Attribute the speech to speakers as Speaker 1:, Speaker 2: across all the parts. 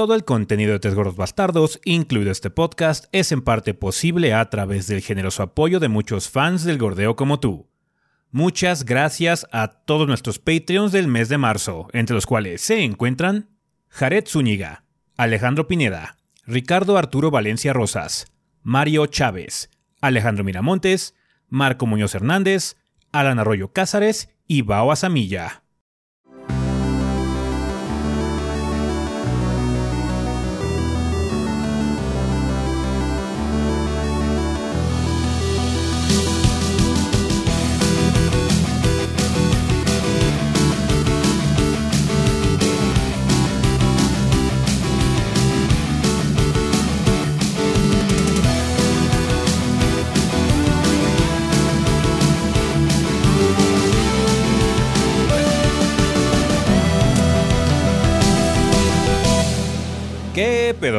Speaker 1: Todo el contenido de Tres Gordos Bastardos, incluido este podcast, es en parte posible a través del generoso apoyo de muchos fans del gordeo como tú. Muchas gracias a todos nuestros Patreons del mes de marzo, entre los cuales se encuentran Jared Zúñiga, Alejandro Pineda, Ricardo Arturo Valencia Rosas, Mario Chávez, Alejandro Miramontes, Marco Muñoz Hernández, Alan Arroyo Cázares y Bao Asamilla.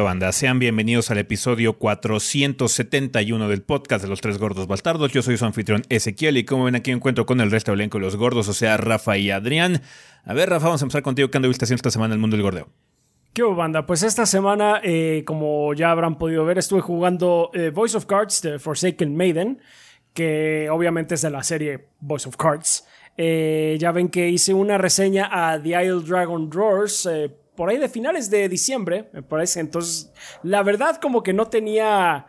Speaker 1: ¿Qué pedo, banda? Sean bienvenidos al episodio 471 del podcast de los tres gordos bastardos. Yo soy su anfitrión Ezequiel y como ven aquí encuentro con el resto del elenco de los gordos, o sea, Rafa y Adrián. A ver, Rafa, vamos a empezar contigo. ¿Qué anduviste haciendo esta semana en el mundo del gordeo?
Speaker 2: ¿Qué hubo, banda? Pues esta semana, eh, como ya habrán podido ver, estuve jugando eh, Voice of Cards de Forsaken Maiden, que obviamente es de la serie Voice of Cards. Eh, ya ven que hice una reseña a The Isle Dragon Drawers eh, por ahí de finales de diciembre, me parece. Entonces, la verdad, como que no tenía.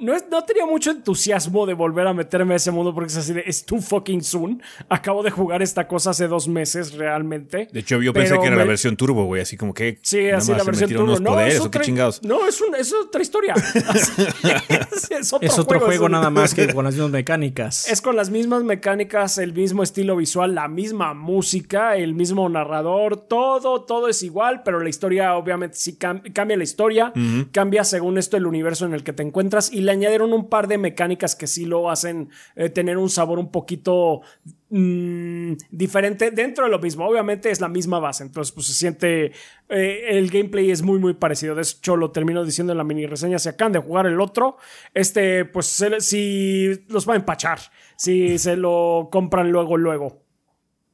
Speaker 2: No, es- no tenía mucho entusiasmo de volver a meterme a ese mundo porque es así de. Es too fucking soon. Acabo de jugar esta cosa hace dos meses realmente.
Speaker 1: De hecho, yo pensé que era la versión turbo, güey, así como que.
Speaker 2: Sí,
Speaker 1: nada
Speaker 2: así
Speaker 1: más
Speaker 2: la versión turbo.
Speaker 1: unos
Speaker 2: No,
Speaker 1: poderes,
Speaker 2: es
Speaker 1: ¿o qué
Speaker 2: otra,
Speaker 1: chingados?
Speaker 2: no es, un- es otra historia. es, otro
Speaker 3: Es otro juego,
Speaker 2: es-
Speaker 3: nada más que con las mismas mecánicas.
Speaker 2: Es con las mismas mecánicas, el mismo estilo visual, la misma música, el mismo narrador, todo, todo es igual, pero la historia obviamente sí cam- cambia la historia, cambia según esto el universo en el que te encuentras y añadieron un par de mecánicas que sí lo hacen eh, tener un sabor un poquito mm, diferente dentro de lo mismo. Obviamente es la misma base, entonces pues se siente, eh, el gameplay es muy muy parecido. De hecho lo termino diciendo en la mini reseña, si acaban de jugar el otro, este pues se- si los va a empachar, si se lo compran luego luego.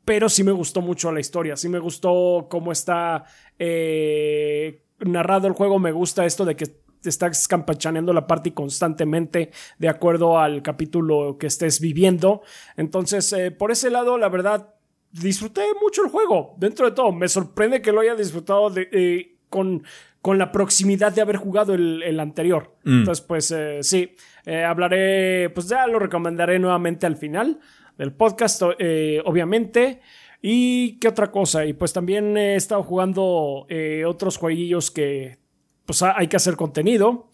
Speaker 2: Pero sí me gustó mucho la historia, sí me gustó cómo está eh, narrado el juego, me gusta esto de que te estás campechaneando la party constantemente de acuerdo al capítulo que estés viviendo. Entonces, eh, por ese lado, la verdad, disfruté mucho el juego. Dentro de todo, me sorprende que lo haya disfrutado de, eh, con, con la proximidad de haber jugado el, el anterior. Entonces, pues eh, sí, hablaré, pues ya lo recomendaré nuevamente al final del podcast, obviamente. Y qué otra cosa, y pues también he estado jugando otros jueguillos que pues ha- hay que hacer contenido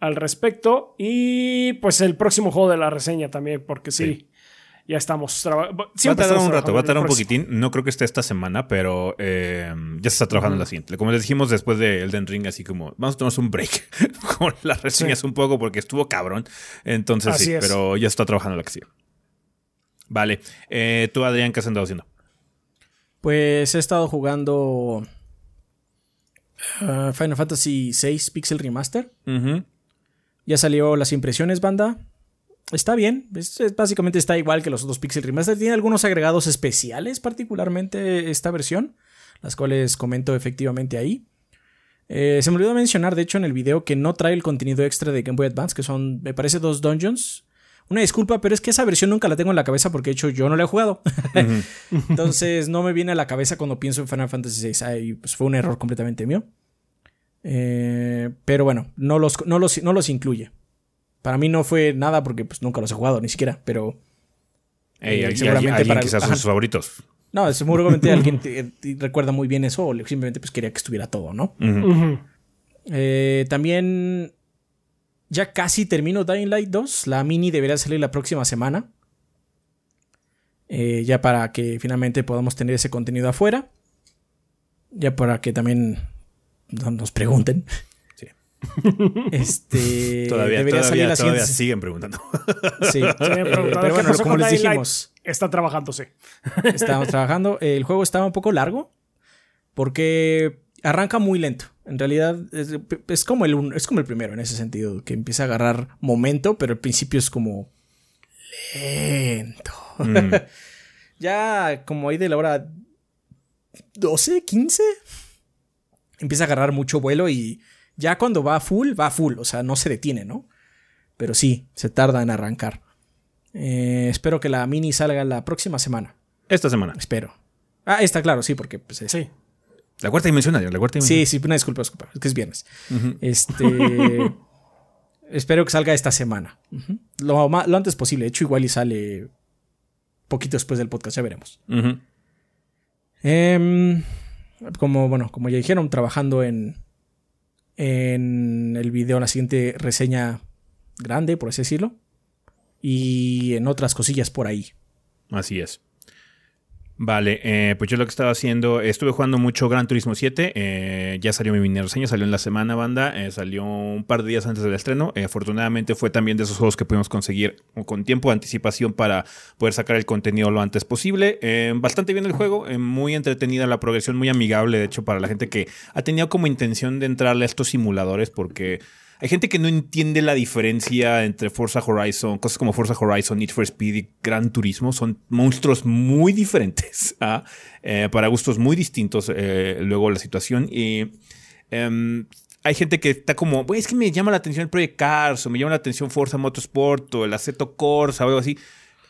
Speaker 2: al respecto. Y pues el próximo juego de la reseña también, porque sí, ya estamos trabajando.
Speaker 1: Va a tardar un rato, va a tardar un poquitín. No creo que esté esta semana, pero eh, ya se está trabajando en la siguiente. Como les dijimos después de Elden Ring, así como vamos a tomarnos un break con las reseñas un poco porque estuvo cabrón. Entonces
Speaker 2: Así
Speaker 1: sí,
Speaker 2: es.
Speaker 1: pero ya está trabajando la que sigue. Vale. Eh, Tú, Adrián, ¿qué has andado haciendo?
Speaker 3: Pues he estado jugando ah, Final Fantasy VI Pixel Remaster. Ya salió las impresiones, banda. Está bien, es- es- básicamente está igual que los otros Pixel Remaster. Tiene algunos agregados especiales, particularmente esta versión, las cuales comento efectivamente ahí. Eh, se me olvidó mencionar, de hecho, en el video que no trae el contenido extra de Game Boy Advance, que son, me parece, dos dungeons. Una disculpa, pero es que esa versión nunca la tengo en la cabeza porque, de hecho, yo no la he jugado. Entonces, no me viene a la cabeza cuando pienso en Final Fantasy VI. Ahí, pues, fue un error completamente mío. Eh, pero bueno, no los, no, los, no los incluye. Para mí no fue nada porque pues, nunca los he jugado, ni siquiera. Pero
Speaker 1: Ey,
Speaker 3: Eh,
Speaker 1: alguien-
Speaker 3: seguramente
Speaker 1: alguien
Speaker 3: para-
Speaker 1: quizás son sus favoritos.
Speaker 3: no, seguramente alguien te- te recuerda muy bien eso o simplemente pues, quería que estuviera todo, ¿no? Eh, también ya casi termino Dying Light 2. La mini debería salir la próxima semana. Eh, ya para que finalmente podamos tener ese contenido afuera. Ya para que también no- nos pregunten.
Speaker 1: Sí.
Speaker 3: Este
Speaker 1: Todavía,
Speaker 3: debería
Speaker 1: todavía,
Speaker 3: salir la
Speaker 1: todavía
Speaker 3: siguiente-
Speaker 1: siguen preguntando.
Speaker 3: Sí, eh, pero
Speaker 2: ¿qué
Speaker 3: bueno, como les
Speaker 2: Dying Light?
Speaker 3: dijimos,
Speaker 2: Está trabajándose.
Speaker 3: estábamos trabajando. El juego estaba un poco largo porque arranca muy lento. En realidad es, es como el es como el primero en ese sentido, que empieza a agarrar momento, pero al principio es como lento.
Speaker 1: Mm.
Speaker 3: ya como ahí de la hora 12, 15, empieza a agarrar mucho vuelo y ya cuando va full, va full, o sea, no se detiene, ¿no? Pero sí, se tarda en arrancar. Eh, espero que la mini salga la próxima semana.
Speaker 1: Esta semana.
Speaker 3: Espero. Ah, está claro, sí, porque pues, es-
Speaker 2: Sí.
Speaker 1: La cuarta dimensión, Adrián, la cuarta dimensión.
Speaker 3: Sí, sí, una disculpa, disculpa, es que es viernes. Este. espero que salga esta semana. Lo, antes posible. De hecho, igual y sale poquito después del podcast, ya veremos. Em, como, bueno, como ya dijeron, trabajando en, en el video, la siguiente reseña grande, por así decirlo. Y en otras cosillas por ahí.
Speaker 1: Así es. Vale, eh, pues yo lo que estaba haciendo, estuve jugando mucho Gran Turismo 7, eh, ya salió mi mini reseña, salió en la semana banda, eh, salió un par de días antes del estreno, eh, afortunadamente fue también de esos juegos que pudimos conseguir con tiempo de anticipación para poder sacar el contenido lo antes posible. Eh, bastante bien el juego, muy entretenida la progresión, muy amigable de hecho para la gente que ha tenido como intención de entrarle a estos simuladores porque... Hay gente que no entiende la diferencia entre Forza Horizon, cosas como Forza Horizon, Need for Speed y Gran Turismo. Son monstruos muy diferentes, ¿ah? Eh, para gustos muy distintos. eh, luego la situación. Y em, hay gente que está como, "Güey, es que me llama la atención el Project Cars, o me llama la atención Forza Motorsport, o el Aceto Corsa, o algo así.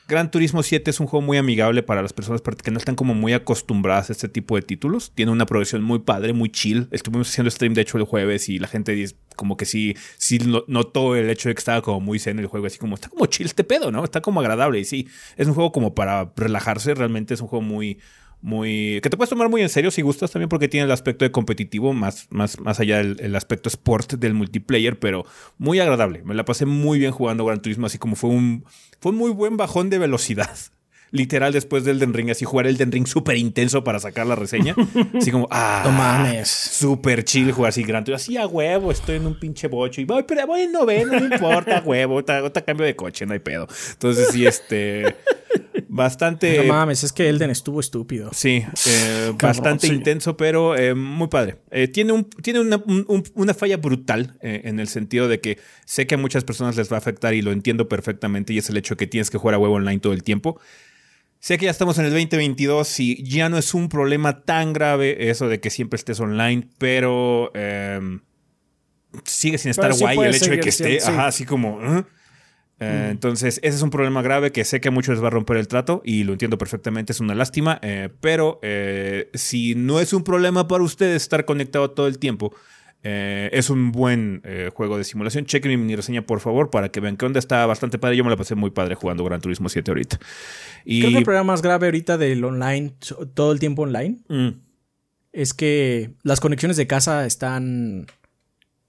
Speaker 1: Gran Turismo 7 es un juego muy amigable para las personas que no están como muy acostumbradas a este tipo de títulos. Tiene una progresión muy padre, muy chill. Estuvimos haciendo stream de hecho el jueves y la gente como que sí, sí no- notó el hecho de que estaba como muy zen el juego, así como está como chill este pedo, ¿no? Está como agradable y sí, es un juego como para relajarse, realmente es un juego muy muy que te puedes tomar muy en serio si gustas también porque tiene el aspecto de competitivo más, más, más allá del el aspecto sport del multiplayer pero muy agradable me la pasé muy bien jugando Gran Turismo así como fue un fue un muy buen bajón de velocidad literal después del Den Ring así jugar el Den Ring súper intenso para sacar la reseña así como ah
Speaker 3: No mames.
Speaker 1: Súper chill jugar así Gran Turismo. Así a huevo, estoy en un pinche bocho y voy, pero voy en noveno, no importa, huevo, ahorita ahorita cambio de coche, no hay pedo. Entonces, sí, este. Bastante.
Speaker 3: no mames, es que Elden estuvo estúpido.
Speaker 1: Sí, eh, bastante
Speaker 3: sí.
Speaker 1: intenso, pero eh, muy padre. Eh, tiene un, tiene una, un- un- una falla brutal en el sentido de que sé que a muchas personas les va a afectar y lo entiendo perfectamente y es el hecho que tienes que jugar a huevo online todo el tiempo. Sé que ya estamos en el 2022 y ya no es un problema tan grave eso de que siempre estés online, pero sigue sin estar
Speaker 2: Pero
Speaker 1: guay el hecho de que esté,
Speaker 2: siendo- sí.
Speaker 1: ajá, así como... ¿eh? Eh, Entonces, ese es un problema grave que sé que a muchos les va a romper el trato y lo entiendo perfectamente, es una lástima, eh, pero eh, si no es un problema para ustedes estar conectado todo el tiempo, es un buen juego de simulación. Chequen mi mini reseña, por favor, para que vean que onda está bastante padre. Yo me la pasé muy padre jugando Gran Turismo 7 ahorita. Y,
Speaker 3: Creo que el problema más grave ahorita del online, todo el tiempo online,
Speaker 1: Mm,
Speaker 3: es que las conexiones de casa están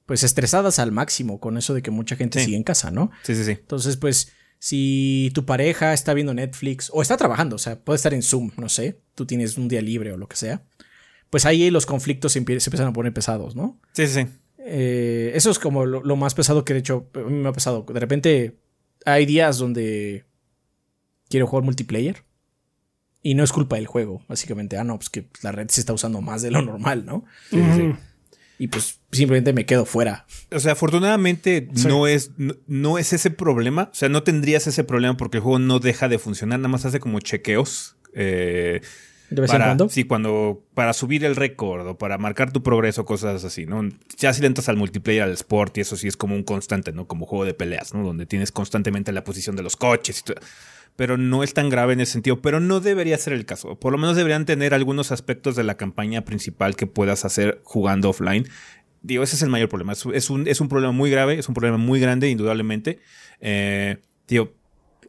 Speaker 3: pues estresadas al máximo con eso de que mucha gente
Speaker 1: Sí.
Speaker 3: sigue en casa, ¿no?
Speaker 1: sí, sí, sí.
Speaker 3: Entonces, pues, si tu pareja está viendo Netflix o está trabajando, o sea, puede estar en Zoom, no sé, tú tienes un día libre o lo que sea, pues ahí los conflictos se, empie- se empiezan a poner pesados, ¿no?
Speaker 1: Sí, sí, sí.
Speaker 3: Eh, eso es como lo, lo más pesado que de hecho a mí me ha pasado. De repente hay días donde quiero jugar multiplayer y no es culpa del juego, básicamente. Ah, no, pues que la red se está usando más de lo normal, ¿no?
Speaker 1: Sí, sí, sí.
Speaker 3: Y pues simplemente me quedo fuera.
Speaker 1: O sea, afortunadamente
Speaker 2: Sí.
Speaker 1: no, es, no, no es ese problema. O sea, no tendrías ese problema porque el juego no deja de funcionar, nada más hace como chequeos. eh,
Speaker 3: De vez
Speaker 1: para,
Speaker 3: en cuando.
Speaker 1: Sí, cuando. Para subir el récord o para marcar tu progreso, cosas así, ¿no? Ya si le entras al multiplayer, al sport y eso sí es como un constante, ¿no? Como juego de peleas, ¿no? Donde tienes constantemente la posición de los coches y todo. Pero no es tan grave en ese sentido. Pero no debería ser el caso. Por lo menos deberían tener algunos aspectos de la campaña principal que puedas hacer jugando offline. Digo, ese es el mayor problema. Es, un, es un problema muy grave, es un problema muy grande, indudablemente. Eh, digo,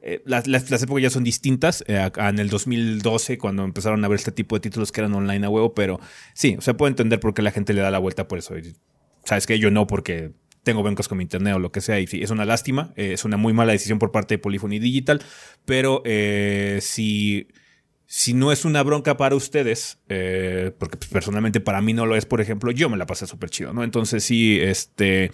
Speaker 1: eh, las, las, épocas ya son distintas eh, en el 2012 cuando empezaron a ver este tipo de títulos que eran online a huevo, pero sí, o sea, puedo entender por qué la gente le da la vuelta por eso. Sabes que yo no porque tengo broncas con mi internet o lo que sea y sí, es una lástima, eh, es una muy mala decisión por parte de Polyphony Digital, pero eh, si si no es una bronca para ustedes, eh, porque pues, personalmente para mí no lo es, por ejemplo, yo me la pasé súper chido, ¿no? Entonces sí, este...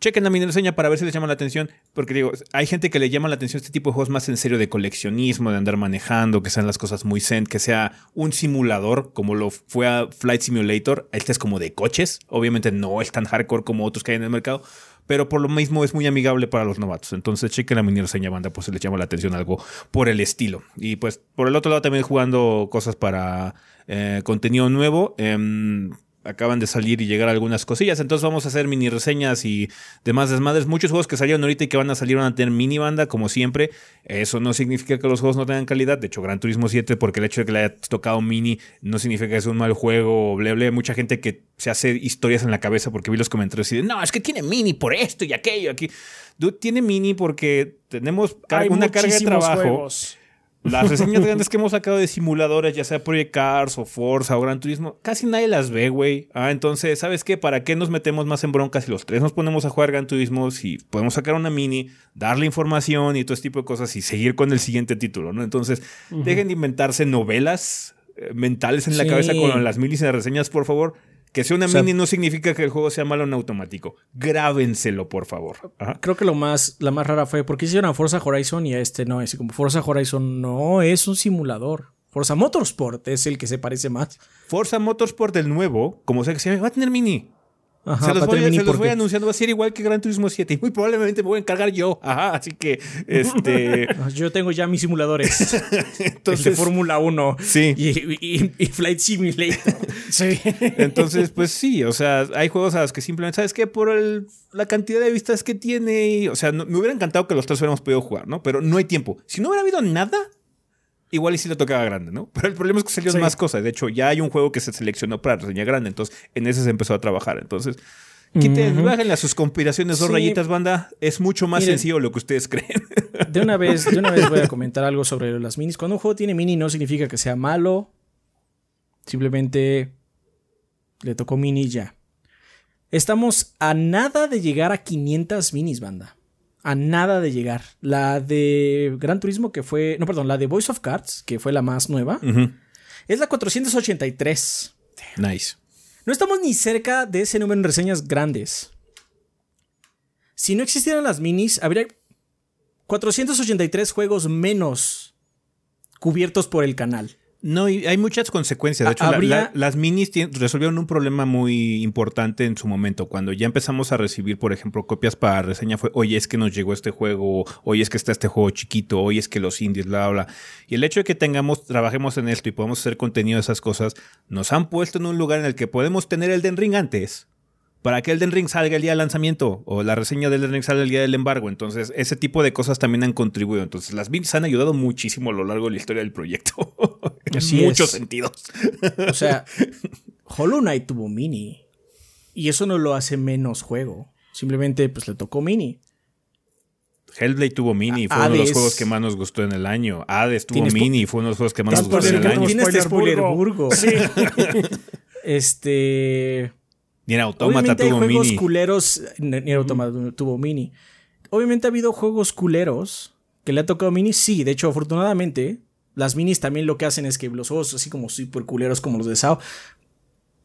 Speaker 1: Chequen la mini reseña para ver si les llama la atención, porque digo, hay gente que le llama la atención este tipo de juegos más en serio de coleccionismo, de andar manejando, que sean las cosas muy zen, que sea un simulador como lo fue a Flight Simulator. Este es como de coches, obviamente no es tan hardcore como otros que hay en el mercado, pero por lo mismo es muy amigable para los novatos. Entonces chequen la mini reseña banda, pues si les llama la atención algo por el estilo. Y pues por el otro lado también jugando cosas para eh, contenido nuevo. em, acaban de salir y llegar algunas cosillas. Entonces vamos a hacer mini reseñas y demás desmadres. Muchos juegos que salieron ahorita y que van a salir van a tener mini banda, como siempre. Eso no significa que los juegos no tengan calidad. De hecho, Gran Turismo 7, porque el hecho de que le haya tocado mini no significa que sea un mal juego o ble, ble. Mucha gente que se hace historias en la cabeza porque vi los comentarios y dicen, no, es que tiene mini por esto y aquello aquí. Dude, tiene mini porque tenemos
Speaker 2: Hay
Speaker 1: una carga de trabajo.
Speaker 2: juegos.
Speaker 1: Las reseñas grandes que hemos sacado de simuladores, ya sea Project Cars o Forza o Gran Turismo, casi nadie las ve, güey. Ah, entonces, ¿sabes qué? ¿Para qué nos metemos más en broncas si los tres nos ponemos a jugar Gran Turismo? Si podemos sacar una mini, darle información y todo este tipo de cosas y seguir con el siguiente título, ¿no? Entonces, dejen de inventarse novelas eh, mentales en la
Speaker 3: Sí.
Speaker 1: cabeza con las minis y las reseñas, por favor. Que sea una
Speaker 3: O sea-
Speaker 1: mini no significa que el juego sea malo en automático. Grábenselo, por favor. Ajá.
Speaker 3: Creo que lo más, la más rara fue porque hicieron a Forza Horizon y a este no. Es como Forza Horizon no es un simulador. Forza Motorsport es el que se parece más.
Speaker 1: Forza Motorsport, el nuevo, como sea que se llame, va a tener mini.
Speaker 3: Ajá,
Speaker 1: se los, voy, se los anunciando, va a ser igual que Gran Turismo 7 y muy probablemente me voy a encargar yo. Ajá, así que, este,
Speaker 3: Ah, Yo tengo ya mis simuladores. el de
Speaker 1: entonces,
Speaker 3: Fórmula 1
Speaker 1: Sí.
Speaker 3: y, y- y Flight Simulator.
Speaker 2: Sí.
Speaker 1: entonces, pues sí, o sea, hay juegos a los que simplemente, ¿sabes qué? Por el- la cantidad de vistas que tiene, y, o sea, no- me hubiera encantado que los tres hubiéramos podido jugar, ¿no? Pero no hay tiempo. Si no hubiera habido nada, igual y sí lo tocaba grande, ¿no? Pero el problema es que salieron
Speaker 2: Sí.
Speaker 1: más cosas. De hecho, ya hay un juego que se seleccionó para reseña grande, entonces en ese se empezó a trabajar. Entonces, quiten,
Speaker 3: Ujú.
Speaker 1: bájenle a sus conspiraciones dos
Speaker 3: Sí.
Speaker 1: rayitas, banda. Es mucho más
Speaker 3: Miren.
Speaker 1: sencillo lo que ustedes creen.
Speaker 3: De una vez, de una vez voy a comentar algo sobre las minis. Cuando un juego tiene mini no significa que sea malo. Simplemente le tocó mini y ya. Estamos a nada de llegar a 500 minis, banda. A nada de llegar. La de Gran Turismo, que fue. No, perdón, la de Voice of Cards, que fue la más nueva, es la 483.
Speaker 1: Nice.
Speaker 3: No estamos ni cerca de ese número en reseñas grandes. Si no existieran las minis, habría 483 juegos menos cubiertos por el canal.
Speaker 1: No, y hay muchas consecuencias. De hecho, la-
Speaker 3: habría-
Speaker 1: la- las minis resolvieron un problema muy importante en su momento. Cuando ya empezamos a recibir, por ejemplo, copias para reseña, fue, oye, es que nos llegó este juego, oye, es que está este juego chiquito, oye, es que los indies, bla, bla. Y el hecho de que tengamos, trabajemos en esto y podamos hacer contenido de esas cosas, nos han puesto en un lugar en el que podemos tener el Den Ring antes. Para que Elden Ring salga el día del lanzamiento o la reseña del Elden Ring salga el día del embargo. Entonces, ese tipo de cosas también han contribuido. Entonces, las minis han ayudado muchísimo a lo largo de la historia del proyecto.
Speaker 3: Así
Speaker 1: en muchos
Speaker 3: es.
Speaker 1: sentidos.
Speaker 3: O sea, Hollow Knight tuvo mini. Y eso no lo hace menos juego. Simplemente pues le tocó mini.
Speaker 1: Hellblade tuvo mini y fue uno de los juegos que más nos gustó en el año. Hades tuvo mini y fue uno de los juegos que más nos gustó en el año.
Speaker 2: tienes-
Speaker 3: este
Speaker 2: Spoilerburgo.
Speaker 3: Spoilerburgo.
Speaker 2: Sí.
Speaker 3: Este.
Speaker 1: Ni Automata
Speaker 3: hay
Speaker 1: tuvo
Speaker 3: juegos
Speaker 1: mini.
Speaker 3: culeros. Ni ni Automata tuvo mini. Obviamente ha habido juegos culeros que le ha tocado mini. Sí, de hecho, afortunadamente, las minis también lo que hacen es que los juegos así como super culeros como los de SAO,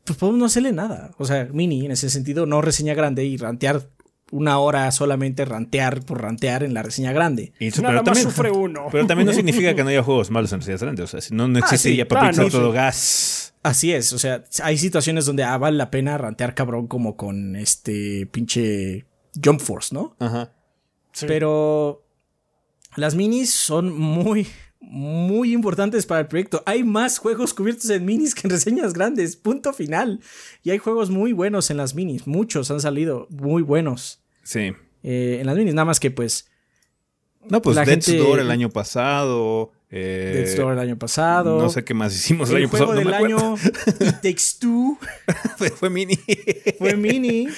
Speaker 3: pues podemos no hacerle nada. O sea, mini en ese sentido, no reseña grande y rantear una hora solamente rantear por rantear en la reseña grande.
Speaker 1: Y eso-
Speaker 2: Nada
Speaker 1: pero,
Speaker 2: más
Speaker 1: también,
Speaker 2: sufre uno.
Speaker 1: pero también no significa que no haya juegos malos en reseñas grandes. O sea, si no, no existiría
Speaker 3: sí,
Speaker 1: para
Speaker 2: claro,
Speaker 1: todo
Speaker 2: sí.
Speaker 1: gas.
Speaker 3: Así es, o sea, hay situaciones donde ah, vale la pena rantear cabrón como con este pinche Jump Force, ¿no?
Speaker 1: Ajá.
Speaker 2: Sí.
Speaker 3: Pero las minis son muy, muy importantes para el proyecto. Hay más juegos cubiertos en minis que en reseñas grandes, punto final. Y hay juegos muy buenos en las minis, muchos han salido muy buenos
Speaker 1: Sí.
Speaker 3: eh, en las minis, nada más que pues
Speaker 1: No, pues
Speaker 3: La
Speaker 1: Death's
Speaker 3: gente-
Speaker 1: Door el año pasado. Eh,
Speaker 3: Dead Store el año pasado.
Speaker 1: No sé qué más hicimos el,
Speaker 3: el
Speaker 1: año
Speaker 3: juego
Speaker 1: pasado. no
Speaker 3: del
Speaker 1: me acuerdo.
Speaker 3: año It Takes Two
Speaker 1: fue, fue mini.
Speaker 3: fue mini.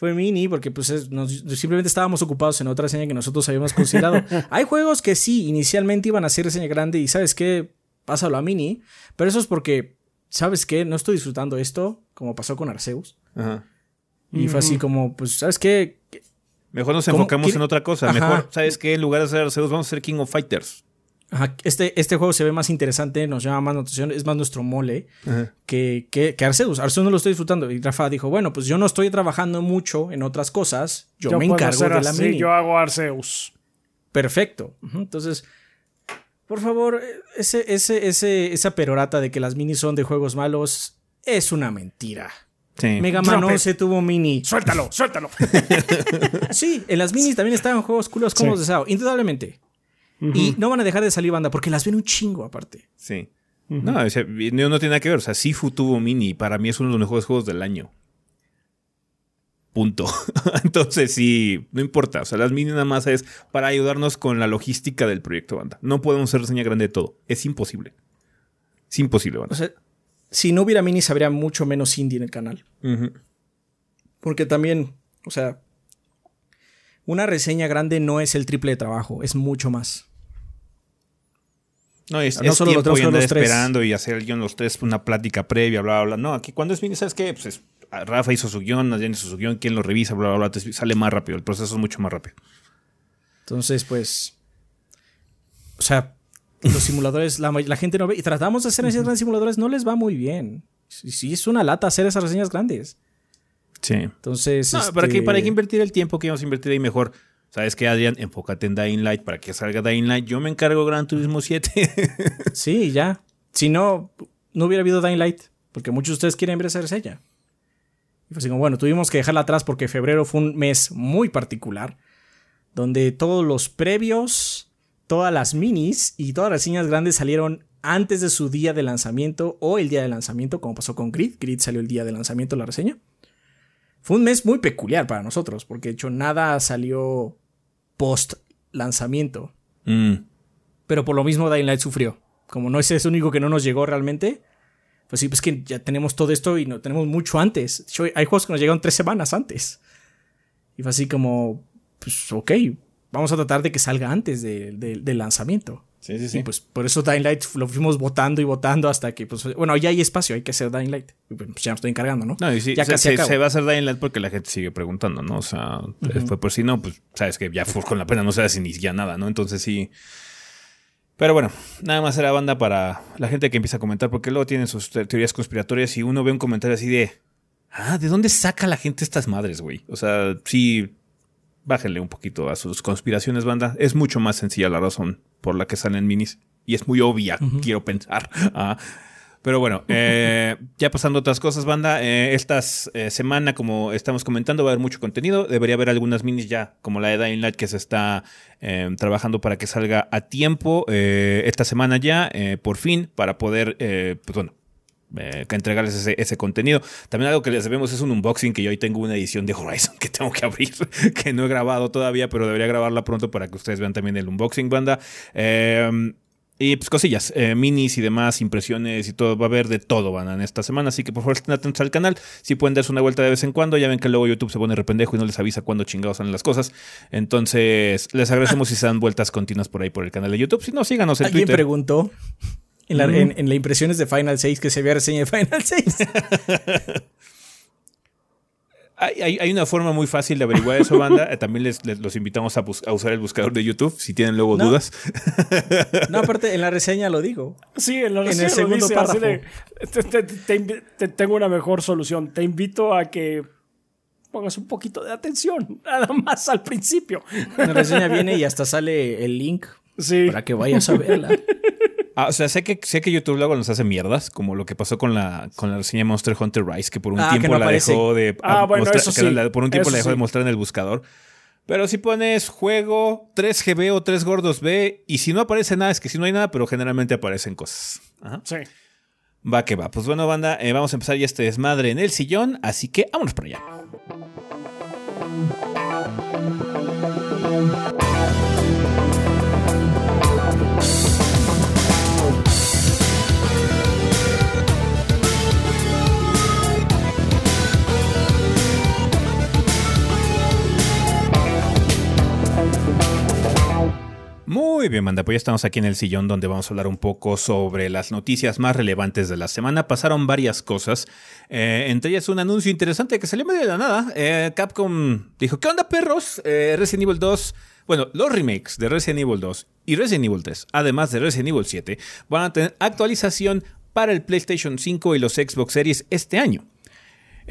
Speaker 3: Fue mini porque pues es- nos- simplemente estábamos ocupados en otra reseña que nosotros habíamos considerado. Hay juegos que sí, inicialmente iban a ser reseña grande y sabes qué, pásalo a mini, pero eso es porque, ¿sabes qué? No estoy disfrutando esto, como pasó con Arceus.
Speaker 1: Ajá.
Speaker 3: Y fue así como, pues, ¿sabes qué?
Speaker 1: Mejor nos enfocamos
Speaker 3: ¿Quiere-
Speaker 1: en otra cosa.
Speaker 3: Ajá.
Speaker 1: Mejor, ¿sabes qué? En lugar de hacer Arceus, vamos a hacer King of Fighters.
Speaker 3: Ajá, este, este juego se ve más interesante, nos llama más atención, es más nuestro mole
Speaker 1: Ajá.
Speaker 3: que, que, que Arceus. Arceus no lo estoy disfrutando. Y Rafa dijo, bueno, pues yo no estoy trabajando mucho en otras cosas, yo, me encargo de la
Speaker 2: así,
Speaker 3: mini.
Speaker 2: Yo hago Arceus.
Speaker 3: Perfecto. Entonces, por favor, ese, ese, ese, esa perorata de que las minis son de juegos malos es una mentira.
Speaker 1: Sí.
Speaker 3: Mega Man
Speaker 2: Drop it.
Speaker 3: 11 tuvo mini.
Speaker 2: Suéltalo, suéltalo.
Speaker 3: Sí, en las minis también estaban juegos culos como
Speaker 2: Sí.
Speaker 3: los de SAO, indudablemente. Y no van a dejar de salir banda porque las ven un chingo aparte.
Speaker 1: Sí. No, o sea, no, no tiene nada que ver. O sea, Sifu tuvo mini. Para mí es uno de los mejores juegos del año. Punto. Entonces, sí, no importa. O sea, las mini nada más es para ayudarnos con la logística del proyecto, banda. No podemos hacer reseña grande de todo. Es imposible. Es imposible, banda.
Speaker 3: O sea, si no hubiera minis, habría mucho menos indie en el canal. Porque también, o sea, una reseña grande no es el triple de trabajo, es mucho más.
Speaker 1: No, es,
Speaker 3: No
Speaker 1: es
Speaker 3: solo lo
Speaker 1: tiempo
Speaker 3: tenemos
Speaker 1: y andar
Speaker 3: los tres.
Speaker 1: esperando y hacer el guion los tres, una plática previa, bla, bla, bla. No, aquí cuando es mini, ¿sabes qué? Pues es- Rafa hizo su guion, Adrián hizo su guion, ¿quién lo revisa? Bla, bla, bla. Te sale más rápido, el proceso es mucho más rápido.
Speaker 3: Entonces, pues. O sea, los simuladores, la, la gente no ve. Y tratamos de hacer reseñas grandes simuladores, no les va muy bien. Sí, sí, es una lata hacer esas reseñas grandes.
Speaker 1: Sí.
Speaker 3: Entonces.
Speaker 1: No, ¿para, qué,
Speaker 3: este,
Speaker 1: ¿Para qué invertir el tiempo que íbamos a invertir ahí mejor? ¿Sabes qué, Adrián? Enfócate en Dying Light para que salga Dying Light. Yo me encargo Gran Turismo 7.
Speaker 3: Sí, ya. Si no, no hubiera habido Dying Light. Porque muchos de ustedes quieren ver esa reseña. Y así como, bueno, tuvimos que dejarla atrás porque febrero fue un mes muy particular. Donde todos los previos, todas las minis y todas las reseñas grandes salieron antes de su día de lanzamiento o el día de lanzamiento, como pasó con Grid. Grid salió el día de lanzamiento la reseña. Fue un mes muy peculiar para nosotros, porque de hecho nada salió post lanzamiento.
Speaker 1: Mm.
Speaker 3: Pero por lo mismo Dying Light sufrió. Como no es el único que no nos llegó realmente. Pues sí, pues que ya tenemos todo esto y no tenemos mucho antes. Hecho, hay juegos que nos llegaron tres semanas antes. Y fue así como, pues ok, vamos a tratar de que salga antes de- de- del lanzamiento.
Speaker 1: Sí, sí,
Speaker 3: Y pues por eso Dying Light lo fuimos votando y votando hasta que, pues, bueno, ya hay espacio, hay que hacer Dying Light. Y pues ya me estoy encargando, ¿no?
Speaker 1: No, y sí,
Speaker 3: ya
Speaker 1: se,
Speaker 3: casi
Speaker 1: se- se va a hacer Dying Light porque la gente sigue preguntando, ¿no? O sea, fue por si no, pues sabes que ya fue con la pena no se hace ni ya nada, ¿no? Entonces sí. Pero bueno, nada más era banda para la gente que empieza a comentar, porque luego tienen sus te- teorías conspiratorias y uno ve un comentario así de. Ah, ¿de dónde saca la gente estas madres, güey? O sea, sí. Bájenle un poquito a sus conspiraciones, banda. Es mucho más sencilla la razón por la que salen minis. Y es muy obvia, quiero pensar. Ah, pero bueno, eh, ya pasando a otras cosas, banda. eh, esta semana, como estamos comentando, va a haber mucho contenido. Debería haber algunas minis ya, como la de Dying Light, que se está eh, trabajando para que salga a tiempo eh, esta semana ya, eh, por fin, para poder, eh, pues bueno, eh, que entregarles ese, ese contenido. También algo que les debemos es un unboxing que yo hoy tengo una edición de Horizon que tengo que abrir, que no he grabado todavía, pero debería grabarla pronto para que ustedes vean también el unboxing, banda. Eh, y pues cosillas, eh, minis y demás, impresiones y todo, va a haber de todo, van en esta semana, así que por favor estén atentos al canal, si pueden darse una vuelta de vez en cuando, ya ven que luego YouTube se pone rependejo y no les avisa cuándo chingados salen las cosas, entonces les agradecemos si se dan vueltas continuas por ahí por el canal de YouTube, si no, síganos en
Speaker 3: Alguien
Speaker 1: Twitter.
Speaker 3: preguntó en, la, en, en la impresiones de Final 6 que se vea reseña de Final 6.
Speaker 1: Hay, hay- hay una forma muy fácil de averiguar eso, banda. Eh, También les, les- los invitamos a, usar el buscador de YouTube si tienen luego
Speaker 3: No.
Speaker 1: dudas.
Speaker 3: No, aparte, en la reseña lo digo.
Speaker 2: Sí, en, la
Speaker 3: En el
Speaker 2: reseña lo
Speaker 3: segundo
Speaker 2: dice
Speaker 3: párrafo.
Speaker 2: de, te, te- te invi- te tengo una mejor solución. Te invito a que pongas un poquito de atención, nada más al principio.
Speaker 3: En la reseña viene y hasta sale el link
Speaker 2: Sí.
Speaker 3: para que vayas a verla.
Speaker 1: Ah, o sea, sé que, sé que YouTube luego nos hace mierdas, como lo que pasó con la, con la reseña Monster Hunter Rise, que por un
Speaker 3: Ah,
Speaker 1: tiempo
Speaker 3: no
Speaker 1: la
Speaker 3: aparece.
Speaker 1: dejó de
Speaker 2: Ah, bueno,
Speaker 1: mostrar-
Speaker 2: eso
Speaker 1: que
Speaker 2: sí.
Speaker 1: la- por un tiempo
Speaker 2: Eso
Speaker 1: la dejó de mostrar en el buscador. Pero si pones juego 3GB o 3 gordos B, y si no aparece nada, es que si no hay nada, pero generalmente aparecen cosas. Ajá.
Speaker 2: Sí.
Speaker 1: Va que va. Pues bueno, banda, eh, vamos a empezar ya este desmadre en el sillón, así que vámonos para allá. Muy bien, banda, pues ya estamos aquí en el sillón donde vamos a hablar un poco sobre las noticias más relevantes de la semana. Pasaron varias cosas, eh, entre ellas un anuncio interesante que salió medio de la nada. Eh, Capcom dijo, ¿qué onda perros? Eh, Resident Evil 2, bueno, los remakes de Resident Evil 2 y Resident Evil 3, además de Resident Evil 7, van a tener actualización para el PlayStation 5 y los Xbox Series este año.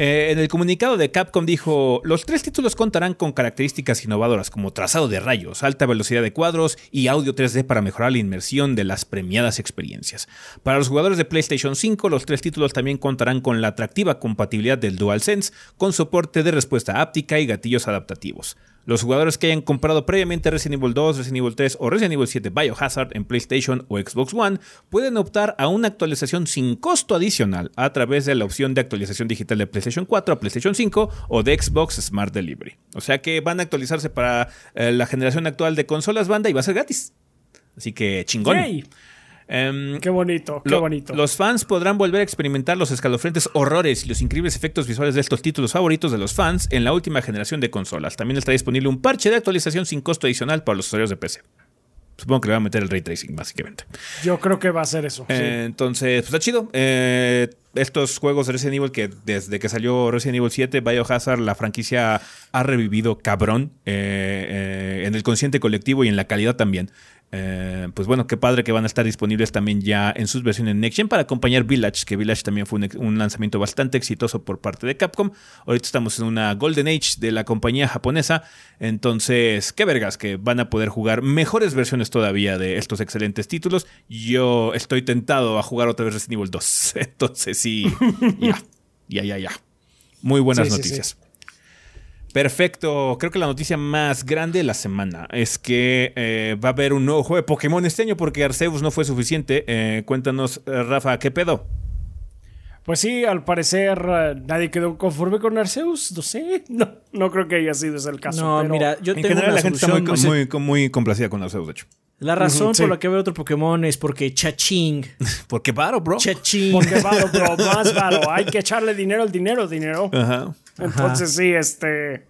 Speaker 1: Eh, en el comunicado de Capcom dijo, los tres títulos contarán con características innovadoras como trazado de rayos, alta velocidad de cuadros y audio 3D para mejorar la inmersión de las premiadas experiencias. Para los jugadores de PlayStation 5, los tres títulos también contarán con la atractiva compatibilidad del DualSense, con soporte de respuesta áptica y gatillos adaptativos. Los jugadores que hayan comprado previamente Resident Evil 2, Resident Evil 3 o Resident Evil 7 Biohazard en PlayStation o Xbox One pueden optar a una actualización sin costo adicional a través de la opción de actualización digital de PlayStation 4 a PlayStation 5 o de Xbox Smart Delivery. O sea que van a actualizarse para eh, la generación actual de consolas banda y va a ser gratis. Así que chingón. Em,
Speaker 2: Qué bonito, qué
Speaker 1: lo-
Speaker 2: bonito.
Speaker 1: Los fans podrán volver a experimentar los escalofriantes horrores y los increíbles efectos visuales de estos títulos favoritos de los fans en la última generación de consolas. También está disponible un parche de actualización sin costo adicional para los usuarios de PC. Supongo que le va a meter el ray tracing, básicamente.
Speaker 2: Yo creo que va a ser eso. sí.
Speaker 1: Entonces, pues está chido. Eh, estos juegos de Resident Evil que desde que salió Resident Evil 7, Biohazard, la franquicia ha revivido cabrón eh, eh, en el consciente colectivo y en la calidad también. Eh, pues bueno, qué padre que van a estar disponibles también ya en sus versiones Next Gen para acompañar Village, que Village también fue un, lanzamiento bastante exitoso por parte de Capcom. Ahorita estamos en una Golden Age de la compañía japonesa. Entonces, qué vergas que van a poder jugar mejores versiones todavía de estos excelentes títulos. Yo estoy tentado a jugar otra vez Resident Evil 2. Entonces, sí, ya, ya, ya, ya. Muy buenas
Speaker 2: Sí, sí,
Speaker 1: noticias. Perfecto. Creo que la noticia más grande de la semana es que eh, va a haber un nuevo juego de Pokémon este año porque Arceus no fue suficiente. Eh, cuéntanos, eh, Rafa, ¿qué pedo?
Speaker 2: Pues sí, al parecer nadie quedó conforme con Arceus. No sé, no, no creo que haya sido ese el caso.
Speaker 3: No,
Speaker 2: pero-
Speaker 3: mira, yo
Speaker 1: En
Speaker 3: tengo
Speaker 1: general,
Speaker 3: una
Speaker 1: la gente está muy, complacida con Arceus, de hecho.
Speaker 3: La razón
Speaker 2: sí.
Speaker 3: por la que veo otro Pokémon es porque chaching.
Speaker 1: Porque paro, bro.
Speaker 3: Chaching.
Speaker 2: Porque varo, bro, más varo. Hay que echarle dinero al dinero, dinero.
Speaker 1: Ajá.
Speaker 2: Entonces sí, este...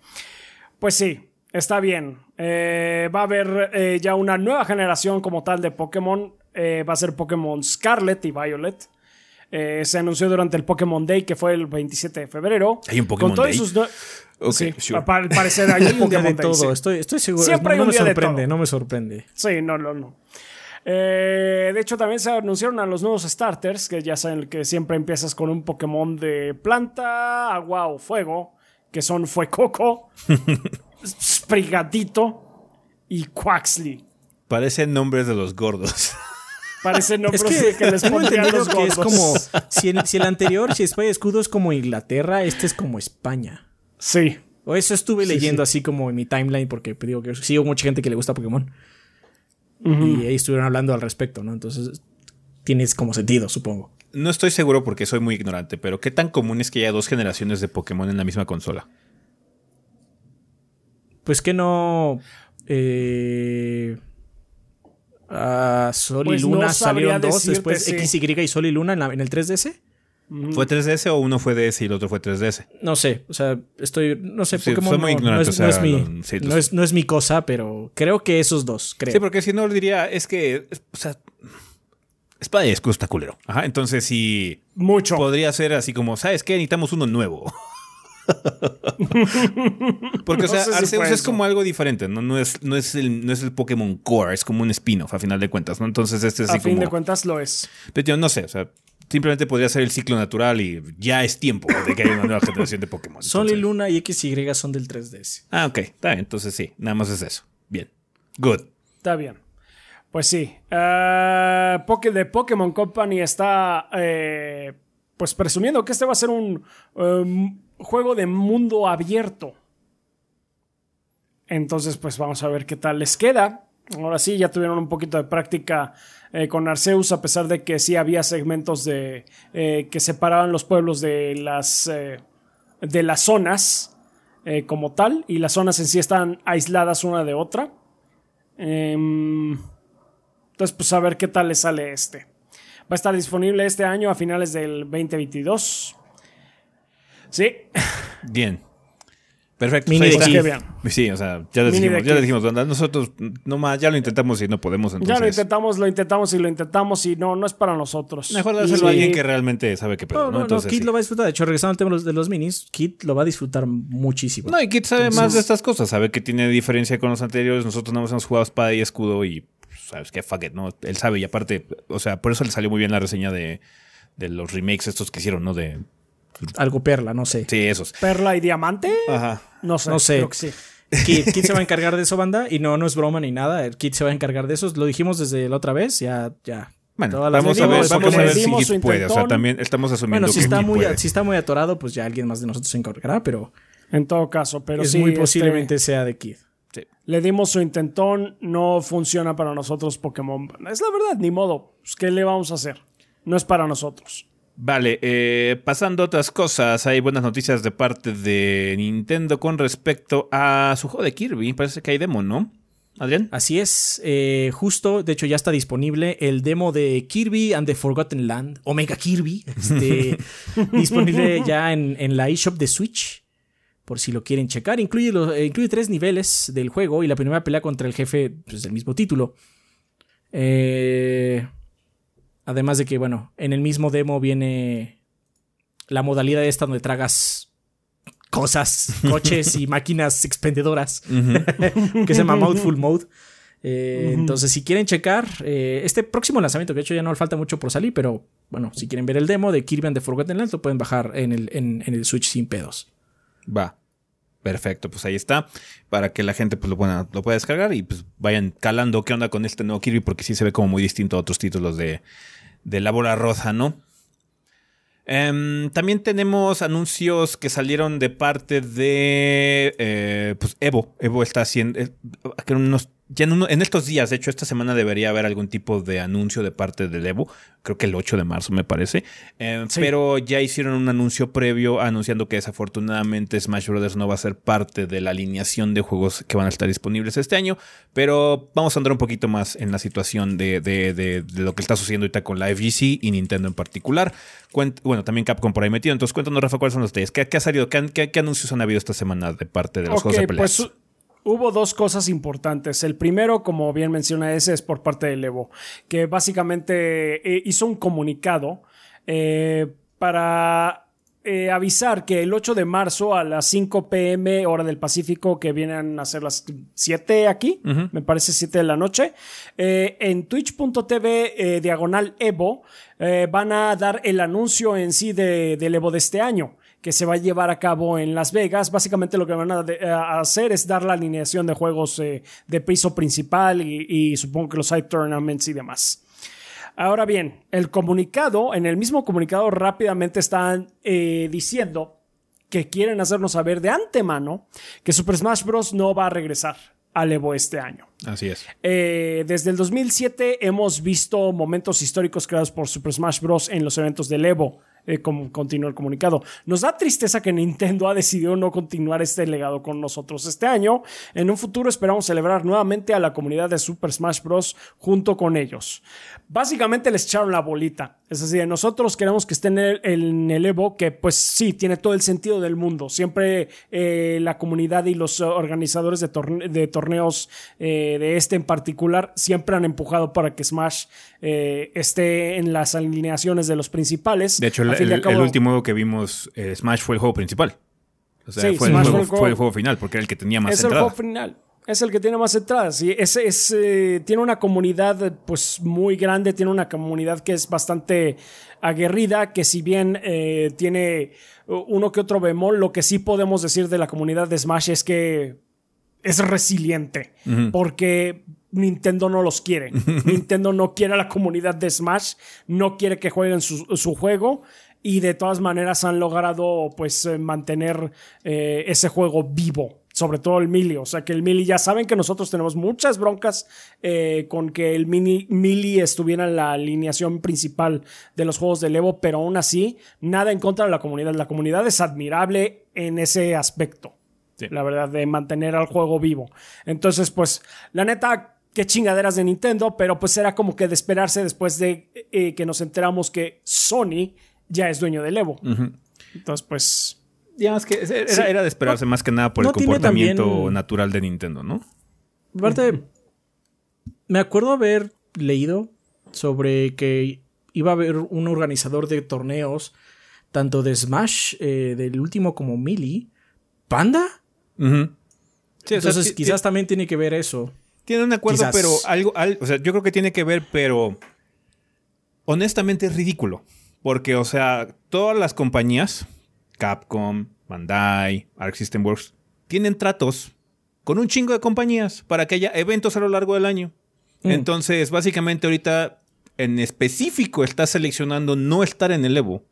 Speaker 2: Pues sí, está bien. Eh, va a haber eh, ya una nueva generación como tal de Pokémon. Eh, va a ser Pokémon Scarlet y Violet. Eh, se anunció durante el Pokémon Day, que fue el 27 de febrero.
Speaker 1: ¿Hay un Pokémon
Speaker 2: Con todos
Speaker 1: Day?
Speaker 2: sus nue-
Speaker 1: Ok,
Speaker 2: sí,
Speaker 1: sure.
Speaker 2: pa- al parecer hay un
Speaker 3: día de
Speaker 2: Pokémon Day, sí.
Speaker 3: Estoy, estoy seguro.
Speaker 2: Siempre
Speaker 3: no,
Speaker 2: hay
Speaker 3: no
Speaker 2: un
Speaker 3: me
Speaker 2: día de
Speaker 3: sorprende,
Speaker 2: todo.
Speaker 3: no me sorprende.
Speaker 2: Sí, no, no, no. Eh, de hecho, también se anunciaron a los nuevos starters, que ya saben que siempre empiezas con un Pokémon de planta, agua o fuego, que son Fuecoco, Sprigatito y Quaxley.
Speaker 1: Parecen nombres de los gordos.
Speaker 2: Parecen nombres
Speaker 3: Es que,
Speaker 2: que les
Speaker 3: entendido
Speaker 2: los
Speaker 3: que es
Speaker 2: gordos.
Speaker 3: como. Si el, si el anterior, si Espada y Escudo es como Inglaterra, este es como España.
Speaker 2: Sí.
Speaker 3: O eso estuve leyendo
Speaker 2: sí.
Speaker 3: así como en mi timeline, porque digo que sigo mucha gente que le gusta Pokémon. Y ahí estuvieron hablando al respecto, ¿no? Entonces, tienes como sentido, supongo.
Speaker 1: No estoy seguro porque soy muy ignorante, pero ¿qué tan común es que haya dos generaciones de Pokémon en la misma consola?
Speaker 3: Pues que no. Eh, ah, Sol
Speaker 2: Pues
Speaker 3: y
Speaker 2: no
Speaker 3: Luna salieron dos,
Speaker 2: decirte,
Speaker 3: después
Speaker 2: sí.
Speaker 3: X, Y y Sol y Luna en, la- en el 3DS.
Speaker 1: ¿Fue 3DS o uno fue DS y el otro fue 3DS?
Speaker 3: No sé, o sea, estoy. No sé,
Speaker 1: Sí,
Speaker 3: Pokémon
Speaker 1: muy
Speaker 3: no- no, es,
Speaker 1: o
Speaker 3: no
Speaker 1: sea,
Speaker 3: es mi,
Speaker 1: no- sí,
Speaker 3: no, es, no es mi cosa, pero creo que esos dos, creo.
Speaker 1: Sí, porque si no diría, es que, es- o sea, Espada y Escudo está culero. Ajá, entonces sí,
Speaker 2: Mucho.
Speaker 1: podría ser así como, ¿sabes qué? Necesitamos uno nuevo. Porque, o
Speaker 2: No
Speaker 1: sea,
Speaker 2: sé si
Speaker 1: Arceus es como algo diferente, ¿no? No es, no, es el, no es el Pokémon Core, es como un spin-off, a final de cuentas, ¿no? Entonces este es
Speaker 2: a
Speaker 1: así
Speaker 2: fin
Speaker 1: como...
Speaker 2: de cuentas lo es.
Speaker 1: Pero yo no sé, o sea, simplemente podría ser el ciclo natural y ya es tiempo de que haya una nueva generación de Pokémon.
Speaker 3: Sol y Luna y X, Y son del 3DS.
Speaker 1: Ah, ok, está bien, entonces sí, nada más es eso. Bien. Good.
Speaker 2: Está bien. Pues sí. Poké- de Pokémon Company está eh, pues presumiendo que este va a ser un um, juego de mundo abierto. Entonces, pues vamos a ver qué tal les queda. Ahora sí, ya tuvieron un poquito de práctica eh, con Arceus, a pesar de que sí había segmentos de eh, que separaban los pueblos de las eh, de las zonas como tal, y las zonas en sí están aisladas una de otra. Em, entonces, pues a ver qué tal le sale este. Va a estar disponible este año a finales del 2022. Sí,
Speaker 1: Bien. Perfecto.
Speaker 3: Mini de.
Speaker 1: Sí, o sea, ya les dijimos, ya les dijimos, banda, nosotros nomás ya lo intentamos y no podemos, entonces.
Speaker 2: Ya lo intentamos, lo intentamos y lo intentamos y no, no es para nosotros.
Speaker 1: Mejor dárselo a alguien que realmente sabe qué pedo,
Speaker 3: No,
Speaker 1: ¿no?
Speaker 3: no, no,
Speaker 1: Entonces, sí.
Speaker 3: lo va a disfrutar. De hecho, regresando al tema de los, de los minis, Kid lo va a disfrutar muchísimo.
Speaker 1: No, y Kid sabe más de estas cosas, sabe que tiene diferencia con los anteriores, nosotros no hemos jugado espada y escudo y pues, sabes que fuck it, ¿no? Él sabe y aparte, o sea, por eso le salió muy bien la reseña de, de los remakes estos que hicieron, ¿no? De
Speaker 3: Algo perla, no sé.
Speaker 1: sí, esos.
Speaker 2: ¿Perla y diamante?
Speaker 1: Ajá.
Speaker 2: No sé.
Speaker 3: No sé.
Speaker 2: creo que sí.
Speaker 3: Se va a encargar de eso, banda. Y no, no es broma ni nada. El Kid se va a encargar de eso. Lo dijimos desde la otra vez. Ya, ya.
Speaker 1: Bueno,
Speaker 3: Todas las
Speaker 1: vamos a ver, vamos a ver si
Speaker 2: su
Speaker 1: puede, o sea, también estamos asumiendo
Speaker 3: Bueno, si
Speaker 1: que
Speaker 3: está, muy,
Speaker 1: puede.
Speaker 3: si está muy atorado, pues ya alguien más de nosotros se encargará. Pero
Speaker 2: En todo caso, pero
Speaker 3: es
Speaker 2: sí.
Speaker 3: muy
Speaker 2: este,
Speaker 3: posiblemente sea de Kid.
Speaker 2: Le dimos su intentón, no funciona para nosotros Pokémon. Es la verdad, ni modo. Pues, ¿Qué le vamos a hacer? No es para nosotros.
Speaker 1: Vale, eh, pasando a otras cosas, hay buenas noticias de parte de Nintendo con respecto a su juego de Kirby. Parece que hay demo, ¿no? Adrián.
Speaker 3: Así es, eh, justo, de hecho ya está disponible el demo de Kirby and the Forgotten Land, Omega Kirby, este, disponible ya en, la eShop de Switch, por si lo quieren checar. Incluye, eh, incluye tres niveles del juego y la primera pelea contra el jefe pues, del mismo título. Eh, además de que, bueno, en el mismo demo viene la modalidad esta donde tragas cosas, coches y máquinas expendedoras, que se llama Mouthful Mode. Eh, entonces, si quieren checar eh, este próximo lanzamiento, que de hecho ya no falta mucho por salir, pero bueno, si quieren ver el demo de Kirby and the Forgotten Land, lo pueden bajar en el, en, el Switch sin pedos.
Speaker 1: Va. Perfecto, pues ahí está. Para que la gente pues, lo, pueda, lo pueda descargar y pues vayan calando qué onda con este nuevo Kirby, porque sí se ve como muy distinto a otros títulos de, de la bola roja, ¿no? Em, también tenemos anuncios que salieron de parte de eh, pues Evo. Evo está haciendo. Eh, unos ya en, estos días, de hecho, esta semana debería haber algún tipo de anuncio de parte de Evo. Creo que el 8 de marzo, me parece. Eh, pero ya hicieron un anuncio previo anunciando que desafortunadamente Smash Bros. no va a ser parte de la alineación de juegos que van a estar disponibles este año. Pero vamos a andar un poquito más en la situación de, lo que está sucediendo ahorita con la FGC y Nintendo en particular. bueno, también Capcom por ahí metido. Entonces, cuéntanos, Rafa, cuáles son los detalles. ¿Qué, ha salido? ¿Qué, anuncios han habido esta semana de parte de los juegos de peleas?
Speaker 2: Pues, hubo dos cosas importantes. El primero, como bien menciona ese, es por parte de Evo, que básicamente eh, hizo un comunicado eh, para eh, avisar que el 8 de marzo a las 5 pm hora del Pacífico, que vienen a ser las 7 aquí, me parece 7 de la noche, en twitch.tv diagonal Evo van a dar el anuncio en sí del Evo de este año que se va a llevar a cabo en Las Vegas. Básicamente lo que van a, hacer es dar la alineación de juegos eh, de piso principal y, supongo que los side tournaments y demás. Ahora bien, el comunicado, en el mismo comunicado rápidamente están eh, diciendo que quieren hacernos saber de antemano que Super Smash Bros. no va a regresar al Evo este año.
Speaker 1: Así es.
Speaker 2: Eh, desde el 2007 hemos visto momentos históricos creados por Super Smash Bros. en los eventos del Evo eh, como continúa el comunicado. Nos da tristeza que Nintendo ha decidido no continuar este legado con nosotros este año. En un futuro esperamos celebrar nuevamente a la comunidad de Super Smash Bros. junto con ellos. Básicamente les echaron la bolita. Es decir, nosotros queremos que esté en el, Evo, que pues sí, tiene todo el sentido del mundo. Siempre eh, la comunidad y los organizadores de, torneos eh, de este en particular siempre han empujado para que Smash eh, esté en las alineaciones de los principales.
Speaker 1: De hecho, el, último juego que vimos, Smash fue el juego principal. O sea, fue, el juego, final, porque era el que tenía más
Speaker 2: es el juego final es el que tiene más entradas. Y ese es, eh, tiene una comunidad pues muy grande, tiene una comunidad que es bastante aguerrida, que si bien eh, tiene uno que otro bemol, lo que sí podemos decir de la comunidad de Smash es que es resiliente, porque Nintendo no los quiere. Nintendo no quiere a la comunidad de Smash, no quiere que jueguen su, su juego y de todas maneras han logrado pues eh, mantener ese juego vivo sobre todo el Mili. O sea que el Mili ya saben que nosotros tenemos muchas broncas eh, con que el mini Mili estuviera en la alineación principal de los juegos de Evo, pero aún así, nada en contra de la comunidad. La comunidad es admirable en ese aspecto. La verdad, de mantener al juego vivo. Entonces, pues, la neta, qué chingaderas de Nintendo, pero pues era como que de esperarse después de eh, que nos enteramos que Sony ya es dueño del Evo. Entonces, pues
Speaker 1: digamos que era, de esperarse más que nada por el comportamiento natural de Nintendo, ¿no?
Speaker 3: Aparte, me acuerdo haber leído sobre que iba a haber un organizador de torneos, tanto de Smash, eh, del último como Melee, ¿Panda? Entonces, quizás también tiene que ver eso.
Speaker 1: Tiene un acuerdo, pero algo, o sea, yo creo que tiene que ver, pero honestamente es ridículo. Porque, o sea, todas las compañías, Capcom, Bandai, Arc System Works, tienen tratos con un chingo de compañías para que haya eventos a lo largo del año. Mm. Entonces, básicamente ahorita en específico estás seleccionando no estar en el Evo.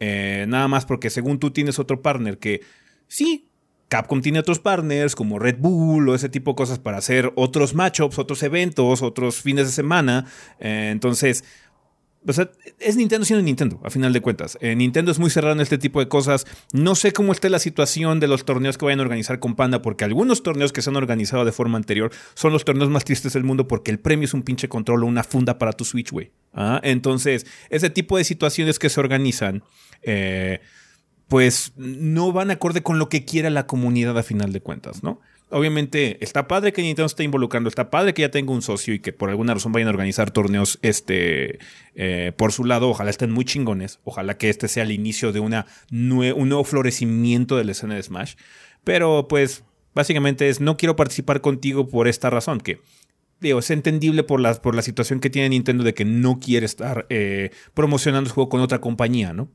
Speaker 1: Eh, nada más porque según tú tienes otro partner que sí, Capcom tiene otros partners como Red Bull o ese tipo de cosas para hacer otros matchups, otros eventos, otros fines de semana. Eh, entonces, o sea, es Nintendo siendo Nintendo, a final de cuentas. Eh, Nintendo es muy cerrado en este tipo de cosas. No sé cómo está la situación de los torneos que vayan a organizar con Panda, porque algunos torneos que se han organizado de forma anterior son los torneos más tristes del mundo porque el premio es un pinche control o una funda para tu Switch, güey. ¿Ah? Entonces, ese tipo de situaciones que se organizan, eh, pues no van acorde con lo que quiera la comunidad a final de cuentas, ¿no? Obviamente está padre que Nintendo esté involucrando, está padre que ya tenga un socio y que por alguna razón vayan a organizar torneos este, eh, por su lado. Ojalá estén muy chingones, ojalá que este sea el inicio de una un nuevo florecimiento de la escena de Smash. Pero pues básicamente es no quiero participar contigo por esta razón, que digo, es entendible por la, por la situación que tiene Nintendo de que no quiere estar eh, promocionando su juego con otra compañía, ¿no?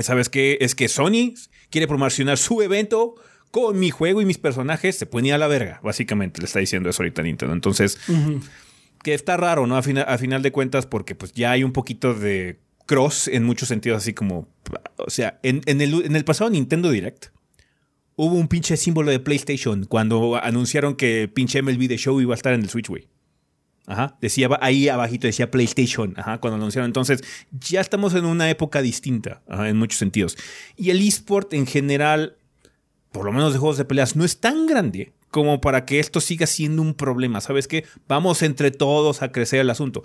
Speaker 1: ¿Sabes qué? Es que Sony quiere promocionar su evento con mi juego y mis personajes, se puede ir a la verga, básicamente, le está diciendo eso ahorita Nintendo. Entonces, que está raro, ¿no? A, a final de cuentas, porque pues ya hay un poquito de cross en muchos sentidos, así como, o sea, en, el, en el pasado Nintendo Direct, hubo un pinche símbolo de PlayStation cuando anunciaron que pinche MLB The Show iba a estar en el Switch, güey. Ajá, decía ahí abajito decía PlayStation, ajá, cuando anunciaron. Entonces, ya estamos en una época distinta, en muchos sentidos. Y el eSport en general, por lo menos de juegos de peleas, no es tan grande como para que esto siga siendo un problema. ¿Sabes qué? Vamos entre todos a crecer el asunto.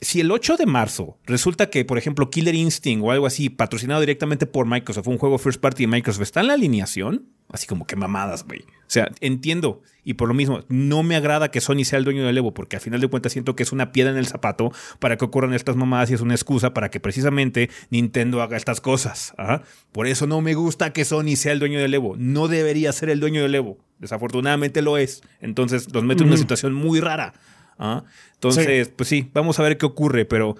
Speaker 1: Si el 8 de marzo resulta que, por ejemplo, Killer Instinct o algo así, patrocinado directamente por Microsoft, un juego first party de Microsoft, está en la alineación, así como que mamadas, güey. O sea, entiendo. Y por lo mismo, no me agrada que Sony sea el dueño del Evo, porque al final de cuentas siento que es una piedra en el zapato para que ocurran estas mamadas y es una excusa para que precisamente Nintendo haga estas cosas. Por eso no me gusta que Sony sea el dueño del Evo. No debería ser el dueño del Evo. Desafortunadamente lo es. Entonces los meto en una situación muy rara. Entonces, pues sí, vamos a ver qué ocurre, pero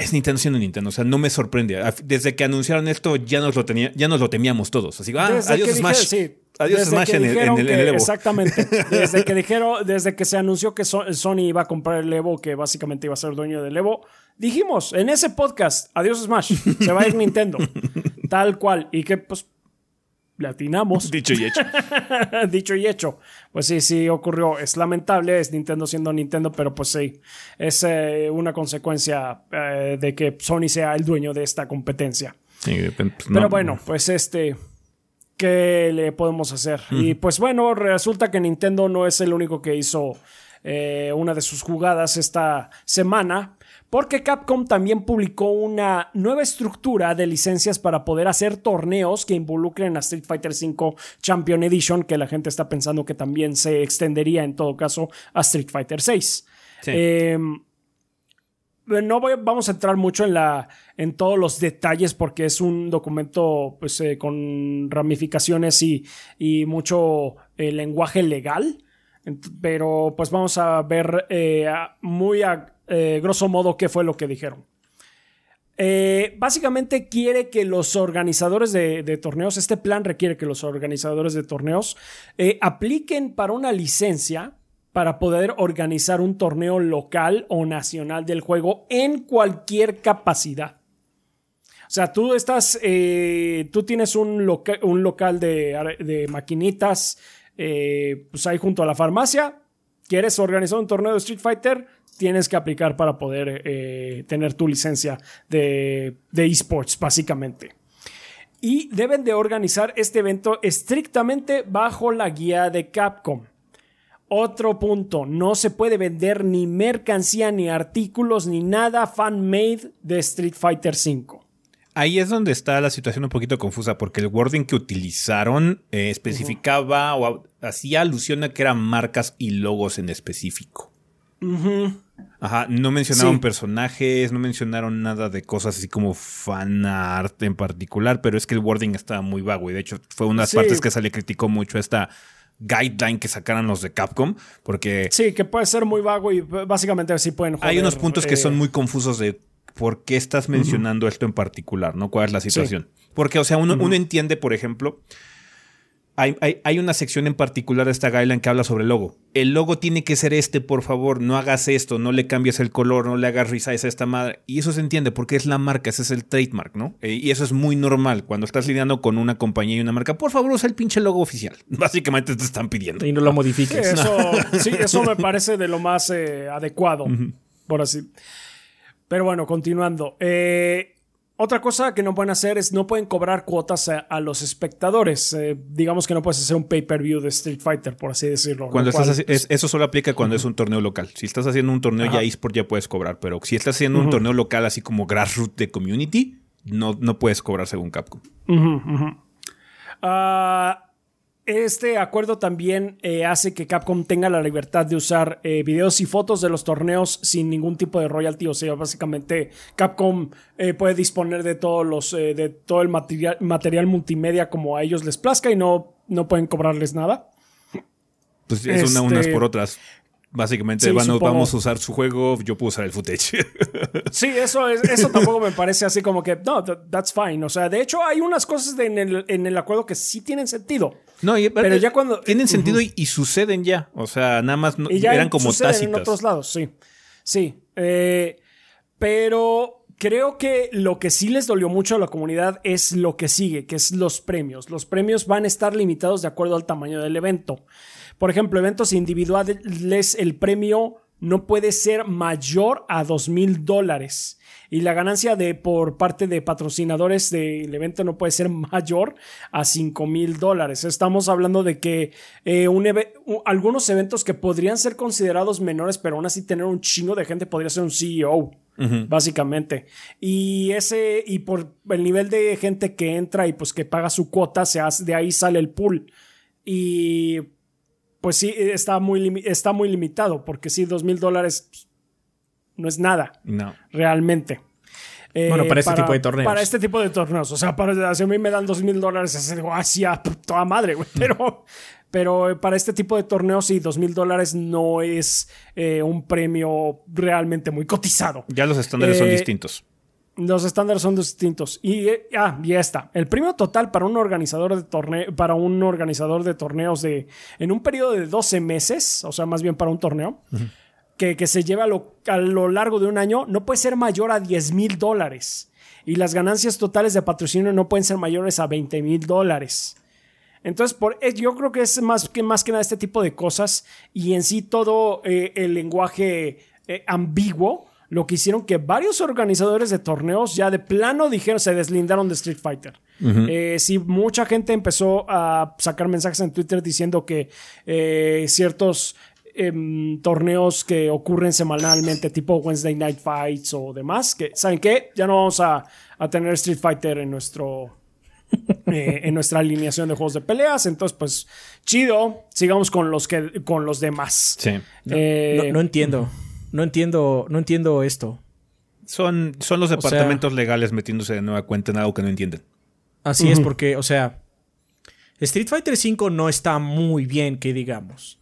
Speaker 1: es Nintendo siendo Nintendo, o sea, no me sorprende. Desde que anunciaron esto ya nos lo tenía, ya nos lo temíamos todos. Así, ah, adiós Smash. adiós Smash en el, Evo.
Speaker 2: Exactamente. Desde que dijeron, desde que se anunció que Sony iba a comprar el Evo, que básicamente iba a ser dueño del Evo, dijimos en ese podcast, adiós Smash, se va a ir Nintendo. Tal cual. Y que pues latinamos.
Speaker 1: Dicho y hecho.
Speaker 2: Dicho y hecho. Pues sí, sí ocurrió. Es lamentable, es Nintendo siendo Nintendo, pero pues sí, es eh, una consecuencia eh, de que Sony sea el dueño de esta competencia. Pues, pero bueno, pues este... ¿Qué le podemos hacer? Y pues bueno, resulta que Nintendo no es el único que hizo eh, una de sus jugadas esta semana porque Capcom también publicó una nueva estructura de licencias para poder hacer torneos que involucren a Street Fighter V Champion Edition, que la gente está pensando que también se extendería en todo caso a Street Fighter VI. Em, no vamos a entrar mucho en, la, en todos los detalles porque es un documento pues, eh, con ramificaciones y, mucho eh, lenguaje legal. Pero pues vamos a ver eh, muy a eh, grosso modo, qué fue lo que dijeron. Eh, básicamente quiere que los organizadores de, torneos, este plan requiere que los organizadores de torneos eh, apliquen para una licencia para poder organizar un torneo local o nacional del juego en cualquier capacidad. O sea, tú estás, tú tienes un, un local de, de maquinitas, pues ahí junto a la farmacia, quieres organizar un torneo de Street Fighter, tienes que aplicar para poder eh, tener tu licencia de, esports, básicamente. Y deben de organizar este evento estrictamente bajo la guía de Capcom. Otro punto, no se puede vender ni mercancía, ni artículos, ni nada fan-made de Street Fighter V.
Speaker 1: Ahí es donde está la situación un poquito confusa, porque el wording que utilizaron eh, especificaba o hacía alusión a que eran marcas y logos en específico. Ajá, no mencionaron personajes, no mencionaron nada de cosas así como fan art en particular, pero es que el wording estaba muy vago y de hecho fue una de las partes que se le criticó mucho esta guideline que sacaran los de Capcom, porque...
Speaker 2: Sí, que puede ser muy vago y básicamente así pueden
Speaker 1: Hay unos puntos que son eh, muy confusos de por qué estás mencionando esto en particular, ¿no? ¿Cuál es la situación? Porque, o sea, uno, uno entiende, por ejemplo, hay, una sección en particular de esta guideline que habla sobre el logo. El logo tiene que ser este, por favor, no hagas esto, no le cambies el color, no le hagas resize a esta madre. Y eso se entiende porque es la marca, ese es el trademark, ¿no? Eh, y eso es muy normal cuando estás lidiando con una compañía y una marca. Por favor, usa el pinche logo oficial. Básicamente te están pidiendo.
Speaker 3: Y no lo modifiques.
Speaker 2: Sí, eso, me parece de lo más eh, adecuado, por así. Pero bueno, continuando. Eh, otra cosa que no pueden hacer es no pueden cobrar cuotas a, los espectadores. Eh, digamos que no puedes hacer un pay-per-view de Street Fighter, por así decirlo.
Speaker 1: Cuando estás eso solo aplica cuando es un torneo local. Si estás haciendo un torneo ya eSport ya puedes cobrar, pero si estás haciendo un torneo local así como grassroots de community, no, no puedes cobrar según Capcom.
Speaker 2: Ah... Este acuerdo también eh, hace que Capcom tenga la libertad de usar eh, videos y fotos de los torneos sin ningún tipo de royalty. O sea, básicamente Capcom eh, puede disponer de todos los de todo el material, material, multimedia como a ellos les plazca y no, no pueden cobrarles nada.
Speaker 1: Pues es unas por otras. Básicamente vamos a usar su juego, yo puedo usar el footage.
Speaker 2: sí, eso, es, eso tampoco me parece así como que, no, that's fine. O sea, de hecho hay unas cosas en, el, en, el, acuerdo que sí tienen sentido.
Speaker 1: No, pero ya cuando... Tienen sentido y, suceden ya. O sea, nada más eran como tácitas. en
Speaker 2: otros lados, sí. Sí. Eh, pero creo que lo que sí les dolió mucho a la comunidad es lo que sigue, que es los premios. Los premios van a estar limitados de acuerdo al tamaño del evento. Por ejemplo, eventos individuales, el premio no puede ser mayor a dos mil dólares. Y la ganancia de por parte de patrocinadores del evento no puede ser mayor a cinco mil dólares. Estamos hablando de que eh, algunos eventos que podrían ser considerados menores, pero aún así tener un chingo de gente podría ser un CEO. Básicamente. Y ese, y por el nivel de gente que entra y pues que paga su cuota, se hace, de ahí sale el pool. Y pues sí, está muy, está muy limitado, porque sí, dos mil dólares pues, no es nada.
Speaker 1: No.
Speaker 2: Realmente.
Speaker 3: bueno, para este tipo de torneos.
Speaker 2: Para este tipo de torneos. O sea, para, si a mí me dan dos mil dólares, es algo así a toda madre, güey. Pero, pero para este tipo de torneos, sí, dos mil dólares no es eh, un premio realmente muy cotizado.
Speaker 1: Ya los estándares son eh, distintos.
Speaker 2: Los estándares son distintos. Y ah, ya está. El premio total para un organizador de torneo, para un organizador de torneos de en un periodo de 12 meses, o sea, más bien para un torneo, que, que, se lleva a lo, a lo, largo de un año, no puede ser mayor a 10 mil dólares. Y las ganancias totales de patrocinio no pueden ser mayores a 20 mil dólares. Entonces, por, eh, yo creo que es más que, más que nada este tipo de cosas y en sí todo eh, el lenguaje eh, ambiguo lo que hicieron que varios organizadores de torneos ya de plano dijeron, se deslindaron de Street Fighter. Eh, si mucha gente empezó a sacar mensajes en Twitter diciendo que eh, ciertos em, torneos que ocurren semanalmente, tipo Wednesday Night Fights o demás, que, ¿saben qué? Ya no vamos a, tener Street Fighter en nuestro... Eh, en nuestra alineación de juegos de peleas. Entonces, pues, chido. Sigamos con los que con los demás.
Speaker 1: Sí.
Speaker 3: no entiendo. No entiendo, no entiendo esto.
Speaker 1: Son, son los departamentos legales metiéndose de nueva cuenta en algo que no entienden.
Speaker 3: Así es, porque, o sea, Street Fighter V no está muy bien, que digamos.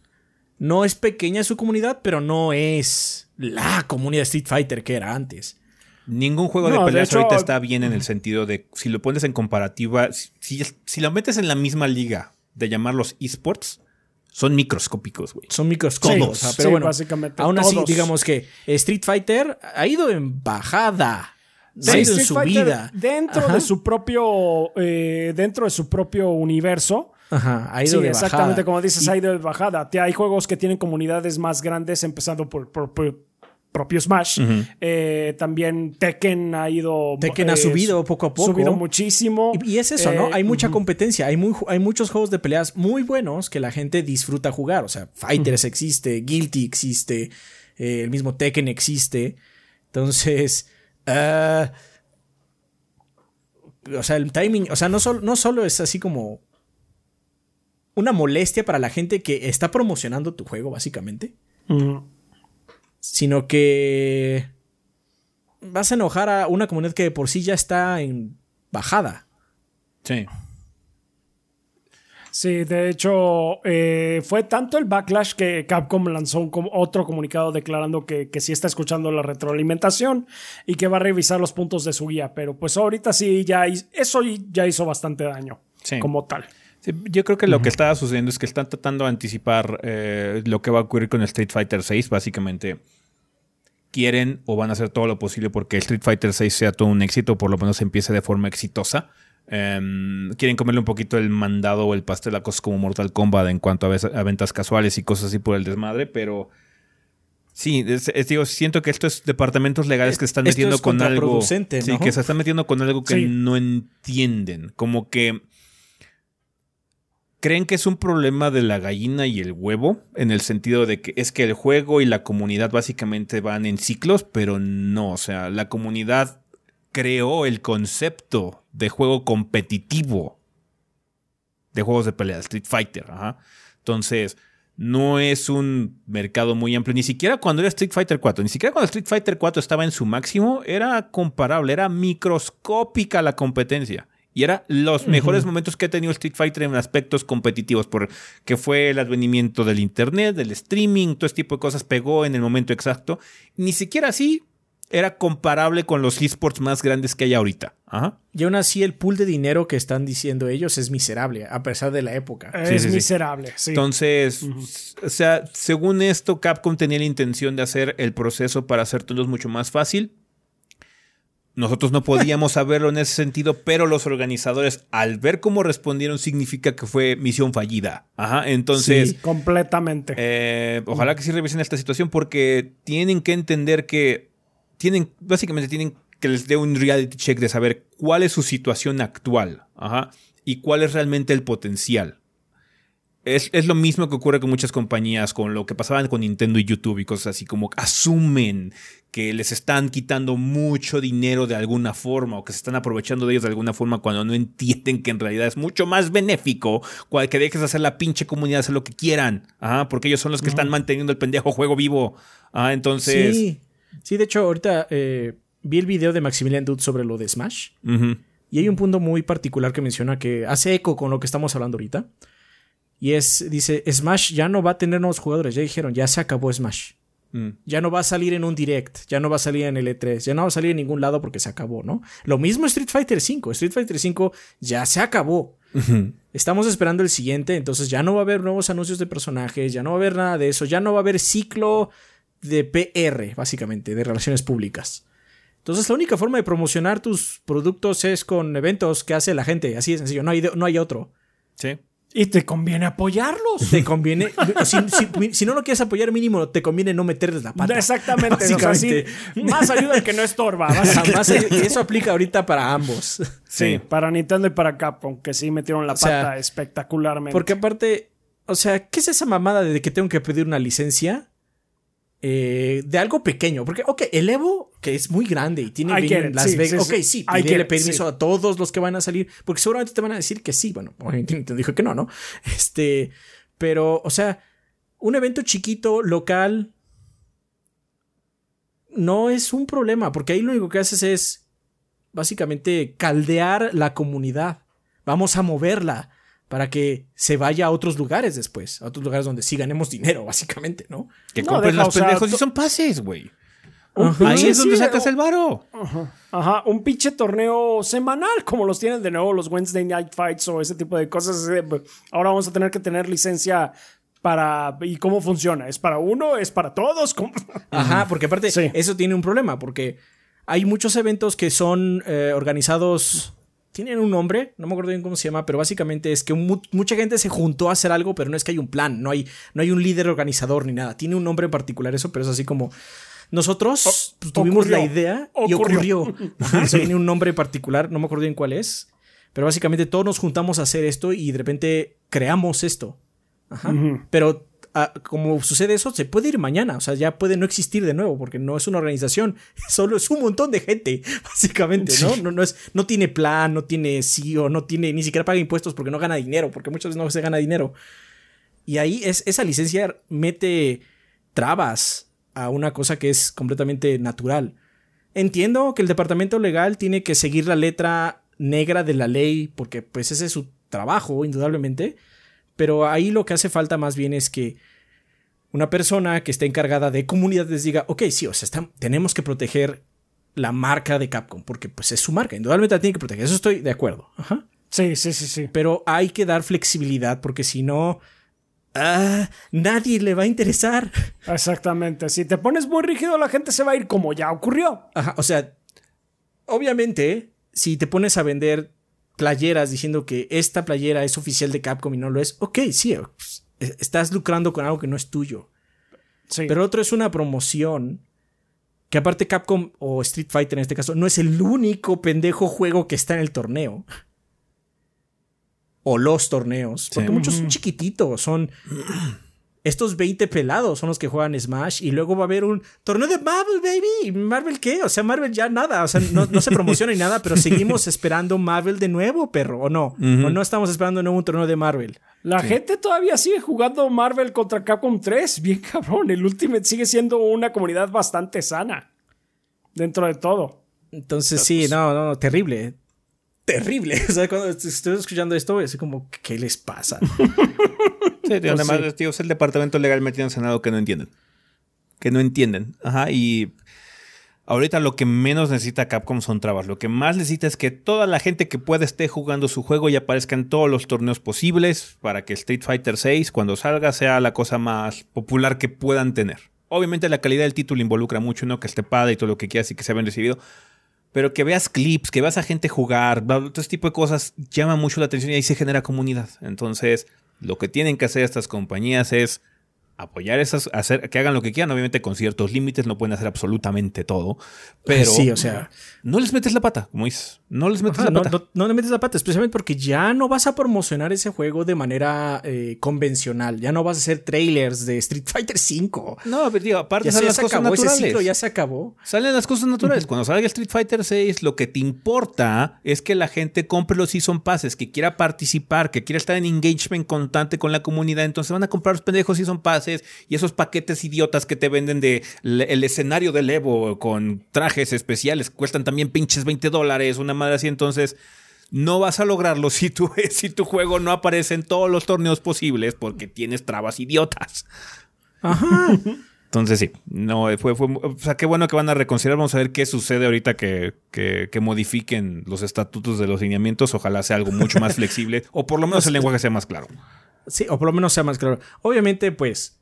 Speaker 3: No es pequeña su comunidad, pero no es la comunidad de Street Fighter que era antes.
Speaker 1: Ningún juego de peleas ahorita está bien en el sentido de si lo pones en comparativa, si, si lo metes en la misma liga de llamarlos esports, son microscópicos, güey.
Speaker 3: Son microscópicos. pero bueno, básicamente aún así, digamos que Street Fighter ha ido en bajada. ha ido en subida.
Speaker 2: Dentro de su propio. Eh, dentro de su propio universo.
Speaker 3: Ajá, ha ido de
Speaker 2: exactamente como dices, ha ido de bajada. Hay juegos que tienen comunidades más grandes, empezando por propio Smash. Eh, también Tekken ha ido.
Speaker 3: Tekken ha eh, subido poco a poco.
Speaker 2: Subido muchísimo.
Speaker 3: Y, es eso, ¿no? Eh, hay mucha competencia. Hay, muy, hay muchos juegos de peleas muy buenos que la gente disfruta jugar. O sea, Fighters existe, Guilty existe, el mismo Tekken existe. Entonces. Ah, o sea, el timing. O sea, no, no solo es así como. Una molestia para la gente que está promocionando tu juego, básicamente sino que vas a enojar a una comunidad que por sí ya está en bajada.
Speaker 1: Sí.
Speaker 2: Sí, de hecho, eh, fue tanto el backlash que Capcom lanzó un, otro comunicado declarando que, que, sí está escuchando la retroalimentación y que va a revisar los puntos de su guía. Pero pues ahorita sí, ya eso ya hizo bastante daño como tal.
Speaker 1: Yo creo que lo que está sucediendo es que están tratando de anticipar eh, lo que va a ocurrir con Street Fighter VI. Básicamente, quieren o van a hacer todo lo posible porque Street Fighter VI sea todo un éxito, por lo menos empiece de forma exitosa. Em, quieren comerle un poquito el mandado o el pastel a cosas como Mortal Kombat en cuanto a, ventas casuales y cosas así por el desmadre, pero sí, digo, siento que estos departamentos legales que están metiendo con algo. Sí, que se están metiendo con algo que no entienden. Como que creen que es un problema de la gallina y el huevo, en el sentido de que es que el juego y la comunidad básicamente van en ciclos, pero no, o sea, la comunidad creó el concepto de juego competitivo de juegos de pelea, Street Fighter, Entonces, no es un mercado muy amplio, ni siquiera cuando era Street Fighter 4, ni siquiera cuando Street Fighter 4 estaba en su máximo, era comparable, era microscópica la competencia. Y era los mejores momentos que ha tenido Street Fighter en aspectos competitivos, porque fue el advenimiento del internet, del streaming, todo este tipo de cosas pegó en el momento exacto. Ni siquiera así era comparable con los esports más grandes que hay ahorita.
Speaker 3: Y aún así el pool de dinero que están diciendo ellos es miserable, a pesar de la época.
Speaker 2: Es miserable, sí.
Speaker 1: Entonces, o sea, según esto, Capcom tenía la intención de hacer el proceso para hacer todo mucho más fácil. Nosotros no podíamos saberlo en ese sentido, pero los organizadores, al ver cómo respondieron, significa que fue misión fallida. Ajá, entonces. Sí,
Speaker 2: completamente.
Speaker 1: Eh, ojalá que sí revisen esta situación porque tienen que entender que. Tienen, básicamente tienen que les dé un reality check de saber cuál es su situación actual. Ajá, y cuál es realmente el potencial. Es, lo mismo que ocurre con muchas compañías, con lo que pasaban con Nintendo y YouTube y cosas así, como asumen que les están quitando mucho dinero de alguna forma o que se están aprovechando de ellos de alguna forma cuando no entienden que en realidad es mucho más benéfico que dejes de hacer la pinche comunidad hacer lo que quieran, porque ellos son los que están manteniendo el pendejo juego vivo. entonces...
Speaker 3: Sí. sí, de hecho, ahorita eh, vi el video de Maximilian Dude sobre lo de Smash. Y hay un punto muy particular que menciona que hace eco con lo que estamos hablando ahorita. Y es, dice, Smash ya no va a tener nuevos jugadores. Ya dijeron, ya se acabó Smash. Mm. Ya no va a salir en un direct, ya no va a salir en el E3, ya no va a salir en ningún lado porque se acabó, ¿no? Lo mismo Street Fighter V. Street Fighter V ya se acabó. Estamos esperando el siguiente, entonces ya no va a haber nuevos anuncios de personajes, ya no va a haber nada de eso, ya no va a haber ciclo de PR, básicamente, de relaciones públicas. Entonces la única forma de promocionar tus productos es con eventos que hace la gente, así de sencillo, no hay, no hay otro.
Speaker 1: Sí.
Speaker 2: Y te conviene apoyarlos.
Speaker 3: Te conviene. si, no lo quieres apoyar, mínimo te conviene no meterles la pata.
Speaker 2: Exactamente. más ayuda que no estorba.
Speaker 3: y eso aplica ahorita para ambos.
Speaker 2: Sí, para Nintendo y para Capcom, que sí metieron la pata espectacularmente.
Speaker 3: Porque aparte, o sea, ¿qué es esa mamada de que tengo que pedir una licencia? Eh, de algo pequeño. Porque, ok, el Evo, que es muy grande y tiene bien Las Vegas. ok, sí, pídele permiso a todos los que van a salir. Porque seguramente te van a decir que sí. Bueno, te dijo que no, ¿no? Este. Pero, o sea, un evento chiquito, local. No es un problema. Porque ahí lo único que haces es. Básicamente caldear la comunidad. Vamos a moverla para que se vaya a otros lugares después, a otros lugares donde sí ganemos dinero, básicamente, ¿no?
Speaker 1: Que compren los pendejos y son pases, güey. Ahí es donde sacas el varo.
Speaker 2: Ajá. un pinche torneo semanal, como los tienen de nuevo los Wednesday Night Fights o ese tipo de cosas. Ahora vamos a tener que tener licencia para... ¿Y cómo funciona? ¿Es para uno? ¿Es para todos?
Speaker 3: Ajá, porque aparte eso tiene un problema, porque hay muchos eventos que son eh, organizados tienen un nombre, no me acuerdo bien cómo se llama, pero básicamente es que mucha gente se juntó a hacer algo, pero no es que hay un plan, no hay, no hay un líder organizador ni nada. Tiene un nombre en particular eso, pero es así como nosotros pues, tuvimos la idea y ocurrió. tiene un nombre en particular, no me acuerdo bien cuál es, pero básicamente todos nos juntamos a hacer esto y de repente creamos esto. Ajá. Pero como sucede eso, se puede ir mañana. O sea, ya puede no existir de nuevo, porque no es una organización, solo es un montón de gente, básicamente, ¿no? No, es, no tiene plan, no tiene CEO, no tiene, ni siquiera paga impuestos porque no gana dinero, porque muchas veces no se gana dinero. Y ahí es, esa licencia mete trabas a una cosa que es completamente natural. Entiendo que el departamento legal tiene que seguir la letra negra de la ley, porque pues ese es su trabajo, indudablemente pero ahí lo que hace falta más bien es que una persona que esté encargada de comunidades diga, ok, sí, o sea, tenemos que proteger la marca de Capcom, porque pues es su marca, indudablemente la tiene que proteger, eso estoy de acuerdo.
Speaker 2: Sí, sí, sí, sí.
Speaker 3: Pero hay que dar flexibilidad porque si no, ah, nadie le va a interesar.
Speaker 2: Exactamente. Si te pones muy rígido, la gente se va a ir como ya ocurrió.
Speaker 3: Ajá, o sea, obviamente, si te pones a vender playeras diciendo que esta playera es oficial de Capcom y no lo es, ok, sí, pues, estás lucrando con algo que no es tuyo.
Speaker 2: Sí.
Speaker 3: Pero otro es una promoción que aparte Capcom o Street Fighter en este caso no es el único pendejo juego que está en el torneo. O los torneos. Porque muchos son chiquititos, son... Estos 20 pelados son los que juegan Smash y luego va a haber un torneo de Marvel, baby. ¿Marvel qué? O sea, Marvel ya nada. O sea, no, no se promociona ni nada, pero seguimos esperando Marvel de nuevo, perro. ¿O no? ¿O no estamos esperando de nuevo un torneo de Marvel?
Speaker 2: La gente todavía sigue jugando Marvel contra Capcom 3. Bien cabrón. El Ultimate sigue siendo una comunidad bastante sana. Dentro de todo.
Speaker 3: Entonces, sí, no, no, terrible. Terrible. O sea, cuando estoy escuchando esto, es como, ¿qué les pasa?
Speaker 1: Sí, tío, además, tío, es el departamento legal metido en Senado que no entienden. Que no entienden. Ajá, y ahorita lo que menos necesita Capcom son trabas. Lo que más necesita es que toda la gente que pueda esté jugando su juego y aparezca en todos los torneos posibles para que Street Fighter VI, cuando salga, sea la cosa más popular que puedan tener. Obviamente la calidad del título involucra mucho, ¿no? Que esté padre y todo lo que quieras y que se bien recibido. Pero que veas clips, que veas a gente jugar, todo este tipo de cosas llama mucho la atención y ahí se genera comunidad. Entonces, lo que tienen que hacer estas compañías es apoyar esas, hacer que hagan lo que quieran, obviamente con ciertos límites, no pueden hacer absolutamente todo, pero
Speaker 3: sí, o sea,
Speaker 1: no les metes la pata, como dices, no les metes
Speaker 3: Ajá,
Speaker 1: la
Speaker 3: no,
Speaker 1: pata.
Speaker 3: no- no le metes la pata, especialmente porque ya no vas a promocionar ese juego de manera eh, convencional. Ya no vas a hacer trailers de Street Fighter V.
Speaker 1: No, pero digo, aparte
Speaker 3: Ya, se-
Speaker 1: salen
Speaker 3: ya
Speaker 1: las
Speaker 3: se
Speaker 1: cosas
Speaker 3: acabó ese
Speaker 1: naturales.
Speaker 3: ciclo, ya se acabó.
Speaker 1: Salen las cosas naturales. Cuando salga Street Fighter 6, lo que te importa es que la gente compre los Season Passes, que quiera participar, que quiera estar en engagement constante con la comunidad. Entonces van a comprar los pendejos Season Passes y esos paquetes idiotas que te venden de el escenario del Evo con trajes especiales cuestan también pinches 20 dólares, una madre así. Entonces no vas a lograrlo si tu, si tu juego no aparece en todos los torneos posibles porque tienes trabas idiotas.
Speaker 3: Ajá.
Speaker 1: Entonces sí, no, fue, fue, o sea, qué bueno que van a reconsiderar. Vamos a ver qué sucede ahorita que, que, que modifiquen los estatutos de los lineamientos. Ojalá sea algo mucho más flexible o por lo menos el lenguaje sea más claro.
Speaker 3: Sí, o por lo menos sea más claro. Obviamente, pues.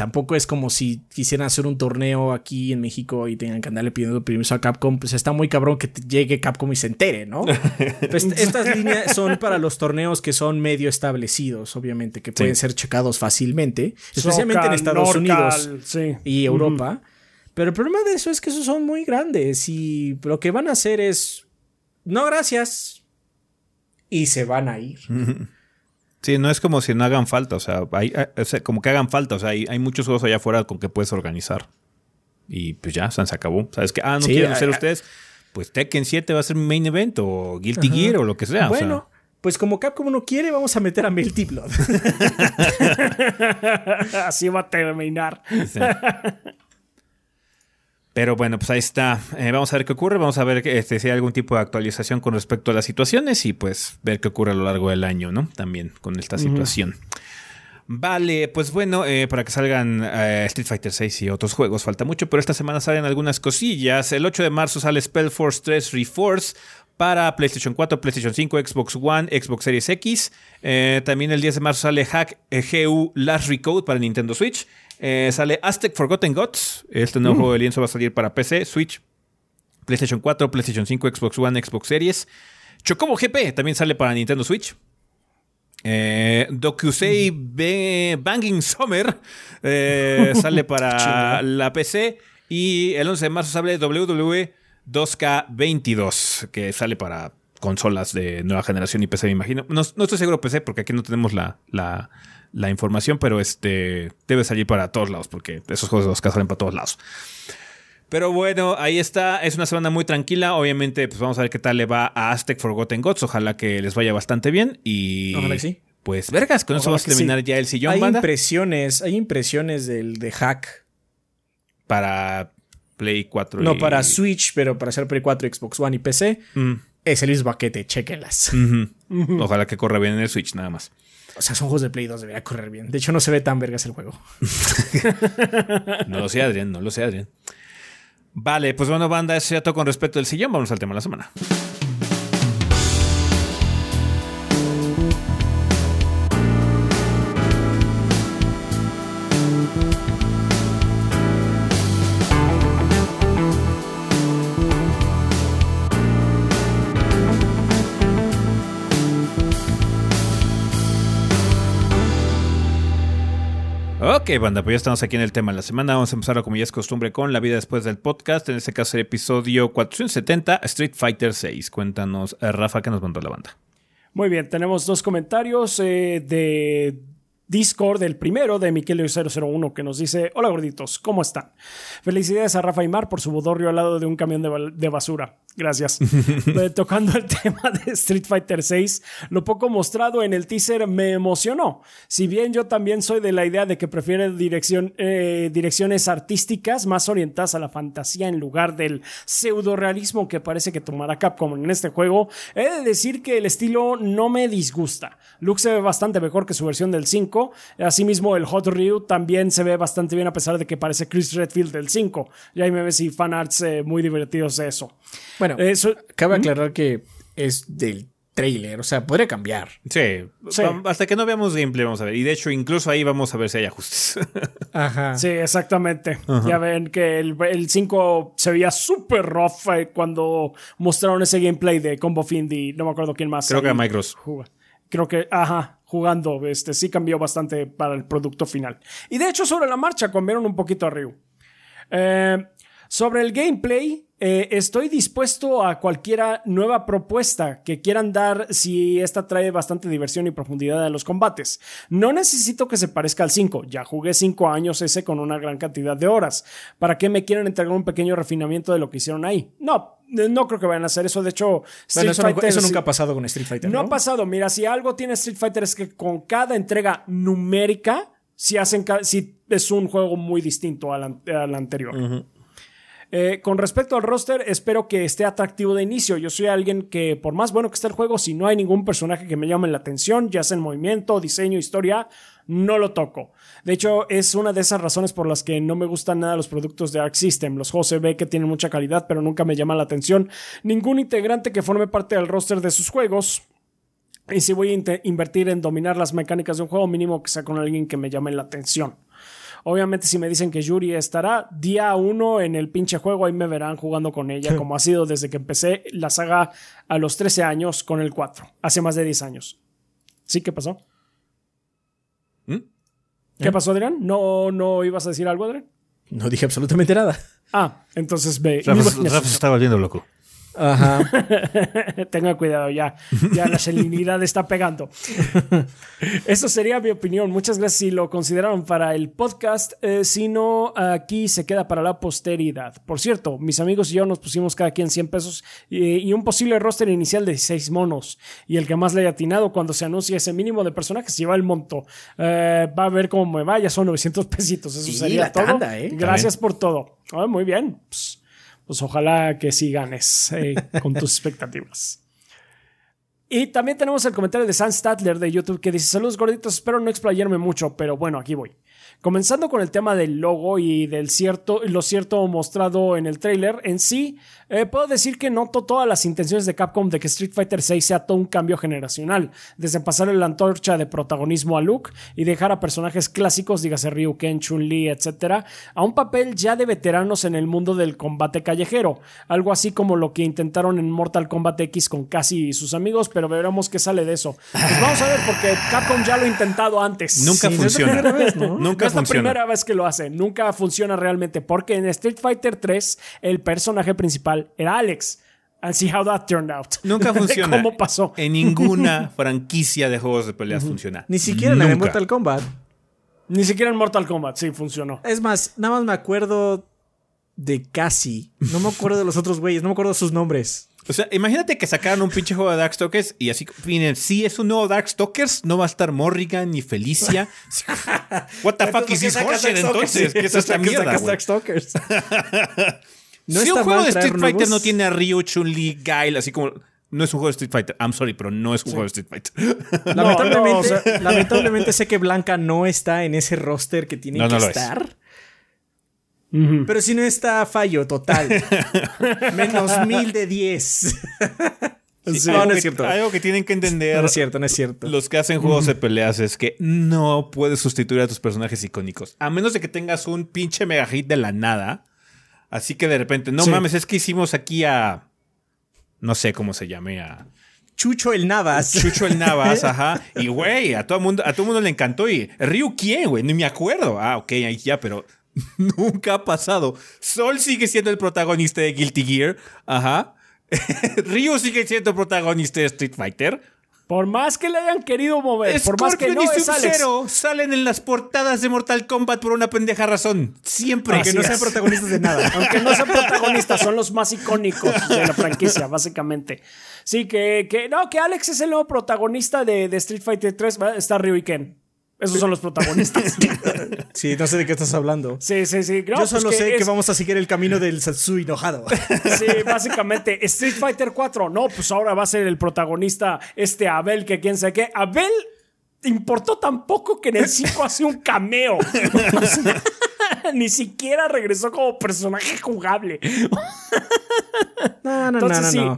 Speaker 3: Tampoco es como si quisieran hacer un torneo aquí en México y tengan que andarle pidiendo permiso a Capcom. Pues está muy cabrón que te llegue Capcom y se entere, ¿no? Pues estas líneas son para los torneos que son medio establecidos, obviamente, que pueden ser checados fácilmente, especialmente en
Speaker 2: Socal,
Speaker 3: Estados
Speaker 2: Norcal,
Speaker 3: Unidos
Speaker 2: sí.
Speaker 3: y Europa. Pero el problema de eso es que esos son muy grandes y lo que van a hacer es, no gracias, y se van a ir.
Speaker 1: Sí, no es como si no hagan falta, o sea, hay, o sea, como que hagan falta, o sea, hay, hay muchos juegos allá afuera con que puedes organizar. Y pues ya, se acabó. ¿Sabes que Ah, no
Speaker 3: Sí,
Speaker 1: quieren
Speaker 3: a-
Speaker 1: ustedes. Pues Tekken 7 va a ser mi main event o Guilty Gear o lo que sea. o sea.
Speaker 3: Bueno, pues como Capcom no quiere, vamos a meter a Melty Blood.
Speaker 2: Así va a terminar.
Speaker 1: Sí. Pero bueno, pues ahí está. Eh, vamos a ver qué ocurre. Vamos a ver este, si hay algún tipo de actualización con respecto a las situaciones y pues ver qué ocurre a lo largo del año, ¿no? También con esta situación. Vale, pues bueno, eh, para que salgan eh, Street Fighter 6 y otros juegos falta mucho, pero esta semana salen algunas cosillas. El 8 de marzo sale Spellforce 3 Reforce para PlayStation 4, PlayStation 5, Xbox One, Xbox Series X. Eh, también el 10 de marzo sale Hack GU Last Recode para Nintendo Switch. Eh, sale Aztec Forgotten Gods. Este nuevo juego de lienzo va a salir para PC, Switch, PlayStation 4, PlayStation 5, Xbox One, Xbox Series. Chocobo GP también sale para Nintendo Switch. Eh, Dokusei Be- Banging Summer eh, sale para la PC. Y el 11 de marzo sale WWE 2K22, que sale para consolas de nueva generación y PC, me imagino. No, no estoy seguro PC porque aquí no tenemos la, la, la información, pero este debe salir para todos lados porque esos juegos de 2K salen para todos lados. Pero bueno, ahí está. Es una semana muy tranquila. Obviamente, pues vamos a ver qué tal le va a Aztec Forgotten Gods. Ojalá que les vaya bastante bien. Y.
Speaker 3: Ojalá que sí.
Speaker 1: Pues, vergas, con eso vamos a
Speaker 2: sí.
Speaker 1: terminar ya el sillón,
Speaker 3: hay
Speaker 1: banda.
Speaker 3: impresiones, hay impresiones del de Hack.
Speaker 1: Para Play 4.
Speaker 3: No
Speaker 1: y-
Speaker 3: para Switch, pero para hacer Play 4, Xbox One y PC.
Speaker 1: Mm,
Speaker 3: Es el mismo paquete, chequenlas.
Speaker 1: Ojalá que corra bien en el Switch, nada más.
Speaker 3: O sea, son juegos de Play 2, debería correr bien. De hecho, no se ve tan vergas el juego.
Speaker 1: No lo sé, Adrián, no lo sé, Adrián. Vale, pues bueno, banda, eso ya todo con respecto al sillón. Vamos al tema de la semana. Banda, pues ya estamos aquí en el tema de la semana. Vamos a empezar, como ya es costumbre, con la vida después del podcast. En este caso, el episodio 470, Street Fighter 6. Cuéntanos, eh, Rafa, qué nos mandó la banda.
Speaker 2: Muy bien, tenemos dos comentarios eh, de Discord, el primero de Miquelio001, que nos dice: Hola gorditos, ¿cómo están? Felicidades a Rafa y Mar por su bodorrio al lado de un camión de, basura. Gracias. Eh, Tocando el tema de Street Fighter 6, lo poco mostrado en el teaser me emocionó. Si bien yo también soy de la idea de que prefiero dirección, eh, direcciones artísticas más orientadas a la fantasía en lugar del pseudo-realismo que parece que tomará Capcom en este juego, he de decir que el estilo no me disgusta. Luke se ve bastante mejor que su versión del 5. Asimismo, el Hot Ryu también se ve bastante bien a pesar de que parece Chris Redfield del 5. Y ahí me ves y fanarts eh, muy divertidos de eso.
Speaker 3: Bueno,
Speaker 2: Eso,
Speaker 3: cabe aclarar que es del trailer, o sea, podría cambiar.
Speaker 1: Sí, hasta que no veamos gameplay, vamos a ver. Y de hecho, incluso ahí vamos a ver si hay ajustes.
Speaker 3: Ajá.
Speaker 2: Sí, exactamente. Ya ven que el, el 5 se veía súper rough eh, cuando mostraron ese gameplay de Combo Fiend y no me acuerdo quién más.
Speaker 1: Creo que a Micros.
Speaker 2: Creo que, ajá, jugando, este sí cambió bastante para el producto final. Y de hecho, sobre la marcha cambiaron un poquito a Ryu. Eh, sobre el gameplay, eh, estoy dispuesto a cualquiera nueva propuesta que quieran dar si esta trae bastante diversión y profundidad a los combates. No necesito que se parezca al 5, ya jugué 5 años ese con una gran cantidad de horas. ¿Para qué me quieren entregar un pequeño refinamiento de lo que hicieron ahí? No, eh, no creo que vayan a hacer eso. De hecho,
Speaker 3: Bueno, eso, no- eso nunca ha pasado con Street Fighter.
Speaker 2: no
Speaker 3: No,
Speaker 2: ha pasado. Mira, si algo tiene Street Fighter es que con cada entrega numérica, si hacen, si es un juego muy distinto al, al anterior. Eh, con respecto al roster, espero que esté atractivo de inicio. Yo soy alguien que, por más bueno que esté el juego, si no hay ningún personaje que me llame la atención, ya sea en movimiento, diseño, historia, no lo toco. De hecho, es una de esas razones por las que no me gustan nada los productos de Arc System. Los juegos se ve que tienen mucha calidad, pero nunca me llama la atención ningún integrante que forme parte del roster de sus juegos. Y si voy a invertir en dominar las mecánicas de un juego, mínimo que sea con alguien que me llame la atención. Obviamente, si me dicen que Yuri estará día uno en el pinche juego, ahí me verán jugando con ella, como ha sido desde que empecé la saga a los 13 años con el 4, hace más de 10 años. ¿Sí? ¿Qué pasó?
Speaker 1: ¿Mm?
Speaker 2: ¿Qué pasó, Adrián? ¿No, ¿No ibas a decir algo, Adrián?
Speaker 3: no dije absolutamente nada.
Speaker 2: Ah, entonces ve.
Speaker 1: Rafa. Rafa se está volviendo loco.
Speaker 3: Ajá.
Speaker 2: Tenga cuidado ya. Ya la salinidad está pegando. Eso sería mi opinión. Muchas gracias si lo consideraron para el podcast. Eh, si no, aquí se queda para la posteridad. Por cierto, mis amigos y yo nos pusimos cada quien 100 pesos y, y un posible roster inicial de 6 monos. Y el que más le haya atinado cuando se anuncia ese mínimo de personajes lleva el monto. Eh, va a ver cómo me vaya. Son 900 pesitos. Eso
Speaker 3: Sí,
Speaker 2: sería todo.
Speaker 3: tanda, ¿eh?
Speaker 2: Gracias por todo. Ah, muy bien. Pues ojalá que sí ganes eh, con tus expectativas. Y también tenemos el comentario de Sam Statler de YouTube que dice: Saludos gorditos, espero no explayarme mucho, pero bueno, aquí voy. Comenzando con el tema del logo y del cierto, lo cierto mostrado en el tráiler en sí, eh, puedo decir que noto todas las intenciones de Capcom de que Street Fighter 6 sea todo un cambio generacional, desde pasarle la antorcha de protagonismo a Luke y dejar a personajes clásicos, dígase Ryu, Ken, Chun-Li, etc., a un papel ya de veteranos en el mundo del combate callejero, algo así como lo que intentaron en Mortal Kombat X con Cassie y sus amigos, pero veremos qué sale de eso. Pues vamos a ver, porque Capcom ya lo ha intentado antes.
Speaker 1: Nunca
Speaker 3: Sí,
Speaker 1: funciona.
Speaker 3: primera vez, ¿no?
Speaker 1: Nunca
Speaker 2: Es la primera vez que lo hace. Nunca funciona realmente. Porque en Street Fighter 3, el personaje principal era Alex. And see how that turned out.
Speaker 1: Nunca
Speaker 2: De
Speaker 1: funciona.
Speaker 2: ¿Cómo pasó?
Speaker 1: En ninguna franquicia de juegos de peleas funciona.
Speaker 3: Ni siquiera en de. Mortal Kombat.
Speaker 2: Ni siquiera en Mortal Kombat, sí, funcionó.
Speaker 3: Es más, nada más me acuerdo de Cassie. No me acuerdo de los otros güeyes, no me acuerdo sus nombres.
Speaker 1: O sea, imagínate que sacaran un pinche juego de Darkstalkers y así, miren, si es un nuevo Darkstalkers, no va a estar Morrigan ni Felicia. What the fuck is this horseshit entonces? ¿Qué es esta mierda? güey?
Speaker 3: Darkstalkers. No
Speaker 1: si
Speaker 3: está
Speaker 1: un juego de Street Fighter
Speaker 3: nuevos.
Speaker 1: no tiene a Ryu, Chun-Li, Guile, así como... No es un juego de Street Fighter. I'm sorry, pero no es un juego de Street Fighter.
Speaker 3: Lamentablemente,
Speaker 2: No, no, o sea-
Speaker 3: lamentablemente sé que Blanca no está en ese roster que tiene
Speaker 1: No,
Speaker 3: que
Speaker 1: no
Speaker 3: Pero si no está, fallo total. Menos mil de diez.
Speaker 1: Sí,
Speaker 3: No, no es
Speaker 1: que-
Speaker 3: cierto.
Speaker 1: Algo que tienen que entender
Speaker 3: No es cierto, no es cierto.
Speaker 1: los que hacen juegos de peleas es que no puedes sustituir a tus personajes icónicos. A menos de que tengas un pinche mega hit de la nada. Así que de repente, no
Speaker 3: Sí.
Speaker 1: mames, es que hicimos aquí a. No sé cómo se llame, a
Speaker 3: Chucho el Navas.
Speaker 1: Chucho el Navas, ajá. Y güey, a todo mundo, a todo mundo le encantó. Y Ryu, ¿quién, güey? Ni me acuerdo. Ah, ok, ahí ya, pero nunca ha pasado. Sol sigue siendo el protagonista de Guilty Gear. Ajá. Ryu sigue siendo el protagonista de Street Fighter.
Speaker 2: Por más que le hayan querido mover, por más que no
Speaker 1: y
Speaker 2: es Alex.
Speaker 1: Sub-Zero salen en las portadas de Mortal Kombat por una pendeja razón. Siempre.
Speaker 3: Aunque no sean protagonistas de nada.
Speaker 2: Aunque no sean protagonistas, son los más icónicos de la franquicia, básicamente. Sí, que, que no, que Alex es el nuevo protagonista de, de Street Fighter 3. ¿verdad? Está Ryu y Ken. Esos son los protagonistas.
Speaker 3: Sí, no sé de qué estás hablando.
Speaker 2: Sí, sí, sí. No,
Speaker 3: Yo
Speaker 2: pues
Speaker 3: solo sé que vamos a seguir el camino del Satsui enojado.
Speaker 2: Sí, básicamente. Street Fighter 4. No, pues ahora va a ser el protagonista este Abel, que quién sabe qué. Abel importó tan poco que en el 5 hace un cameo. Ni siquiera regresó como personaje jugable.
Speaker 3: No, no,
Speaker 2: Entonces
Speaker 3: no,
Speaker 2: sí,
Speaker 3: no,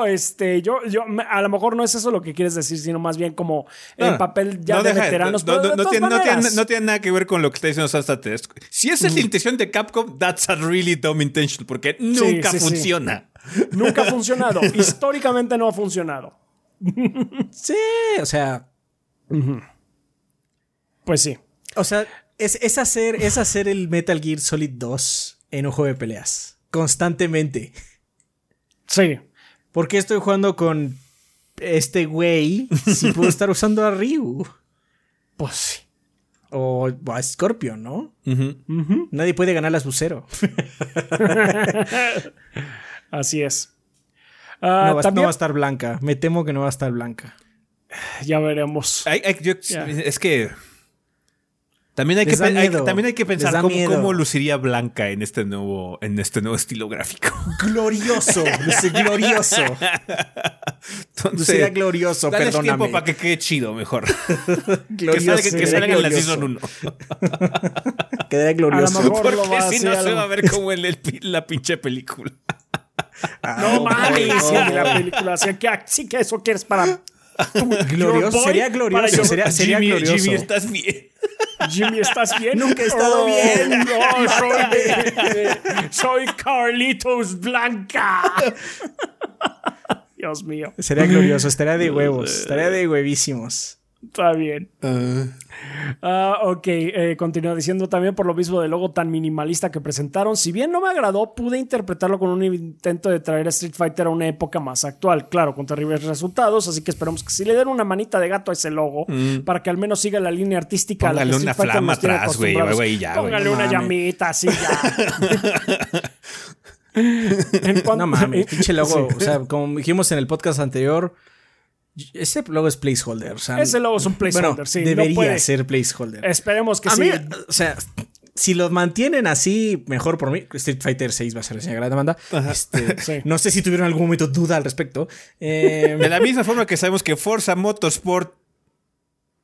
Speaker 3: no.
Speaker 2: este, yo, yo, a lo mejor no es eso lo que quieres decir, sino más bien como el papel ya de
Speaker 1: deja-
Speaker 2: veteranos.
Speaker 1: No,
Speaker 2: de
Speaker 1: tiene, no, tiene,
Speaker 2: maneras.
Speaker 1: no tiene nada que ver con lo que está diciendo Sasta Test. Si esa es la intención de Capcom, that's a really dumb intention, porque nunca
Speaker 2: sí, sí.
Speaker 1: funciona.
Speaker 2: Nunca ha funcionado. Históricamente no ha funcionado.
Speaker 3: Sí, o sea,
Speaker 2: Pues sí.
Speaker 3: o sea, es, es hacer, es hacer el Metal Gear Solid 2 en un juego de peleas. Constantemente.
Speaker 2: Sí.
Speaker 3: ¿Por qué estoy jugando con este güey si puedo estar usando a Ryu?
Speaker 2: Pues sí.
Speaker 3: O a Scorpion, ¿no? Nadie puede ganar a Sub-Zero.
Speaker 2: Así es. Ah,
Speaker 3: no, va, no
Speaker 2: también,
Speaker 3: va a estar blanca. Me temo que no va a estar blanca.
Speaker 2: ya veremos.
Speaker 1: Yo-. Es que. También hay, que, hay- también hay que pensar cómo, cómo luciría Blanca en este nuevo, en este nuevo estilo gráfico.
Speaker 3: Glorioso, luce glorioso.
Speaker 1: Entonces,
Speaker 3: Luciría glorioso,
Speaker 1: dale
Speaker 3: perdóname.
Speaker 1: tiempo para que quede chido mejor. que
Speaker 3: glorioso.
Speaker 1: salga, que
Speaker 3: sería
Speaker 1: salga en la
Speaker 3: glorioso.
Speaker 1: Season 1.
Speaker 3: Quedaría
Speaker 2: A lo
Speaker 3: glorioso.
Speaker 2: mejor-
Speaker 1: Porque si no se va a ver como en el la pinche película.
Speaker 2: No mames,
Speaker 3: no.
Speaker 2: la película. Así que, sí que eso quieres para.
Speaker 3: Glorioso, sería glorioso, sería, sería
Speaker 1: Jimmy,
Speaker 3: glorioso.
Speaker 1: Jimmy, ¿estás bien?
Speaker 2: Jimmy, ¿estás bien?
Speaker 3: Nunca he estado bien.
Speaker 2: No, soy, soy Carlitos Blanca. Dios mío.
Speaker 3: Sería glorioso, estaría de huevos, estaría de huevísimos.
Speaker 2: Está bien. Ah, ok, eh, continúa diciendo también por lo mismo del logo tan minimalista que presentaron. Si bien no me agradó, pude interpretarlo con un intento de traer a Street Fighter a una época más actual. Claro, con terribles resultados, así que esperamos que si le den una manita de gato a ese logo para que al menos siga la línea artística. a la que
Speaker 1: Mm. Póngale una
Speaker 2: Fighter
Speaker 1: flama atrás, güey,
Speaker 2: Póngale una llamita, así ya. En cuanto-
Speaker 3: No mames, pinche logo.
Speaker 2: Sí.
Speaker 3: O sea, como dijimos en el podcast anterior, ese logo es placeholder. O sea,
Speaker 2: Ese logo es un placeholder,
Speaker 3: bueno,
Speaker 2: sí, no
Speaker 3: Debería
Speaker 2: puede.
Speaker 3: ser placeholder.
Speaker 2: Esperemos que
Speaker 3: A
Speaker 2: sí.
Speaker 3: mí, o sea, si lo mantienen así, mejor por mí. Street Fighter 6 va a ser reseña grande, Amanda. Este,
Speaker 2: Sí.
Speaker 3: No sé si tuvieron algún momento duda al respecto. Eh,
Speaker 1: De la misma forma que sabemos que Forza Motorsport.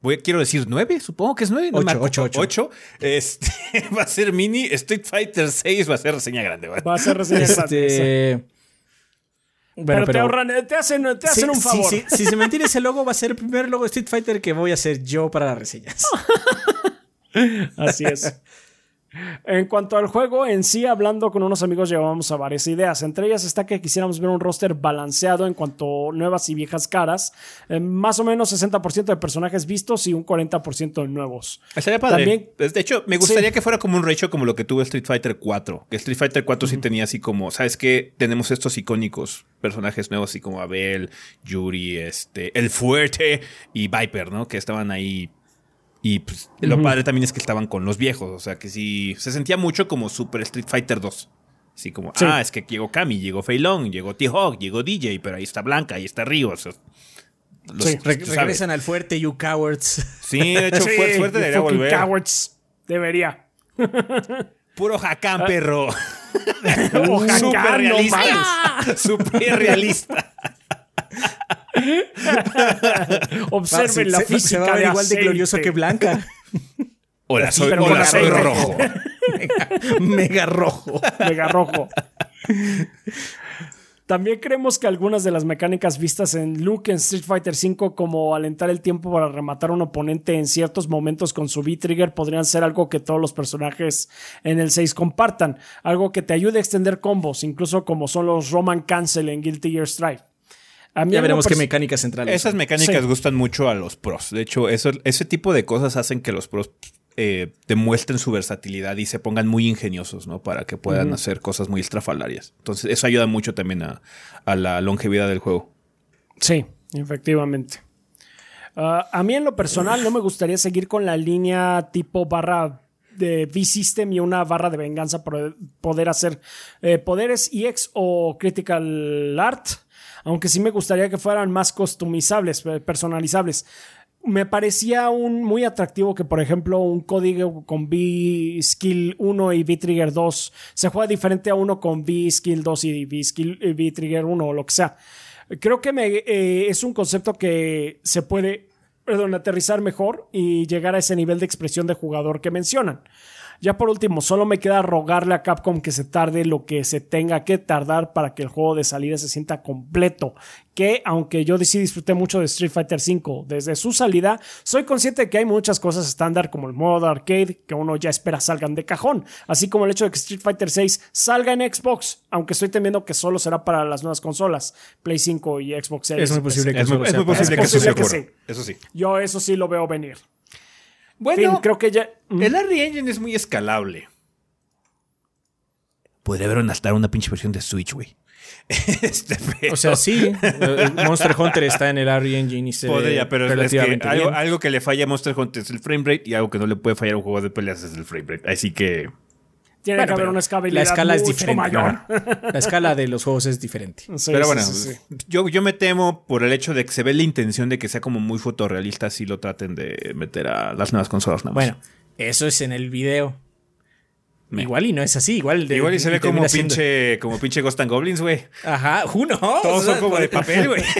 Speaker 1: Voy, quiero decir nueve, supongo que es nueve. No me
Speaker 3: Ocho,
Speaker 1: acu-
Speaker 3: ocho, ocho.
Speaker 1: ocho. Este, va a ser mini. Street Fighter 6 va a ser reseña grande. güey.
Speaker 2: Va a ser reseña grande, sí.
Speaker 3: este, bueno,
Speaker 2: pero, te ahorran, te hacen, te hacen
Speaker 3: Sí,
Speaker 2: un favor.
Speaker 3: sí, si se mantiene ese logo, va a ser el primer logo de Street Fighter que voy a hacer yo para las reseñas.
Speaker 2: Así es. En cuanto al juego en sí, hablando con unos amigos, llevamos a varias ideas. Entre ellas está que quisiéramos ver un roster balanceado en cuanto a nuevas y viejas caras. Eh, más o menos 60% de personajes vistos y un 40% de nuevos.
Speaker 1: Estaría padre.
Speaker 2: También-
Speaker 1: de hecho, me gustaría
Speaker 2: Sí.
Speaker 1: que fuera como un ratio como lo que tuvo Street Fighter 4. Que Street Fighter 4 sí tenía así como, ¿sabes qué? Tenemos estos icónicos personajes nuevos, así como Abel, Yuri, este, El Fuerte y Viper, ¿no? Que estaban ahí. Y pues, lo padre también es que estaban con los viejos. O sea, que sí, se sentía mucho como Super Street Fighter 2. Así como,
Speaker 2: Sí.
Speaker 1: ah, es que llegó Kami, llegó Fei Long, llegó T-Hawk, llegó DJ, pero ahí está Blanca, ahí está Río. o sea, los-
Speaker 2: Sí,
Speaker 3: Re-
Speaker 1: tú sabes.
Speaker 3: regresan al fuerte, you cowards.
Speaker 1: Sí, de hecho,
Speaker 2: Sí,
Speaker 1: fuerte, debería volver.
Speaker 2: cowards. Debería.
Speaker 1: Puro Hakan, perro.
Speaker 2: O Hakan,
Speaker 1: Súper
Speaker 2: no.
Speaker 1: Súper realista.
Speaker 2: Observen
Speaker 3: Se-
Speaker 2: la
Speaker 3: se-
Speaker 2: física
Speaker 3: se va a ver
Speaker 2: de
Speaker 3: igual de glorioso que Blanca.
Speaker 1: Hola, soy, hola, soy rojo.
Speaker 3: Mega rojo.
Speaker 2: Mega rojo. También creemos que algunas de las mecánicas vistas en Luke en Street Fighter V, como alentar el tiempo para rematar a un oponente en ciertos momentos con su V-Trigger, podrían ser algo que todos los personajes en el 6 compartan. Algo que te ayude a extender combos, incluso como son los Roman Cancel en Guilty Gear Strive. A mí
Speaker 3: Ya veremos qué mecánicas centrales.
Speaker 1: Esas mecánicas
Speaker 2: Sí.
Speaker 1: gustan mucho a los pros. De hecho, eso, ese tipo de cosas hacen que los pros eh, demuestren su versatilidad y se pongan muy ingeniosos, ¿no? Para que puedan hacer cosas muy estrafalarias. Entonces, eso ayuda mucho también a, a la longevidad del juego.
Speaker 2: Sí, efectivamente. Ah, a mí en lo personal no me gustaría seguir con la línea tipo barra de V-System y una barra de venganza para poder hacer eh, poderes EX o Critical Art, aunque sí me gustaría que fueran más customizables, personalizables. Me parecía un muy atractivo que, por ejemplo, un código con V-Skill 1 y V-Trigger 2 se juega diferente a uno con V-Skill 2 y V-Skill eh, V-Trigger 1 o lo que sea. Creo que eh, es un concepto que se puede perdón, aterrizar mejor y llegar a ese nivel de expresión de jugador que mencionan. Ya por último, solo me queda rogarle a Capcom que se tarde lo que se tenga que tardar para que el juego de salida se sienta completo. Que aunque yo sí disfruté mucho de Street Fighter V desde su salida, soy consciente de que hay muchas cosas estándar como el modo arcade que uno ya espera salgan de cajón, así como el hecho de que Street Fighter VI salga en Xbox, aunque estoy temiendo que solo será para las nuevas consolas, Play 5 y Xbox Series.
Speaker 3: Es muy posible que
Speaker 1: Es muy, es posible que
Speaker 2: Es posible.
Speaker 1: Eso sí.
Speaker 2: Yo eso sí lo veo venir. En
Speaker 1: Bueno,
Speaker 2: fin, creo que ya...
Speaker 1: el Unreal Engine es muy escalable. Podría haber hasta una pinche versión de Switch, güey. Este,
Speaker 3: O sea, sí. eh, Monster Hunter está en el RE Engine y se
Speaker 1: Podría, pero es- es que algo,
Speaker 3: bien.
Speaker 1: algo que le falla a Monster Hunter es el frame rate y algo que no le puede fallar a un juego de peleas es el frame rate. Así que
Speaker 2: Tiene
Speaker 3: Bueno,
Speaker 2: que haber una escalabilidad
Speaker 3: La escala es diferente.
Speaker 2: mayor.
Speaker 3: ¿no? La escala de los juegos es diferente.
Speaker 2: Sí,
Speaker 1: pero
Speaker 2: sí,
Speaker 1: bueno,
Speaker 2: sí, sí.
Speaker 1: Yo, yo me temo por el hecho de que se ve la intención de que sea como muy fotorrealista si lo traten de meter a las nuevas consolas. nada más.
Speaker 3: Bueno, eso es en el video.
Speaker 1: Me-
Speaker 3: Igual y no es así, igual. de-
Speaker 1: Igual y se ve como
Speaker 3: termina siendo-
Speaker 1: pinche, como pinche Ghost and Goblins, güey.
Speaker 3: Ajá, uno.
Speaker 1: Todos son como de papel, güey.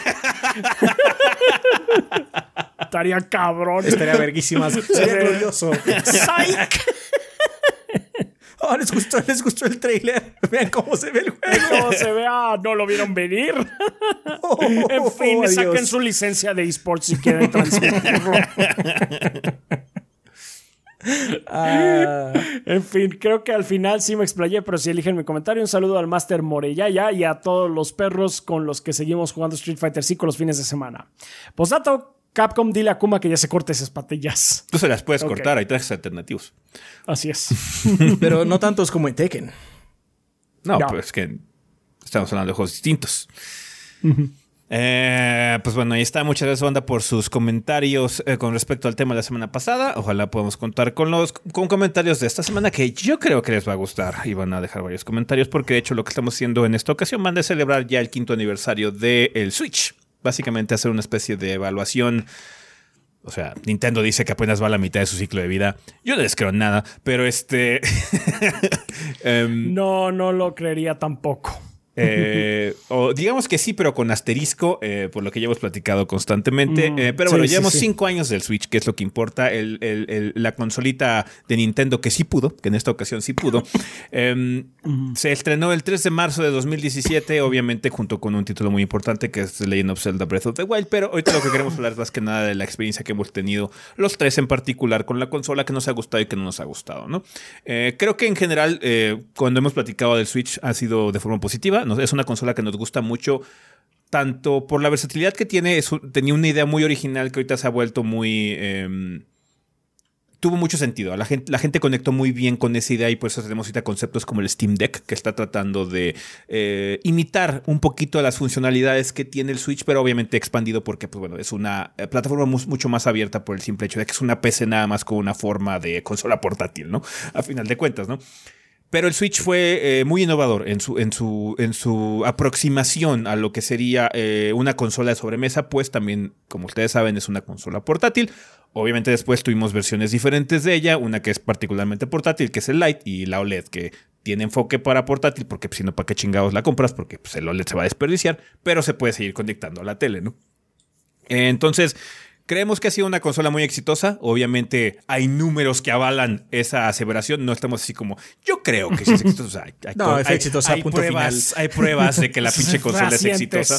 Speaker 2: Estaría cabrón.
Speaker 3: Estaría verguísimas. Sería glorioso.
Speaker 2: Psych.
Speaker 3: Oh, les gustó, les gustó el trailer. Vean cómo se ve el juego.
Speaker 2: Como se vea, no lo vieron venir. En fin,
Speaker 3: Oh,
Speaker 2: saquen su licencia de esports si quieren transmitirlo.
Speaker 3: Ah,
Speaker 2: En fin, creo que al final sí me explayé, pero si eligen mi comentario, un saludo al Master Morellaya y a todos los perros con los que seguimos jugando Street Fighter 5 los fines de semana. Postdato, Capcom, dile a Kuma que ya se corte esas patillas.
Speaker 1: Tú se las puedes cortar, hay trajes alternativos.
Speaker 2: Así es.
Speaker 3: pero no tantos como en Tekken.
Speaker 1: No,
Speaker 2: No.
Speaker 1: pues es que estamos hablando de juegos distintos. Eh, pues bueno, ahí está. Muchas gracias, banda, por sus comentarios eh, con respecto al tema de la semana pasada. Ojalá podamos contar con los con comentarios de esta semana que yo creo que les va a gustar y van a dejar varios comentarios porque de hecho lo que estamos haciendo en esta ocasión van a celebrar ya el quinto aniversario del Switch. Básicamente hacer una especie de evaluación. O sea, Nintendo dice que apenas va a la mitad de su ciclo de vida. Yo no les creo nada, pero este... em,
Speaker 2: No, no lo creería tampoco.
Speaker 1: Eh, o digamos que sí, pero con asterisco, eh, por lo que ya hemos platicado constantemente.
Speaker 2: Mm,
Speaker 1: Eh, pero
Speaker 2: sí,
Speaker 1: bueno, llevamos
Speaker 2: sí.
Speaker 1: cinco años del Switch, que es lo que importa. El- el- el- la consolita de Nintendo que sí pudo, que en esta ocasión sí pudo. Eh, Se estrenó el 3 de marzo de 2017, obviamente junto con un título muy importante que es Legend of Zelda Breath of the Wild. Pero ahorita lo que queremos hablar es más que nada de la experiencia que hemos tenido los tres en particular con la consola que nos ha gustado y que no nos ha gustado, ¿no? Creo que en general, cuando hemos platicado del Switch, ha sido de forma positiva. Es una consola que nos gusta mucho, tanto por la versatilidad que tiene. tenía una idea muy original que ahorita se ha vuelto muy. em, tuvo mucho sentido. La gente, la gente conectó muy bien con esa idea y por eso tenemos ahorita conceptos como el Steam Deck, que está tratando de eh, imitar un poquito las funcionalidades que tiene el Switch, pero obviamente expandido porque, pues bueno, es una eh, plataforma mu- mucho más abierta por el simple hecho de que es una PC nada más con una forma de consola portátil, ¿no? A final de cuentas, ¿no? Pero el Switch fue eh, muy innovador en su, en, su, en su aproximación a lo que sería eh, una consola de sobremesa, pues también, como ustedes saben, es una consola portátil. Obviamente después tuvimos versiones diferentes de ella, una que es particularmente portátil, que es el Lite, y la OLED, que tiene enfoque para portátil, porque pues, si no, ¿para qué chingados la compras? Porque pues, el OLED se va a desperdiciar, pero se puede seguir conectando a la tele, ¿no? Entonces, creemos que ha sido una consola muy exitosa. Obviamente hay números que avalan esa aseveración. No estamos así como, yo creo que sí es exitosa. Hay, hay
Speaker 3: No, es
Speaker 1: hay-
Speaker 3: exitosa,
Speaker 1: hay
Speaker 3: punto
Speaker 1: pruebas, hay pruebas de que la pinche consola es exitosa.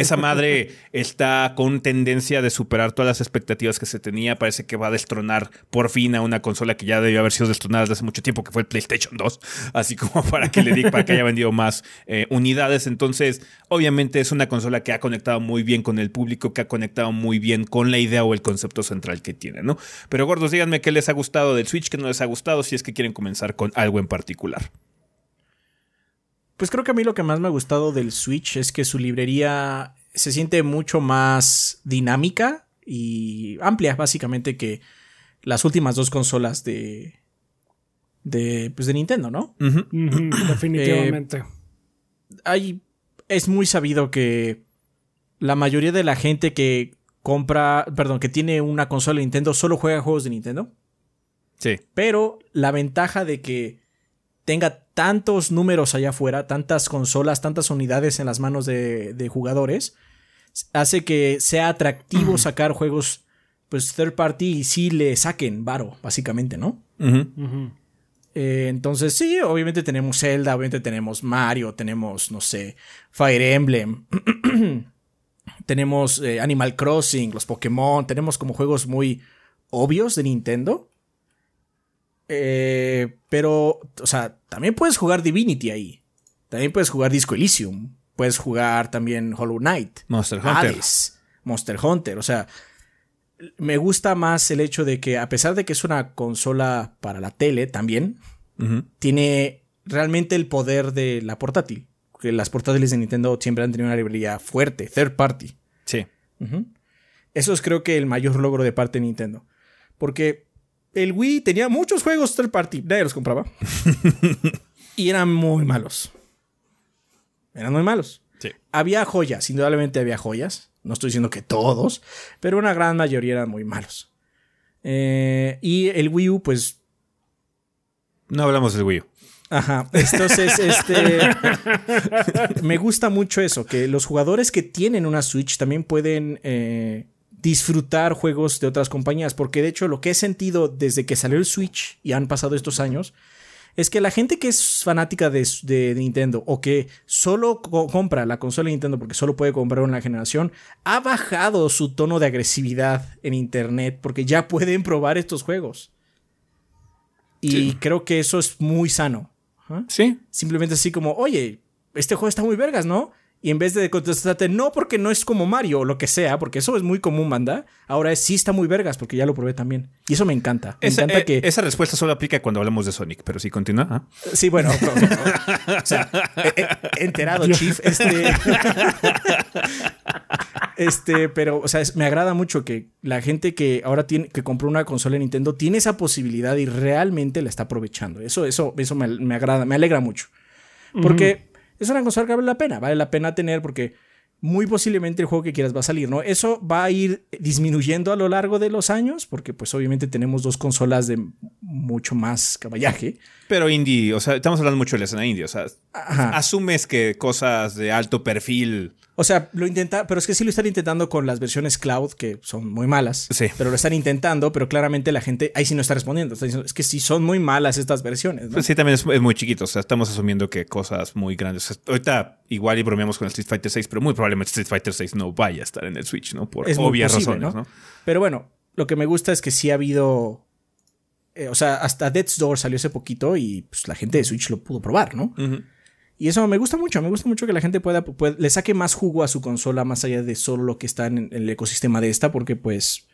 Speaker 1: Esa madre está con tendencia de superar todas las expectativas que se tenía. Parece que va a destronar por fin a una consola que ya debió haber sido destronada desde hace mucho tiempo, que fue el PlayStation 2, así como para que le diga para que haya vendido más eh, unidades. Entonces, obviamente es una consola que ha conectado muy bien con el público, que ha conectado muy bien con la idea o el concepto central que tiene, ¿no? Pero gordos, díganme qué les ha gustado del Switch, qué no les ha gustado, si es que quieren comenzar con algo en particular.
Speaker 3: Pues creo que a mí lo que más me ha gustado del Switch es que su librería se siente mucho más dinámica y amplia, básicamente, que las últimas dos consolas de. de. Pues de Nintendo, ¿no?
Speaker 2: definitivamente. Eh,
Speaker 3: hay. Es muy sabido que la mayoría de la gente que compra. Perdón, que tiene una consola de Nintendo solo juega juegos de Nintendo.
Speaker 1: Sí.
Speaker 3: Pero la ventaja de que tenga tantos números allá afuera, tantas consolas, tantas unidades en las manos de, jugadores, hace que sea atractivo sacar juegos pues third party y sí le saquen varo, básicamente, ¿no? Eh, entonces, sí, obviamente tenemos Zelda, obviamente tenemos Mario, tenemos, no sé, Fire Emblem, tenemos eh, Animal Crossing, los Pokémon, tenemos como juegos muy obvios de Nintendo. Eh, pero, o sea, también puedes jugar Divinity ahí. También puedes jugar Disco Elysium. Puedes jugar también Hollow Knight.
Speaker 1: Monster Hunter.
Speaker 3: Monster Hunter. O sea, me gusta más el hecho de que, a pesar de que es una consola para la tele también, tiene realmente el poder de la portátil. Que las portátiles de Nintendo siempre han tenido una librería fuerte, third party.
Speaker 1: Sí.
Speaker 3: Eso es creo que el mayor logro de parte de Nintendo. Porque el Wii tenía muchos juegos third party, nadie los compraba. y eran muy malos. Eran muy malos.
Speaker 1: Sí.
Speaker 3: Había joyas, indudablemente había joyas. No estoy diciendo que todos, pero una gran mayoría eran muy malos. Eh, y el Wii U, pues.
Speaker 1: No hablamos del Wii U.
Speaker 3: Ajá. Entonces, este. me gusta mucho eso, que los jugadores que tienen una Switch también pueden eh, disfrutar juegos de otras compañías, porque de hecho lo que he sentido desde que salió el Switch y han pasado estos años, es que la gente que es fanática de, Nintendo o que solo compra la consola de Nintendo porque solo puede comprar una generación, ha bajado su tono de agresividad en Internet porque ya pueden probar estos juegos. Y creo que eso es muy sano.
Speaker 1: Sí.
Speaker 3: Simplemente así como, oye, este juego está muy vergas, ¿no? Y en vez de contestarte, no porque no es como Mario o lo que sea, porque eso es muy común, banda, ahora es sí está muy vergas, porque ya lo probé también. Y eso me encanta. Me
Speaker 1: esa,
Speaker 3: encanta
Speaker 1: eh, que... esa respuesta solo aplica cuando hablamos de Sonic, pero sí continúa. ¿ah?
Speaker 3: Sí, bueno. o sea, enterado, Chief. Este, este, pero, o sea, me agrada mucho que la gente que ahora tiene, que compró una consola de Nintendo tiene esa posibilidad y realmente la está aprovechando. Eso, eso, eso me, agrada, me alegra mucho. Porque es una consola que vale la pena, vale la pena tener porque muy posiblemente el juego que quieras va a salir, ¿no? Eso va a ir disminuyendo a lo largo de los años, porque pues obviamente tenemos dos consolas de mucho más caballaje.
Speaker 1: Pero indie, o sea, estamos hablando mucho de la escena indie, o sea, asumes que cosas de alto perfil
Speaker 3: o sea, lo intenta, pero es que sí lo están intentando con las versiones cloud, que son muy malas.
Speaker 1: Sí.
Speaker 3: Pero lo están intentando, pero claramente la gente ahí sí no está respondiendo. Está diciendo, es que sí son muy malas estas versiones.
Speaker 1: Pues sí, también es, muy chiquito. O sea, estamos asumiendo que cosas muy grandes. ahorita igual y bromeamos con el Street Fighter 6, pero muy probablemente Street Fighter 6 no vaya a estar en el Switch, ¿no? Por obvias razones, ¿no?
Speaker 3: Pero bueno, lo que me gusta es que sí ha habido. Eh, o sea, hasta Death's Door salió hace poquito y pues, la gente de Switch lo pudo probar, ¿no? Y eso me gusta mucho, me gusta mucho que la gente pueda, le saque más jugo a su consola más allá de solo lo que está en, el ecosistema de esta, porque pues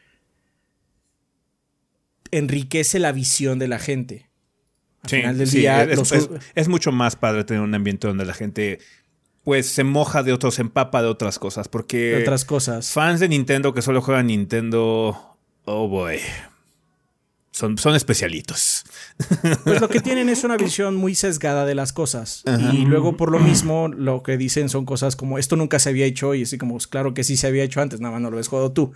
Speaker 3: enriquece la visión de la gente.
Speaker 1: Al final del día, es, mucho más padre tener un ambiente donde la gente pues se moja de otros, se empapa de otras cosas, porque...
Speaker 3: De otras cosas.
Speaker 1: Fans de Nintendo que solo juegan Nintendo, oh boy son, son especialitos.
Speaker 3: Pues lo que tienen es una visión muy sesgada de las cosas. Y luego, por lo mismo, lo que dicen son cosas como esto nunca se había hecho y así como, pues, claro que sí se había hecho antes, nada más no lo has jugado tú.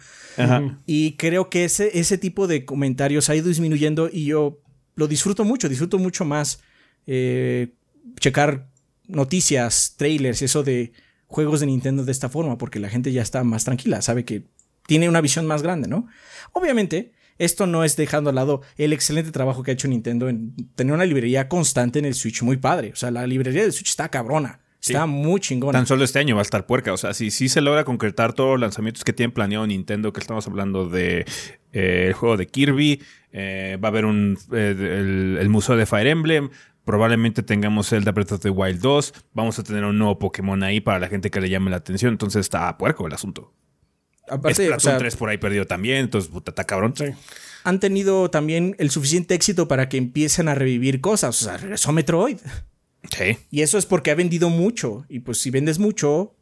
Speaker 3: Y creo que ese, ese tipo de comentarios ha ido disminuyendo y yo lo disfruto mucho, disfruto mucho más eh, checar noticias, trailers, eso de juegos de Nintendo de esta forma, porque la gente ya está más tranquila, sabe que tiene una visión más grande, ¿no? Obviamente, esto no es dejando al lado el excelente trabajo que ha hecho Nintendo en tener una librería constante en el Switch muy padre. O sea, la librería del Switch está cabrona. Está muy chingón.
Speaker 1: Tan solo este año va a estar puerca. O sea, si sí se logra concretar todos los lanzamientos que tiene planeado Nintendo, que estamos hablando de eh, el juego de Kirby, eh, va a haber un eh, el, museo de Fire Emblem, probablemente tengamos el de Breath of the Wild 2, vamos a tener un nuevo Pokémon ahí para la gente que le llame la atención. Entonces está puerco el asunto. Aparte, Splatoon 3 por ahí perdido también, entonces puta, está cabrón. Sí.
Speaker 3: Han tenido también el suficiente éxito para que empiecen a revivir cosas. O sea, regresó Metroid.
Speaker 1: Sí.
Speaker 3: Y eso es porque ha vendido mucho. Y pues si vendes mucho,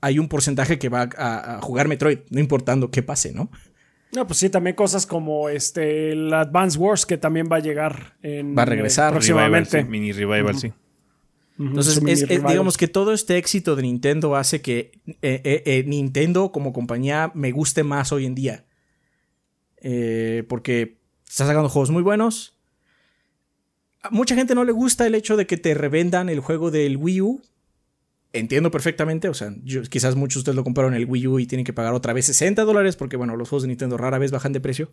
Speaker 3: hay un porcentaje que va a, jugar Metroid, no importando qué pase, ¿no?
Speaker 2: No, pues sí, también cosas como este el Advance Wars que también va a llegar en
Speaker 3: va a regresar
Speaker 2: próximamente.
Speaker 1: mini revival, sí.
Speaker 3: Entonces, digamos que todo este éxito de Nintendo hace que eh, eh, eh, Nintendo como compañía me guste más hoy en día. porque está sacando juegos muy buenos, mucha gente no le gusta el hecho de que te revendan el juego del Wii U. Entiendo perfectamente, o sea, quizás muchos de ustedes lo compraron en el Wii U y tienen que pagar otra vez 60 dólares porque, bueno, los juegos de Nintendo rara vez bajan de precio.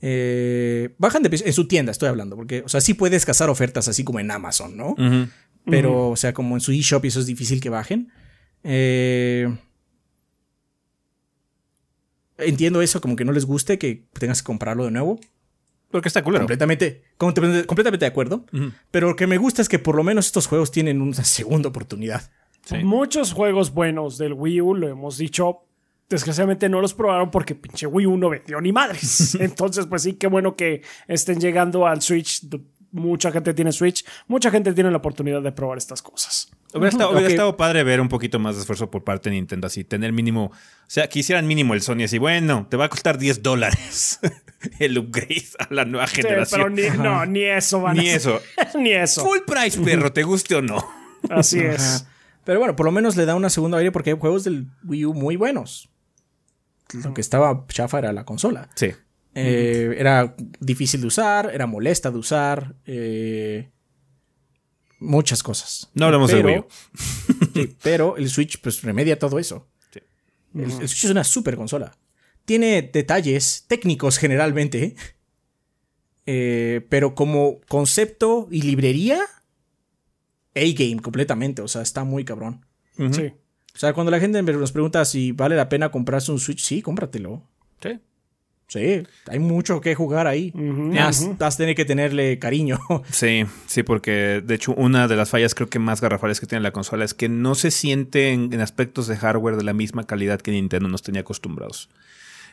Speaker 3: Eh, bajan de precio en su tienda, estoy hablando, porque, o sea, sí puedes cazar ofertas así como en Amazon, ¿no? Pero, o sea, como en su eShop y eso es difícil que bajen. Eh, entiendo eso, como que no les guste que tengas que comprarlo de nuevo.
Speaker 1: Porque está culero.
Speaker 3: Completamente, completamente de acuerdo. Pero lo que me gusta es que por lo menos estos juegos tienen una segunda oportunidad.
Speaker 2: Muchos juegos buenos del Wii U, lo hemos dicho, desgraciadamente no los probaron porque pinche Wii U no vendió ni madres. Entonces, pues sí, qué bueno que estén llegando al Switch. Mucha gente tiene Switch, mucha gente tiene la oportunidad de probar estas cosas.
Speaker 1: Hubiera, estado, padre ver un poquito más de esfuerzo por parte de Nintendo, así, tener mínimo, o sea, que hicieran mínimo el Sony, así, bueno, te va a costar 10 dólares el upgrade a la nueva generación.
Speaker 2: pero ni, no, ni eso van
Speaker 1: Ni eso.
Speaker 2: ni eso.
Speaker 1: Full price, perro, te guste o no.
Speaker 2: Así es.
Speaker 3: Pero bueno, por lo menos le da una segunda aire porque hay juegos del Wii U muy buenos. Lo que estaba chafa era la consola.
Speaker 1: Sí.
Speaker 3: Eh, era difícil de usar, era molesta de usar. Eh, muchas cosas.
Speaker 1: No hablamos de Wii
Speaker 3: sí, pero el Switch pues remedia todo eso. El, Switch es una super consola. Tiene detalles técnicos generalmente, eh, pero como concepto y librería, A-game completamente. O sea, está muy cabrón.
Speaker 2: Sí.
Speaker 3: O sea, cuando la gente nos pregunta si vale la pena comprarse un Switch, sí, cómpratelo.
Speaker 1: Sí.
Speaker 3: Sí, hay mucho que jugar ahí. Vas tener que tenerle cariño.
Speaker 1: Sí, sí, porque de hecho una de las fallas creo que más garrafales que tiene la consola es que no se siente en, aspectos de hardware de la misma calidad que Nintendo nos tenía acostumbrados.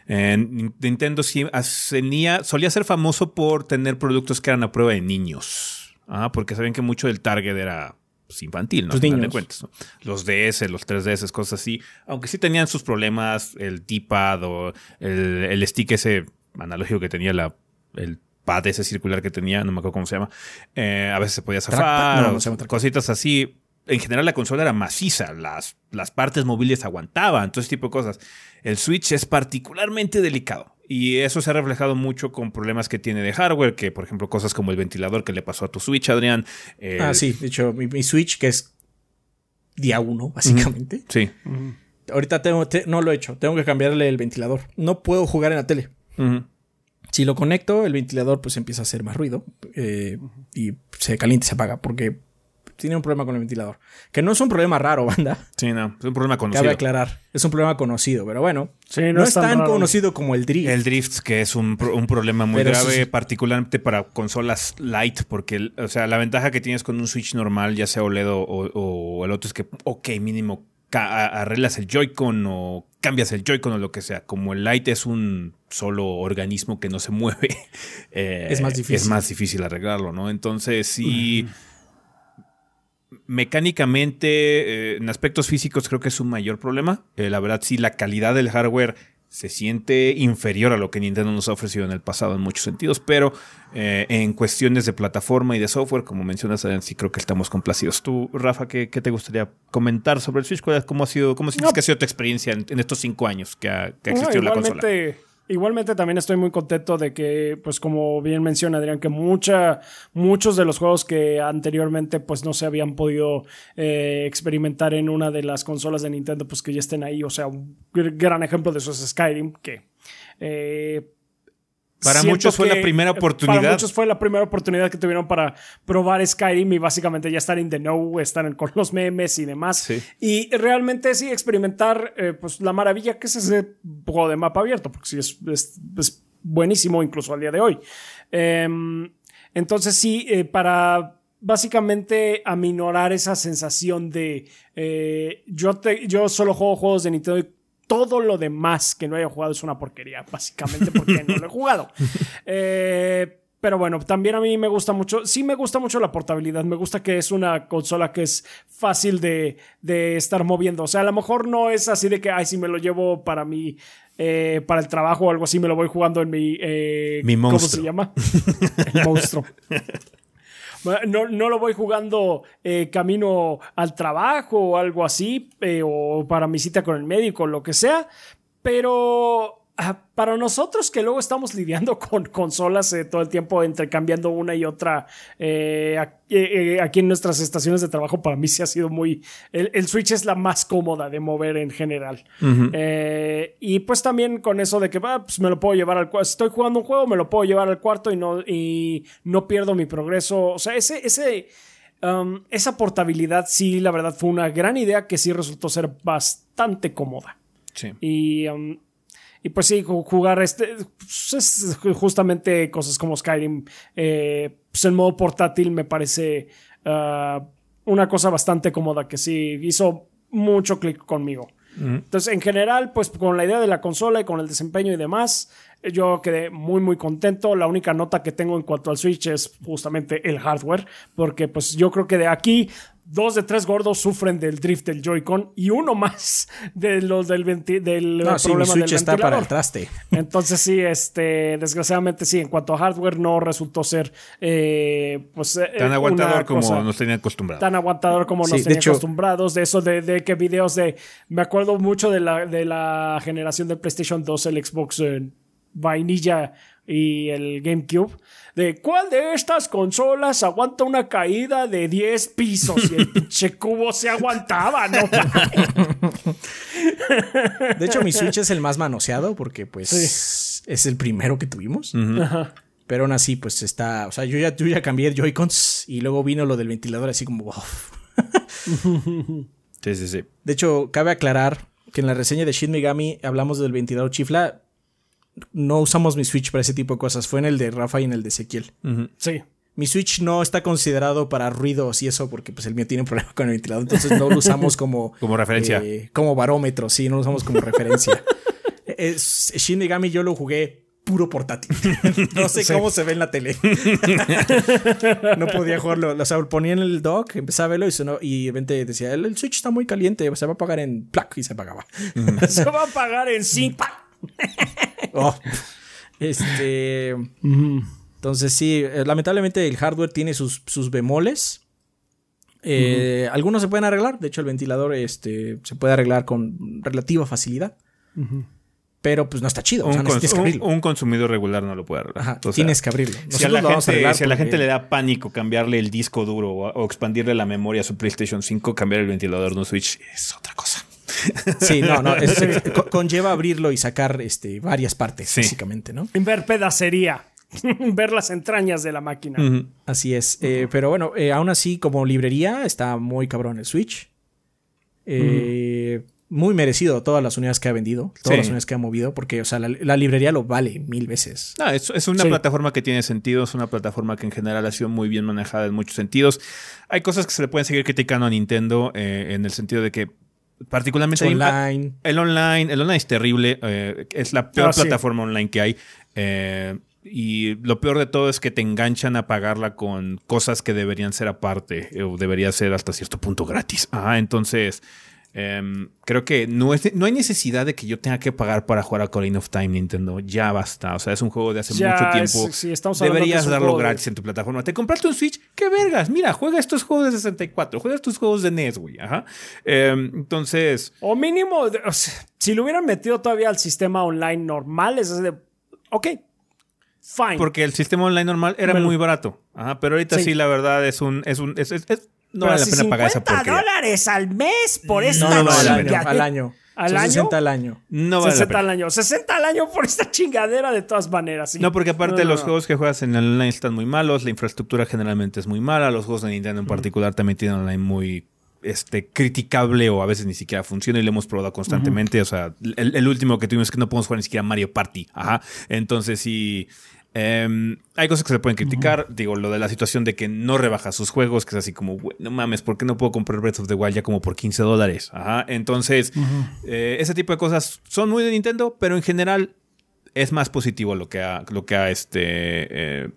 Speaker 1: Nintendo sí solía ser famoso por tener productos que eran a prueba de niños. Ah, porque saben que mucho del target era pues, infantil, ¿no?
Speaker 3: Los
Speaker 1: cuentas, Los DS, los 3DS, cosas así. Aunque sí tenían sus problemas, el D-pad o el, stick ese analógico que tenía la, el pad ese circular que tenía, no me acuerdo cómo se llama. Eh, a veces se podía zafar, cositas así. En general la consola era maciza, las, las partes móviles aguantaban, todo ese tipo de cosas. El Switch es particularmente delicado. Y eso se ha reflejado mucho con problemas que tiene de hardware, que por ejemplo cosas como el ventilador que le pasó a tu Switch, Adrián.
Speaker 3: Ah, sí, de hecho, mi, Switch, que es día uno, básicamente.
Speaker 1: Sí.
Speaker 3: Ahorita tengo, no lo he hecho, tengo que cambiarle el ventilador. No puedo jugar en la tele. Si lo conecto, el ventilador pues empieza a hacer más ruido eh, y se calienta y se apaga porque tiene un problema con el ventilador. Que no es un problema raro, banda.
Speaker 1: Sí, no, es un problema conocido.
Speaker 3: Cabe aclarar, es un problema conocido, pero bueno, no, es tan, conocido como el drift.
Speaker 1: El drift, que es un, problema muy grave, particularmente para consolas light, porque, o sea, la ventaja que tienes con un Switch normal, ya sea OLED o, el otro, es que, ok, mínimo arreglas el Joy-Con o cambias el Joy-Con o lo que sea. Como el Lite es un solo organismo que no se mueve,
Speaker 3: eh, es más difícil.
Speaker 1: Es más difícil arreglarlo, ¿no? Entonces, sí mecánicamente, eh, en aspectos físicos, creo que es un mayor problema. Eh, la verdad, sí, la calidad del hardware se siente inferior a lo que Nintendo nos ha ofrecido en el pasado en muchos sentidos, pero eh, en cuestiones de plataforma y de software, como mencionas, sí creo que estamos complacidos. Tú, Rafa, ¿qué, te gustaría comentar sobre el Switch? ¿Cómo ha sido, cómo sientes que ha sido tu experiencia en, estos cinco años que ha, existido la consola?
Speaker 2: Igualmente también estoy muy contento de que, pues como bien menciona Adrián, que mucha, muchos de los juegos que anteriormente pues no se habían podido eh, experimentar en una de las consolas de Nintendo, pues que ya estén ahí. O sea, un gran ejemplo de eso es Skyrim, que eh,
Speaker 1: Para
Speaker 2: siento
Speaker 1: muchos fue la primera oportunidad.
Speaker 2: Para muchos fue la primera oportunidad que tuvieron para probar Skyrim y básicamente ya estar in the know, estar en- con los memes y demás.
Speaker 1: Sí.
Speaker 2: Y realmente sí, experimentar eh, pues la maravilla que es ese juego de mapa abierto, porque sí es, es- es buenísimo incluso al día de hoy. Em, entonces sí, eh, para básicamente aminorar esa sensación de eh, yo, te- yo solo juego juegos de Nintendo y todo lo demás que no haya jugado es una porquería, básicamente porque no lo he jugado. Eh, pero bueno, también a mí me gusta mucho, sí me gusta mucho la portabilidad, me gusta que es una consola que es fácil de, de estar moviendo. O sea, a lo mejor no es así de que, ay, si me lo llevo para mi, eh, para el trabajo o algo así, me lo voy jugando en mi... eh,
Speaker 1: Mi
Speaker 2: ¿Cómo
Speaker 1: monstruo.
Speaker 2: se llama? el monstruo. No, no lo voy jugando eh, camino al trabajo o algo así, eh, o para mi cita con el médico, lo que sea, pero para nosotros que luego estamos lidiando con consolas eh, todo el tiempo, intercambiando una y otra, eh, eh, aquí en nuestras estaciones de trabajo, para mí sí ha sido muy... El, el Switch es la más cómoda de mover en general. Eh, y pues también con eso de que ah, pues me lo puedo llevar al cuarto. Estoy jugando un juego, me lo puedo llevar al cuarto y no, y no pierdo mi progreso. O sea, ese, ese, um, esa portabilidad sí, la verdad, fue una gran idea que sí resultó ser bastante cómoda.
Speaker 1: Sí.
Speaker 2: Y, um, y pues sí, ju- jugar este, pues es justamente cosas como Skyrim, eh, pues el modo portátil me parece ah, una cosa bastante cómoda que sí hizo mucho clic conmigo. Entonces, en general, pues con la idea de la consola y con el desempeño y demás, yo quedé muy, muy contento. La única nota que tengo en cuanto al Switch es justamente el hardware, porque pues yo creo que de aquí dos de tres gordos sufren del drift del Joy-Con y uno más de los del, venti- del
Speaker 3: No, sí, mi
Speaker 2: problema
Speaker 3: Switch
Speaker 2: del
Speaker 3: está para el traste.
Speaker 2: Entonces sí, este, desgraciadamente sí, en cuanto a hardware no resultó ser eh, pues eh,
Speaker 1: Tan
Speaker 2: una
Speaker 1: aguantador como
Speaker 2: cosa
Speaker 1: nos tenían acostumbrados.
Speaker 2: tan aguantador como
Speaker 3: Sí,
Speaker 2: nos
Speaker 3: de
Speaker 2: tenían
Speaker 3: hecho-
Speaker 2: acostumbrados, de eso de, de que videos de, me acuerdo mucho de la, de la generación del PlayStation 2, el Xbox eh, vainilla y el GameCube, de cuál de estas consolas aguanta una caída de 10 pisos y el pinche cubo se aguantaba, ¿no?
Speaker 3: De hecho, mi Switch es el más manoseado porque, pues, es el primero que tuvimos. Pero aún así, pues está. O sea, yo ya, yo ya cambié Joy-Cons y luego vino lo del ventilador, así como. wow.
Speaker 1: Sí, sí, sí.
Speaker 3: De hecho, cabe aclarar que en la reseña de Shin Megami hablamos del ventilador chifla. No usamos mi Switch para ese tipo de cosas. Fue en el de Rafa y en el de Ezequiel.
Speaker 2: Sí.
Speaker 3: Mi Switch no está considerado para ruidos y eso porque pues el mío tiene un problema con el ventilador, entonces no lo usamos como
Speaker 1: Como referencia.
Speaker 3: eh, como barómetro, sí, no lo usamos como referencia. Es, Shin Megami yo lo jugué puro portátil. no sé cómo se ve en la tele. no podía jugarlo, o sea, ponía en el dock, empezaba a verlo y sonó, y de repente decía, el, el Switch está muy caliente, se va a apagar en plac y se apagaba.
Speaker 2: Se va a pagar en 5.
Speaker 3: Oh. Este. Entonces, sí, eh, lamentablemente el hardware tiene sus, sus bemoles. Eh, Algunos se pueden arreglar. De hecho, el ventilador este, se puede arreglar con relativa facilidad. Pero pues no está chido. o sea,
Speaker 1: Un, cons- consumidor regular no lo puede arreglar.
Speaker 3: Ajá,
Speaker 1: O sea,
Speaker 3: tienes que abrirlo.
Speaker 1: Si a, la
Speaker 3: a
Speaker 1: gente,
Speaker 3: arreglar
Speaker 1: si a la
Speaker 3: porque-
Speaker 1: gente le da pánico cambiarle el disco duro o, o expandirle la memoria a su PlayStation 5, cambiar el ventilador de un Switch es otra cosa.
Speaker 3: Sí, no, no. es- co- conlleva abrirlo y sacar este, varias partes,
Speaker 1: Sí.
Speaker 3: básicamente, ¿no?
Speaker 2: Ver pedacería. Ver las entrañas de la máquina.
Speaker 3: Así es. Eh, pero bueno, eh, aún así, como librería, está muy cabrón el Switch. Eh, Muy merecido todas las unidades que ha vendido, todas
Speaker 1: Sí.
Speaker 3: las unidades que ha movido, porque, o sea, la, la librería lo vale mil veces.
Speaker 1: No, es, es una
Speaker 2: Sí.
Speaker 1: plataforma que tiene sentido, es una plataforma que en general ha sido muy bien manejada en muchos sentidos. Hay cosas que se le pueden seguir criticando a Nintendo eh, en el sentido de que particularmente
Speaker 3: Online.
Speaker 1: el online, el online es terrible, eh, es la peor
Speaker 2: Ah, sí.
Speaker 1: plataforma online que hay. eh, y lo peor de todo es que te enganchan a pagarla con cosas que deberían ser aparte eh, o debería ser hasta cierto punto gratis. Ajá, entonces em, creo que no, es, no hay necesidad de que yo tenga que pagar para jugar a Ocarina of Time Nintendo. Ya basta. O sea, es un juego de hace
Speaker 2: Ya
Speaker 1: mucho
Speaker 2: es-
Speaker 1: tiempo.
Speaker 2: sí, estamos
Speaker 1: Deberías
Speaker 2: es
Speaker 1: darlo
Speaker 2: juego de-
Speaker 1: gratis en tu plataforma. Te compraste un Switch. ¡Qué vergas! Mira, juega estos juegos de 64. Juega estos juegos de NES, güey. Ajá. Em, entonces...
Speaker 2: O mínimo, o sea, si lo hubieran metido todavía al sistema online normal, es de. Ok. Fine.
Speaker 1: Porque el sistema online normal era
Speaker 2: Bueno.
Speaker 1: muy barato. Ajá, pero ahorita sí.
Speaker 2: Sí.
Speaker 1: la verdad, es un. Es un es, es- es- no vale la pena pagar esa porquería.
Speaker 2: dólares al mes por esta
Speaker 3: No, no, al año.
Speaker 2: chingadera.
Speaker 3: Al año.
Speaker 2: ¿Al
Speaker 3: Son
Speaker 2: año?
Speaker 3: 60 al año.
Speaker 1: No vale la
Speaker 2: 60
Speaker 1: pena.
Speaker 2: al año. 60 al año por esta chingadera de todas maneras. sí.
Speaker 1: No, porque aparte
Speaker 2: No, no,
Speaker 1: los
Speaker 2: no.
Speaker 1: juegos que juegas en el online están muy malos, la infraestructura generalmente es muy mala, los juegos de Nintendo en particular también tienen online muy este criticable o a veces ni siquiera funciona y lo hemos probado constantemente. O sea, el, el último que tuvimos es que no podemos jugar ni siquiera Mario Party. Ajá. Entonces sí. Em, hay cosas que se pueden criticar. Digo, lo de la situación de que no rebaja sus juegos, que es así como, "Güey, no mames, ¿por qué no puedo comprar Breath of the Wild ya como por 15 dólares? Ajá. Entonces, eh, ese tipo de cosas son muy de Nintendo, pero en general es más positivo lo que ha, lo que ha este, eh,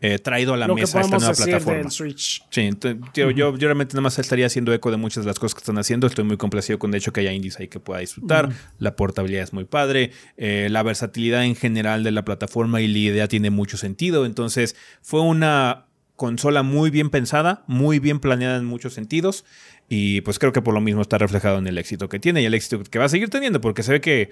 Speaker 1: eh, traído a la
Speaker 2: Lo
Speaker 1: mesa esta nueva plataforma.
Speaker 2: Switch.
Speaker 1: Sí, ent- tío, yo, yo realmente nada más estaría haciendo eco de muchas de las cosas que están haciendo. Estoy muy complacido con de hecho que haya indies ahí que pueda disfrutar. La portabilidad es muy padre. eh, la versatilidad en general de la plataforma y la idea tiene mucho sentido. Entonces, fue una consola muy bien pensada, muy bien planeada en muchos sentidos. Y pues creo que por lo mismo está reflejado en el éxito que tiene y el éxito que va a seguir teniendo, porque se ve que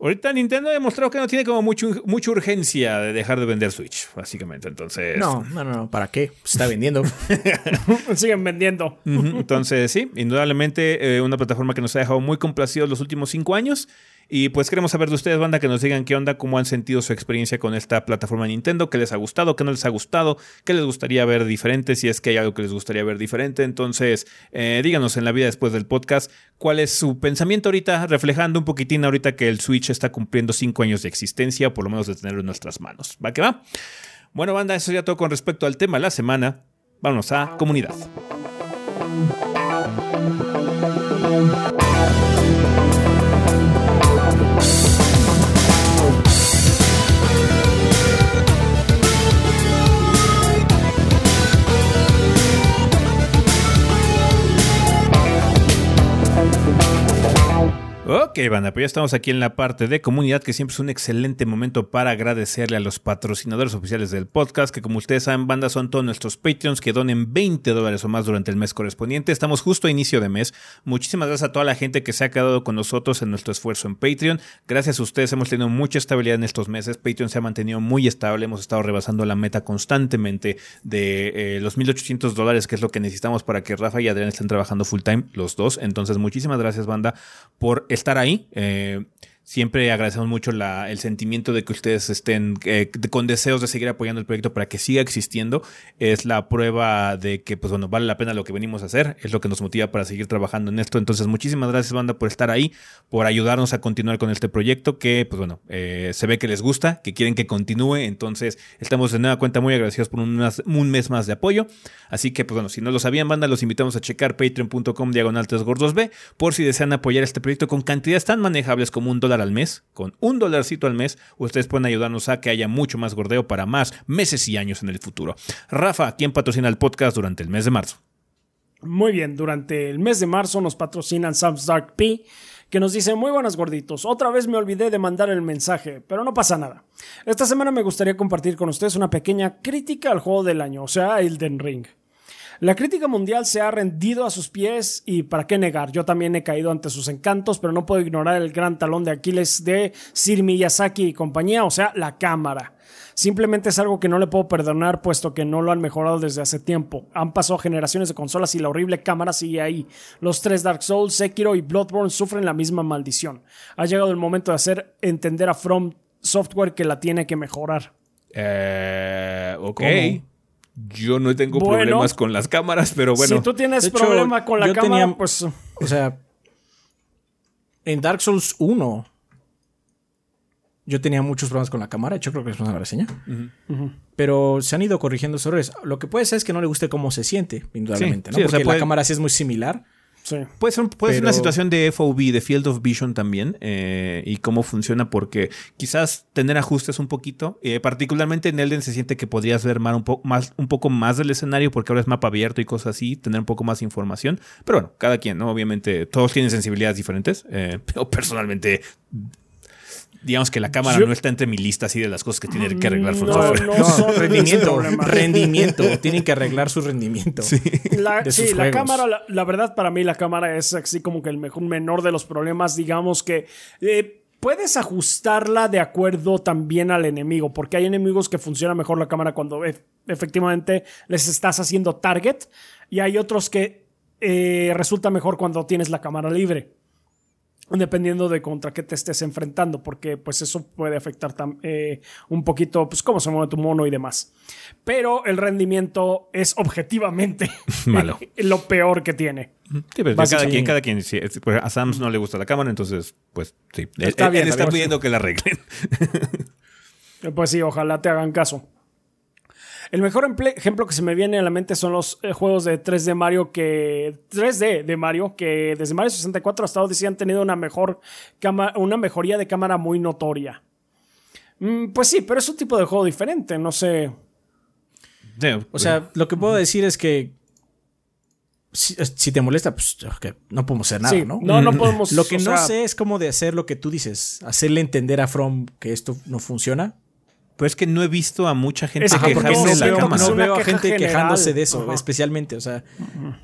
Speaker 1: ahorita Nintendo ha demostrado que no tiene como mucho, mucha urgencia de dejar de vender Switch, básicamente. Entonces.
Speaker 3: No, no, no. ¿Para qué? Está vendiendo.
Speaker 2: Siguen vendiendo.
Speaker 1: Entonces, sí, indudablemente eh, una plataforma que nos ha dejado muy complacidos los últimos cinco años. Y pues queremos saber de ustedes, banda, que nos digan qué onda, cómo han sentido su experiencia con esta plataforma de Nintendo, qué les ha gustado, qué no les ha gustado, qué les gustaría ver diferente, si es que hay algo que les gustaría ver diferente. Entonces, eh, díganos en la vida después del podcast cuál es su pensamiento ahorita, reflejando un poquitín ahorita que el Switch está cumpliendo cinco años de existencia, o por lo menos de tenerlo en nuestras manos. ¿Va que va? Bueno, banda, eso ya todo con respecto al tema de la semana. Vámonos a comunidad. Ok, banda, pues ya estamos aquí en la parte de comunidad, que siempre es un excelente momento para agradecerle a los patrocinadores oficiales del podcast, que como ustedes saben, banda, son todos nuestros Patreons que donen 20 dólares o más durante el mes correspondiente. Estamos justo a inicio de mes. Muchísimas gracias a toda la gente que se ha quedado con nosotros en nuestro esfuerzo en Patreon. Gracias a ustedes hemos tenido mucha estabilidad en estos meses. Patreon se ha mantenido muy estable. Hemos estado rebasando la meta constantemente de eh, los 1.800 dólares, que es lo que necesitamos para que Rafa y Adrián estén trabajando full time, los dos. Entonces, muchísimas gracias, banda, por estar ahí. Eh, siempre agradecemos mucho el sentimiento de que ustedes estén eh, con deseos de seguir apoyando el proyecto para que siga existiendo. Es la prueba de que, pues bueno, vale la pena lo que venimos a hacer. Es lo que nos motiva para seguir trabajando en esto. Entonces, muchísimas gracias, banda, por estar ahí, por ayudarnos a continuar con este proyecto que, pues bueno, eh, se ve que les gusta, que quieren que continúe. Entonces, estamos de nueva cuenta muy agradecidos por un, mes más de apoyo. Así que, pues bueno, si no lo sabían, banda, los invitamos a checar patreon.com diagonal 3 gordos B por si desean apoyar este proyecto con cantidades tan manejables como un dólar al mes. Con un dolarcito al mes, ustedes pueden ayudarnos a que haya mucho más gordeo para más meses y años en el futuro. Rafa, ¿quién patrocina el podcast durante el mes de marzo?
Speaker 2: Muy bien, durante el mes de marzo nos patrocinan Sam's Dark P, que nos dice, muy buenas gorditos, otra vez me olvidé de mandar el mensaje, pero no pasa nada. Esta semana me gustaría compartir con ustedes una pequeña crítica al juego del año, o sea, Elden Ring. La crítica mundial se ha rendido a sus pies y para qué negar, yo también he caído ante sus encantos, pero no puedo ignorar el gran talón de Aquiles de Sir Miyazaki y compañía, o sea, la cámara. Simplemente es algo que no le puedo perdonar puesto que no lo han mejorado desde hace tiempo. Han pasado generaciones de consolas y la horrible cámara sigue ahí. Los tres Dark Souls, Sekiro y Bloodborne sufren la misma maldición. Ha llegado el momento de hacer entender a From Software que la tiene que mejorar.
Speaker 1: Eh, ok.
Speaker 3: ¿Cómo?
Speaker 1: Yo no tengo
Speaker 2: Bueno.
Speaker 1: problemas con las cámaras, pero bueno.
Speaker 2: si tú tienes
Speaker 3: hecho,
Speaker 2: problema con la
Speaker 3: yo
Speaker 2: cámara,
Speaker 3: tenía-
Speaker 2: pues
Speaker 3: O sea, en Dark Souls 1, yo tenía muchos problemas con la cámara. De hecho, creo que es una reseña. Pero se han ido corrigiendo esos errores. Lo que puede ser es que no le guste cómo se siente, indudablemente.
Speaker 1: Sí,
Speaker 3: ¿no?
Speaker 1: sí, o
Speaker 3: Porque
Speaker 1: sea, puede-
Speaker 3: la cámara sí es muy similar.
Speaker 2: Sí.
Speaker 1: Puede ser, puede ser una situación de FOV, de Field of Vision también, eh, y cómo funciona, porque quizás tener ajustes un poquito, eh, particularmente en Elden se siente que podrías ver más un, po- más, un poco más del escenario, porque ahora es mapa abierto y cosas así, tener un poco más información. Pero bueno, cada quien, ¿no? Obviamente, todos tienen sensibilidades diferentes, eh, pero personalmente. Digamos que la cámara
Speaker 2: Yo-
Speaker 1: no está entre mi lista así de las cosas que tiene que arreglar
Speaker 2: No,
Speaker 1: Software.
Speaker 2: no mis
Speaker 3: rendimiento. rendimiento. Tienen que arreglar su rendimiento.
Speaker 2: La, sí, la cámara, la, la verdad para mí la cámara es así como que el mejor menor de los problemas, digamos que... eh, puedes ajustarla de acuerdo también al enemigo, porque hay enemigos que funciona mejor la cámara cuando e- efectivamente les estás haciendo target y hay otros que eh, resulta mejor cuando tienes la cámara libre. Dependiendo de contra qué te estés enfrentando, porque pues eso puede afectar tam- eh, un poquito pues cómo se mueve tu mono y demás. Pero el rendimiento es objetivamente
Speaker 1: Malo.
Speaker 2: lo peor que tiene.
Speaker 1: Sí, pero cada quien, cada quien. pues, a Sams no le gusta la cámara, entonces, pues sí. Él,
Speaker 2: Está
Speaker 1: él-
Speaker 2: bien,
Speaker 1: él
Speaker 2: está
Speaker 1: está
Speaker 2: bien.
Speaker 1: pidiendo que la arreglen.
Speaker 2: Pues sí, ojalá te hagan caso. El mejor ejemplo que se me viene a la mente son los eh, juegos de 3D Mario que 3D de Mario que desde Mario 64 hasta Odyssey han tenido una mejor cama- una mejoría de cámara muy notoria. Mm, pues sí, pero es un tipo de juego diferente, no sé.
Speaker 3: O sea, lo que puedo decir es que si, si te molesta, pues no podemos hacer nada,
Speaker 2: sí,
Speaker 3: ¿no?
Speaker 2: no, no podemos.
Speaker 3: Lo que no
Speaker 2: sea,
Speaker 3: sé es cómo de hacer lo que tú dices, hacerle entender a From que esto no funciona.
Speaker 1: Pero es que no he visto a mucha gente
Speaker 3: porque
Speaker 1: quejarse
Speaker 3: no
Speaker 1: de la
Speaker 3: veo,
Speaker 1: cámara.
Speaker 3: no veo a gente
Speaker 2: general.
Speaker 3: quejándose de eso,
Speaker 2: Ajá.
Speaker 3: especialmente, o sea,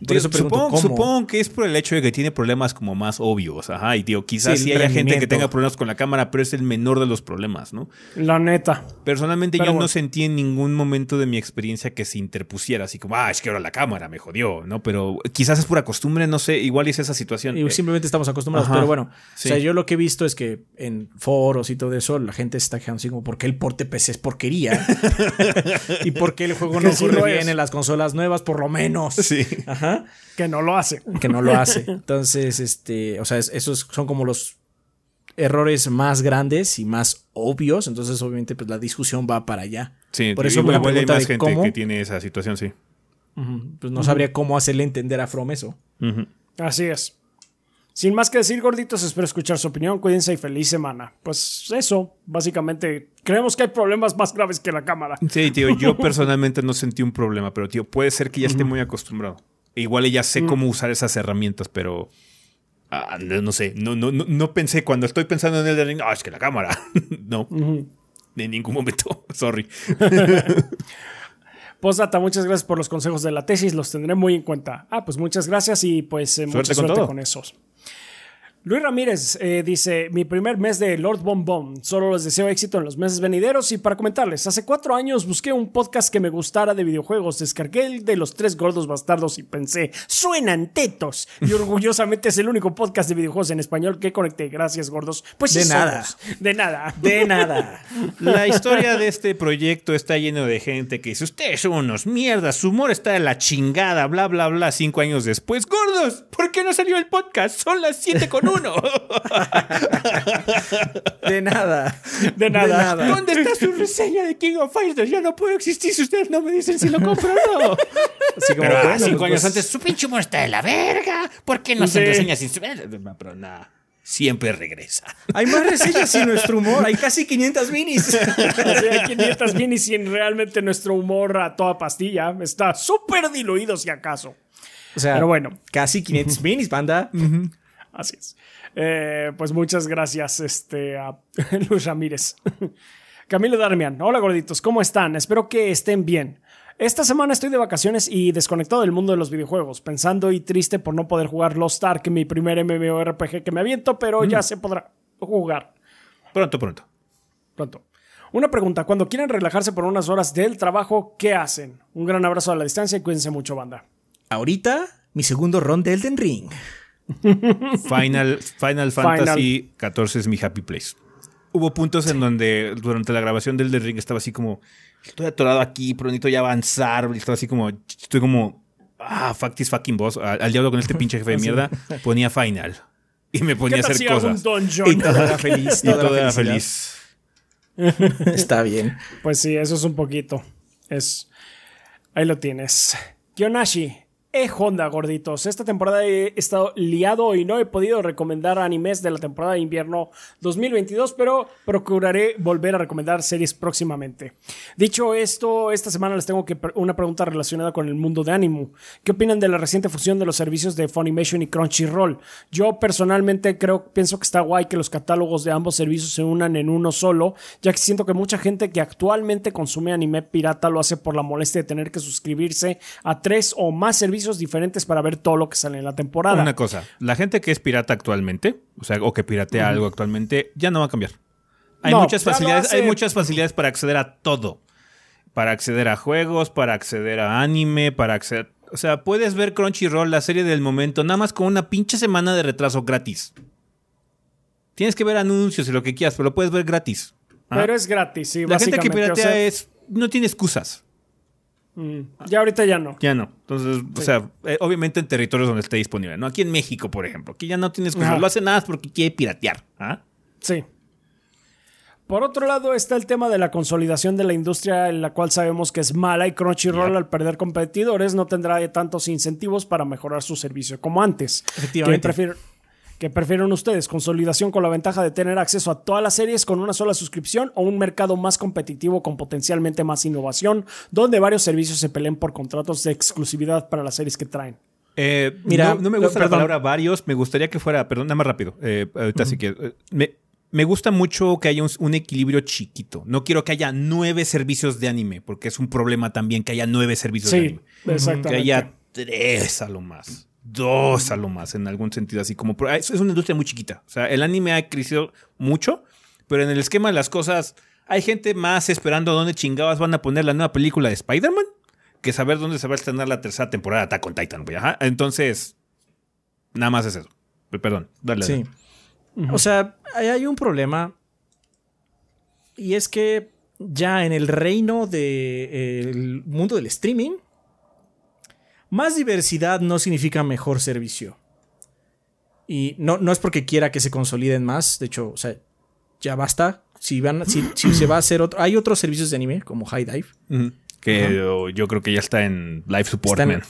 Speaker 3: por eso pregunto
Speaker 1: supongo,
Speaker 3: cómo.
Speaker 1: supongo que es por el hecho de que tiene problemas como más obvios. Ajá, y digo, quizás
Speaker 3: Sí,
Speaker 1: haya gente que tenga problemas con la cámara, pero es el menor de los problemas, ¿no?
Speaker 2: La neta.
Speaker 1: Personalmente
Speaker 2: Pero
Speaker 1: yo
Speaker 2: bueno.
Speaker 1: no sentí en ningún momento de mi experiencia que se interpusiera así como, ah, es que ahora la cámara me jodió, ¿no? Pero quizás es pura costumbre, no sé, igual es esa situación.
Speaker 3: Y
Speaker 1: Eh,
Speaker 3: simplemente estamos acostumbrados,
Speaker 1: Ajá.
Speaker 3: pero bueno,
Speaker 1: Sí.
Speaker 3: o sea, yo lo que he visto es que en foros y todo eso, la gente se está quejando así como, ¿por qué el porte PC es porquería? y por qué el juego no
Speaker 2: Que sí
Speaker 3: corre
Speaker 2: lo
Speaker 3: bien
Speaker 2: es.
Speaker 3: en las consolas nuevas, por lo menos.
Speaker 1: Sí.
Speaker 3: Ajá.
Speaker 2: Que no lo hace.
Speaker 3: que no lo hace. Entonces, este, o sea, es- esos son como los errores más grandes y más obvios. Entonces, obviamente, pues la discusión va para allá.
Speaker 1: Sí,
Speaker 3: Por eso
Speaker 1: igual,
Speaker 3: la
Speaker 1: igual hay más
Speaker 3: de
Speaker 1: gente
Speaker 3: cómo-
Speaker 1: que tiene esa situación, sí.
Speaker 3: Pues no sabría cómo hacerle entender a From eso.
Speaker 2: Así es. Sin más que decir, gorditos, espero escuchar su opinión. Cuídense y feliz semana. Pues eso, básicamente, creemos que hay problemas más graves que la cámara.
Speaker 1: Sí, tío, yo personalmente no sentí un problema, pero tío, puede ser que ya esté muy acostumbrado. Igual ya sé cómo usar esas herramientas, pero ah, no, sé, no, no, no, no pensé cuando estoy pensando en el Ring, ah, es que la cámara. no, en ningún momento, sorry.
Speaker 2: Postdata, muchas gracias por los consejos de la tesis, los tendré muy en cuenta. Ah, pues muchas gracias y pues eh, mucha
Speaker 1: Suerte con
Speaker 2: suerte con esos. Luis Ramírez eh, dice, mi primer mes de Lord Bon Bon, solo les deseo éxito en los meses venideros y para comentarles, hace cuatro años busqué un podcast que me gustara de videojuegos, descargué el de los tres gordos bastardos y pensé, suenan tetos y orgullosamente es el único podcast de videojuegos en español que conecté, gracias gordos. Pues sí
Speaker 3: De nada.
Speaker 2: somos. De nada.
Speaker 3: De nada.
Speaker 1: La historia de este proyecto está lleno de gente que dice, ustedes son unos mierdas, su humor está de la chingada, bla, bla, bla, cinco años después. Gordos, ¿por qué no salió el podcast? Son las siete con uno.
Speaker 3: De nada.
Speaker 2: De nada.
Speaker 1: ¿Dónde está su reseña de King of Fighters? Ya no puedo existir si ustedes no me dicen si lo compro o no.
Speaker 3: Así como,
Speaker 1: Pero ah,
Speaker 3: bueno,
Speaker 1: cinco
Speaker 3: pues,
Speaker 1: años antes, su pinche humor está de la verga. ¿Por qué no se
Speaker 2: Sí.
Speaker 1: reseña sin su... Pero nada, siempre regresa.
Speaker 3: Hay más reseñas sin nuestro humor. Hay casi 500 minis.
Speaker 2: Hay 500 mil y sin realmente nuestro humor a toda pastilla está súper diluido si acaso.
Speaker 3: O sea,
Speaker 2: Pero bueno.
Speaker 3: casi 500 minis, banda.
Speaker 2: Así es. Eh, pues muchas gracias, este, a Luis Ramírez. Camilo Darmian. Hola gorditos, ¿cómo están? Espero que estén bien. Esta semana estoy de vacaciones y desconectado del mundo de los videojuegos, pensando y triste por no poder jugar Lost Ark, mi primer MMORPG que me aviento, pero ya se podrá jugar
Speaker 1: Pronto, pronto.
Speaker 2: pronto. Una pregunta, cuando quieren relajarse por unas horas del trabajo, ¿qué hacen? Un gran abrazo a la distancia y cuídense mucho, banda.
Speaker 3: Ahorita, mi segundo ron de Elden Ring.
Speaker 1: Final, Final Fantasy XIV es mi happy place. Hubo puntos en donde durante la grabación del The Ring estaba así como, estoy atorado aquí, pero necesito ya avanzar. y Estaba así como, estoy como, ah, fuck this fucking boss. Al, al diablo con este pinche jefe de mierda. Ponía Final. Y me ponía
Speaker 2: ¿Qué
Speaker 1: a hacer cosas.
Speaker 3: Y todo era feliz.
Speaker 1: Y
Speaker 3: toda
Speaker 1: todo era feliz.
Speaker 3: Está bien.
Speaker 2: Pues sí, eso es un poquito. Es. Ahí lo tienes. Kyonashi. Eh, Honda, gorditos. Esta temporada he estado liado y no he podido recomendar animes de la temporada de invierno 2022, pero procuraré volver a recomendar series próximamente. Dicho esto, esta semana les tengo que una pregunta relacionada con el mundo de Animu. ¿Qué opinan de la reciente fusión de los servicios de Funimation y Crunchyroll? Yo personalmente creo, pienso que está guay que los catálogos de ambos servicios se unan en uno solo, ya que siento que mucha gente que actualmente consume anime pirata lo hace por la molestia de tener que suscribirse a tres o más servicios servicios diferentes para ver todo lo que sale en la temporada.
Speaker 1: Una cosa, la gente que es pirata actualmente, o sea, o que piratea algo actualmente, ya no va a cambiar. Hay
Speaker 2: No,
Speaker 1: muchas facilidades, hay muchas facilidades para acceder a todo. Para acceder a juegos, para acceder a anime, para acceder. O sea, puedes ver Crunchyroll, la serie del momento, nada más con una pinche semana de retraso gratis. Tienes que ver anuncios y lo que quieras, pero lo puedes ver gratis. ¿Ah?
Speaker 2: Pero es gratis, sí,
Speaker 1: la gente que
Speaker 2: o
Speaker 1: piratea
Speaker 2: sea,
Speaker 1: es. no tiene excusas.
Speaker 2: Mm, Ya ahorita ya no.
Speaker 1: Ya no. Entonces, o sea, eh, obviamente en territorios donde esté disponible. No aquí en México, por ejemplo, que ya no tienes.
Speaker 2: Ajá.
Speaker 1: Lo hace nada porque quiere piratear. ¿ah?
Speaker 2: Sí. Por otro lado está el tema de la consolidación de la industria en la cual sabemos que es mala y Crunchyroll al perder competidores no tendrá tantos incentivos para mejorar su servicio como antes.
Speaker 3: Efectivamente.
Speaker 2: ¿Qué prefieren, qué prefieren ustedes? ¿Consolidación con la ventaja de tener acceso a todas las series con una sola suscripción o un mercado más competitivo con potencialmente más innovación donde varios servicios se peleen por contratos de exclusividad para las series que traen?
Speaker 1: Eh,
Speaker 3: Mira,
Speaker 1: no, no me gusta la
Speaker 3: perdón.
Speaker 1: palabra varios. Me gustaría que fuera, perdón, nada más rápido. eh, ahorita sí que. eh, me, me gusta mucho que haya un, un equilibrio chiquito. No quiero que haya nueve servicios de anime, porque es un problema también que haya nueve servicios de
Speaker 2: Sí,
Speaker 1: anime.
Speaker 2: exactamente.
Speaker 1: Que haya tres a lo más. Dos a lo más, en algún sentido así como. Es, es una industria muy chiquita. O sea, el anime ha crecido mucho, pero en el esquema de las cosas, hay gente más esperando dónde chingadas van a poner la nueva película de Spider-Man que saber dónde se va a estrenar la tercera temporada de Attack on Titan, güey. Ajá. Entonces, nada más es eso. Perdón, dale.
Speaker 3: Sí. O sea, hay, hay un problema. Y es que ya en el reino del mundo del streaming, más diversidad no significa mejor servicio. Y no, no es porque quiera que se consoliden más. De hecho, o sea, ya basta. Si, van, si, si se va a hacer otro. Hay otros servicios de anime, como High Dive.
Speaker 1: Que yo, yo creo que ya está en live support,
Speaker 3: Están-
Speaker 1: man.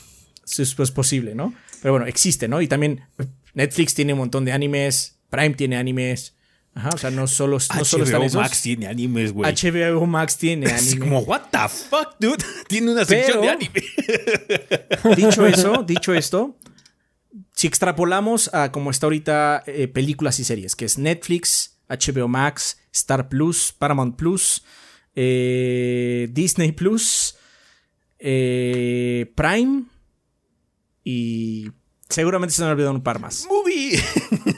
Speaker 3: es, es posible, ¿no? Pero bueno, existe, ¿no? Y también Netflix tiene un montón de animes, Prime tiene animes. Ajá, o sea, no solo, no solo están
Speaker 1: HBO
Speaker 3: esos.
Speaker 1: Max tiene animes, güey.
Speaker 3: HBO Max tiene
Speaker 1: Así
Speaker 3: anime.
Speaker 1: como, what the fuck, dude? tiene una sección
Speaker 3: Pero-
Speaker 1: de anime.
Speaker 3: Dicho eso, dicho esto, si extrapolamos a como está ahorita eh, películas y series, que es Netflix, HBO Max, Star Plus, Paramount Plus, eh, Disney Plus, eh, Prime y seguramente se me han olvidado un par más.
Speaker 1: Movie.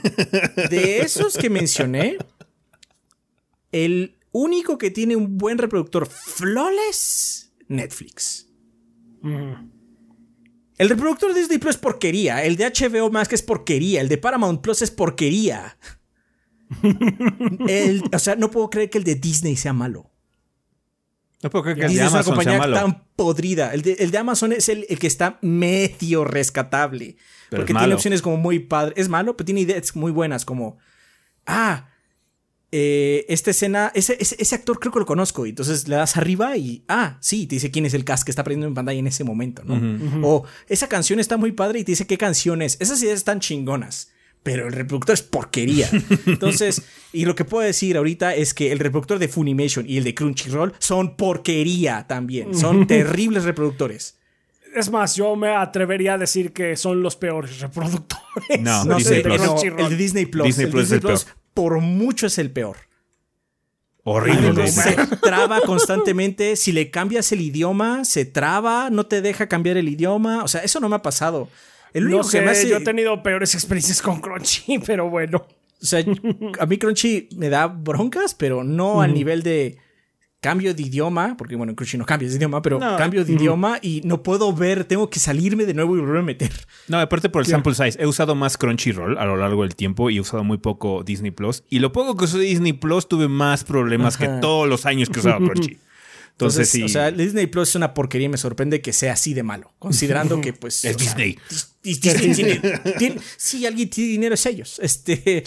Speaker 3: De esos que mencioné, el único que tiene un buen reproductor flawless, Netflix. El reproductor de Disney Plus es porquería. El de HBO Max es porquería. El de Paramount Plus es porquería. El- o sea, no puedo creer que el de Disney sea malo.
Speaker 1: No puedo creer que el de
Speaker 3: es una
Speaker 1: Amazon sea
Speaker 3: compañía
Speaker 1: malo.
Speaker 3: tan podrida. El de, el de Amazon es el, el que está medio rescatable.
Speaker 1: Pero
Speaker 3: porque
Speaker 1: es
Speaker 3: tiene opciones como muy padres. Es malo, pero tiene ideas muy buenas como... Ah, eh, esta escena, ese, ese, ese actor creo que lo conozco. Y entonces le das arriba y... Ah, sí, te dice quién es el cast que está prendiendo en pantalla en ese momento, ¿no? O esa canción está muy padre y te dice qué canción es. Esas ideas están chingonas. Pero el reproductor es porquería. Entonces, y lo que puedo decir ahorita es que el reproductor de Funimation y el de Crunchyroll son porquería también. Son terribles reproductores.
Speaker 2: Es más, yo me atrevería a decir que son los peores reproductores.
Speaker 1: No,
Speaker 3: No
Speaker 1: Disney
Speaker 3: sé,
Speaker 1: Plus.
Speaker 3: no,
Speaker 2: Crunchyroll.
Speaker 3: el de Disney Plus.
Speaker 1: Disney
Speaker 3: el
Speaker 1: Plus es el
Speaker 3: Plus por mucho es el peor.
Speaker 1: Horrible. Güey.
Speaker 3: se traba constantemente. Si le cambias el idioma, se traba, no te deja cambiar el idioma. O sea, eso no me ha pasado. El único
Speaker 2: No sé,
Speaker 3: que me hace.
Speaker 2: yo he tenido peores experiencias con Crunchy, pero bueno.
Speaker 3: O sea, a mí Crunchy me da broncas, pero no al nivel de cambio de idioma, porque bueno, en Crunchy no cambias de idioma, pero
Speaker 1: No.
Speaker 3: cambio de idioma y no puedo ver, tengo que salirme de nuevo y volver a meter.
Speaker 1: No, aparte por el sample size. He usado más Crunchyroll a lo largo del tiempo y he usado muy poco Disney Plus. Y lo poco que usé Disney Plus tuve más problemas que todos los años que he usado Crunchy. Entonces,
Speaker 3: Entonces,
Speaker 1: sí.
Speaker 3: o sea, Disney Plus es una porquería y me sorprende que sea así de malo, considerando que pues
Speaker 1: es Disney.
Speaker 3: Dis- Disney tiene, tiene- si alguien tiene dinero es ellos. Este,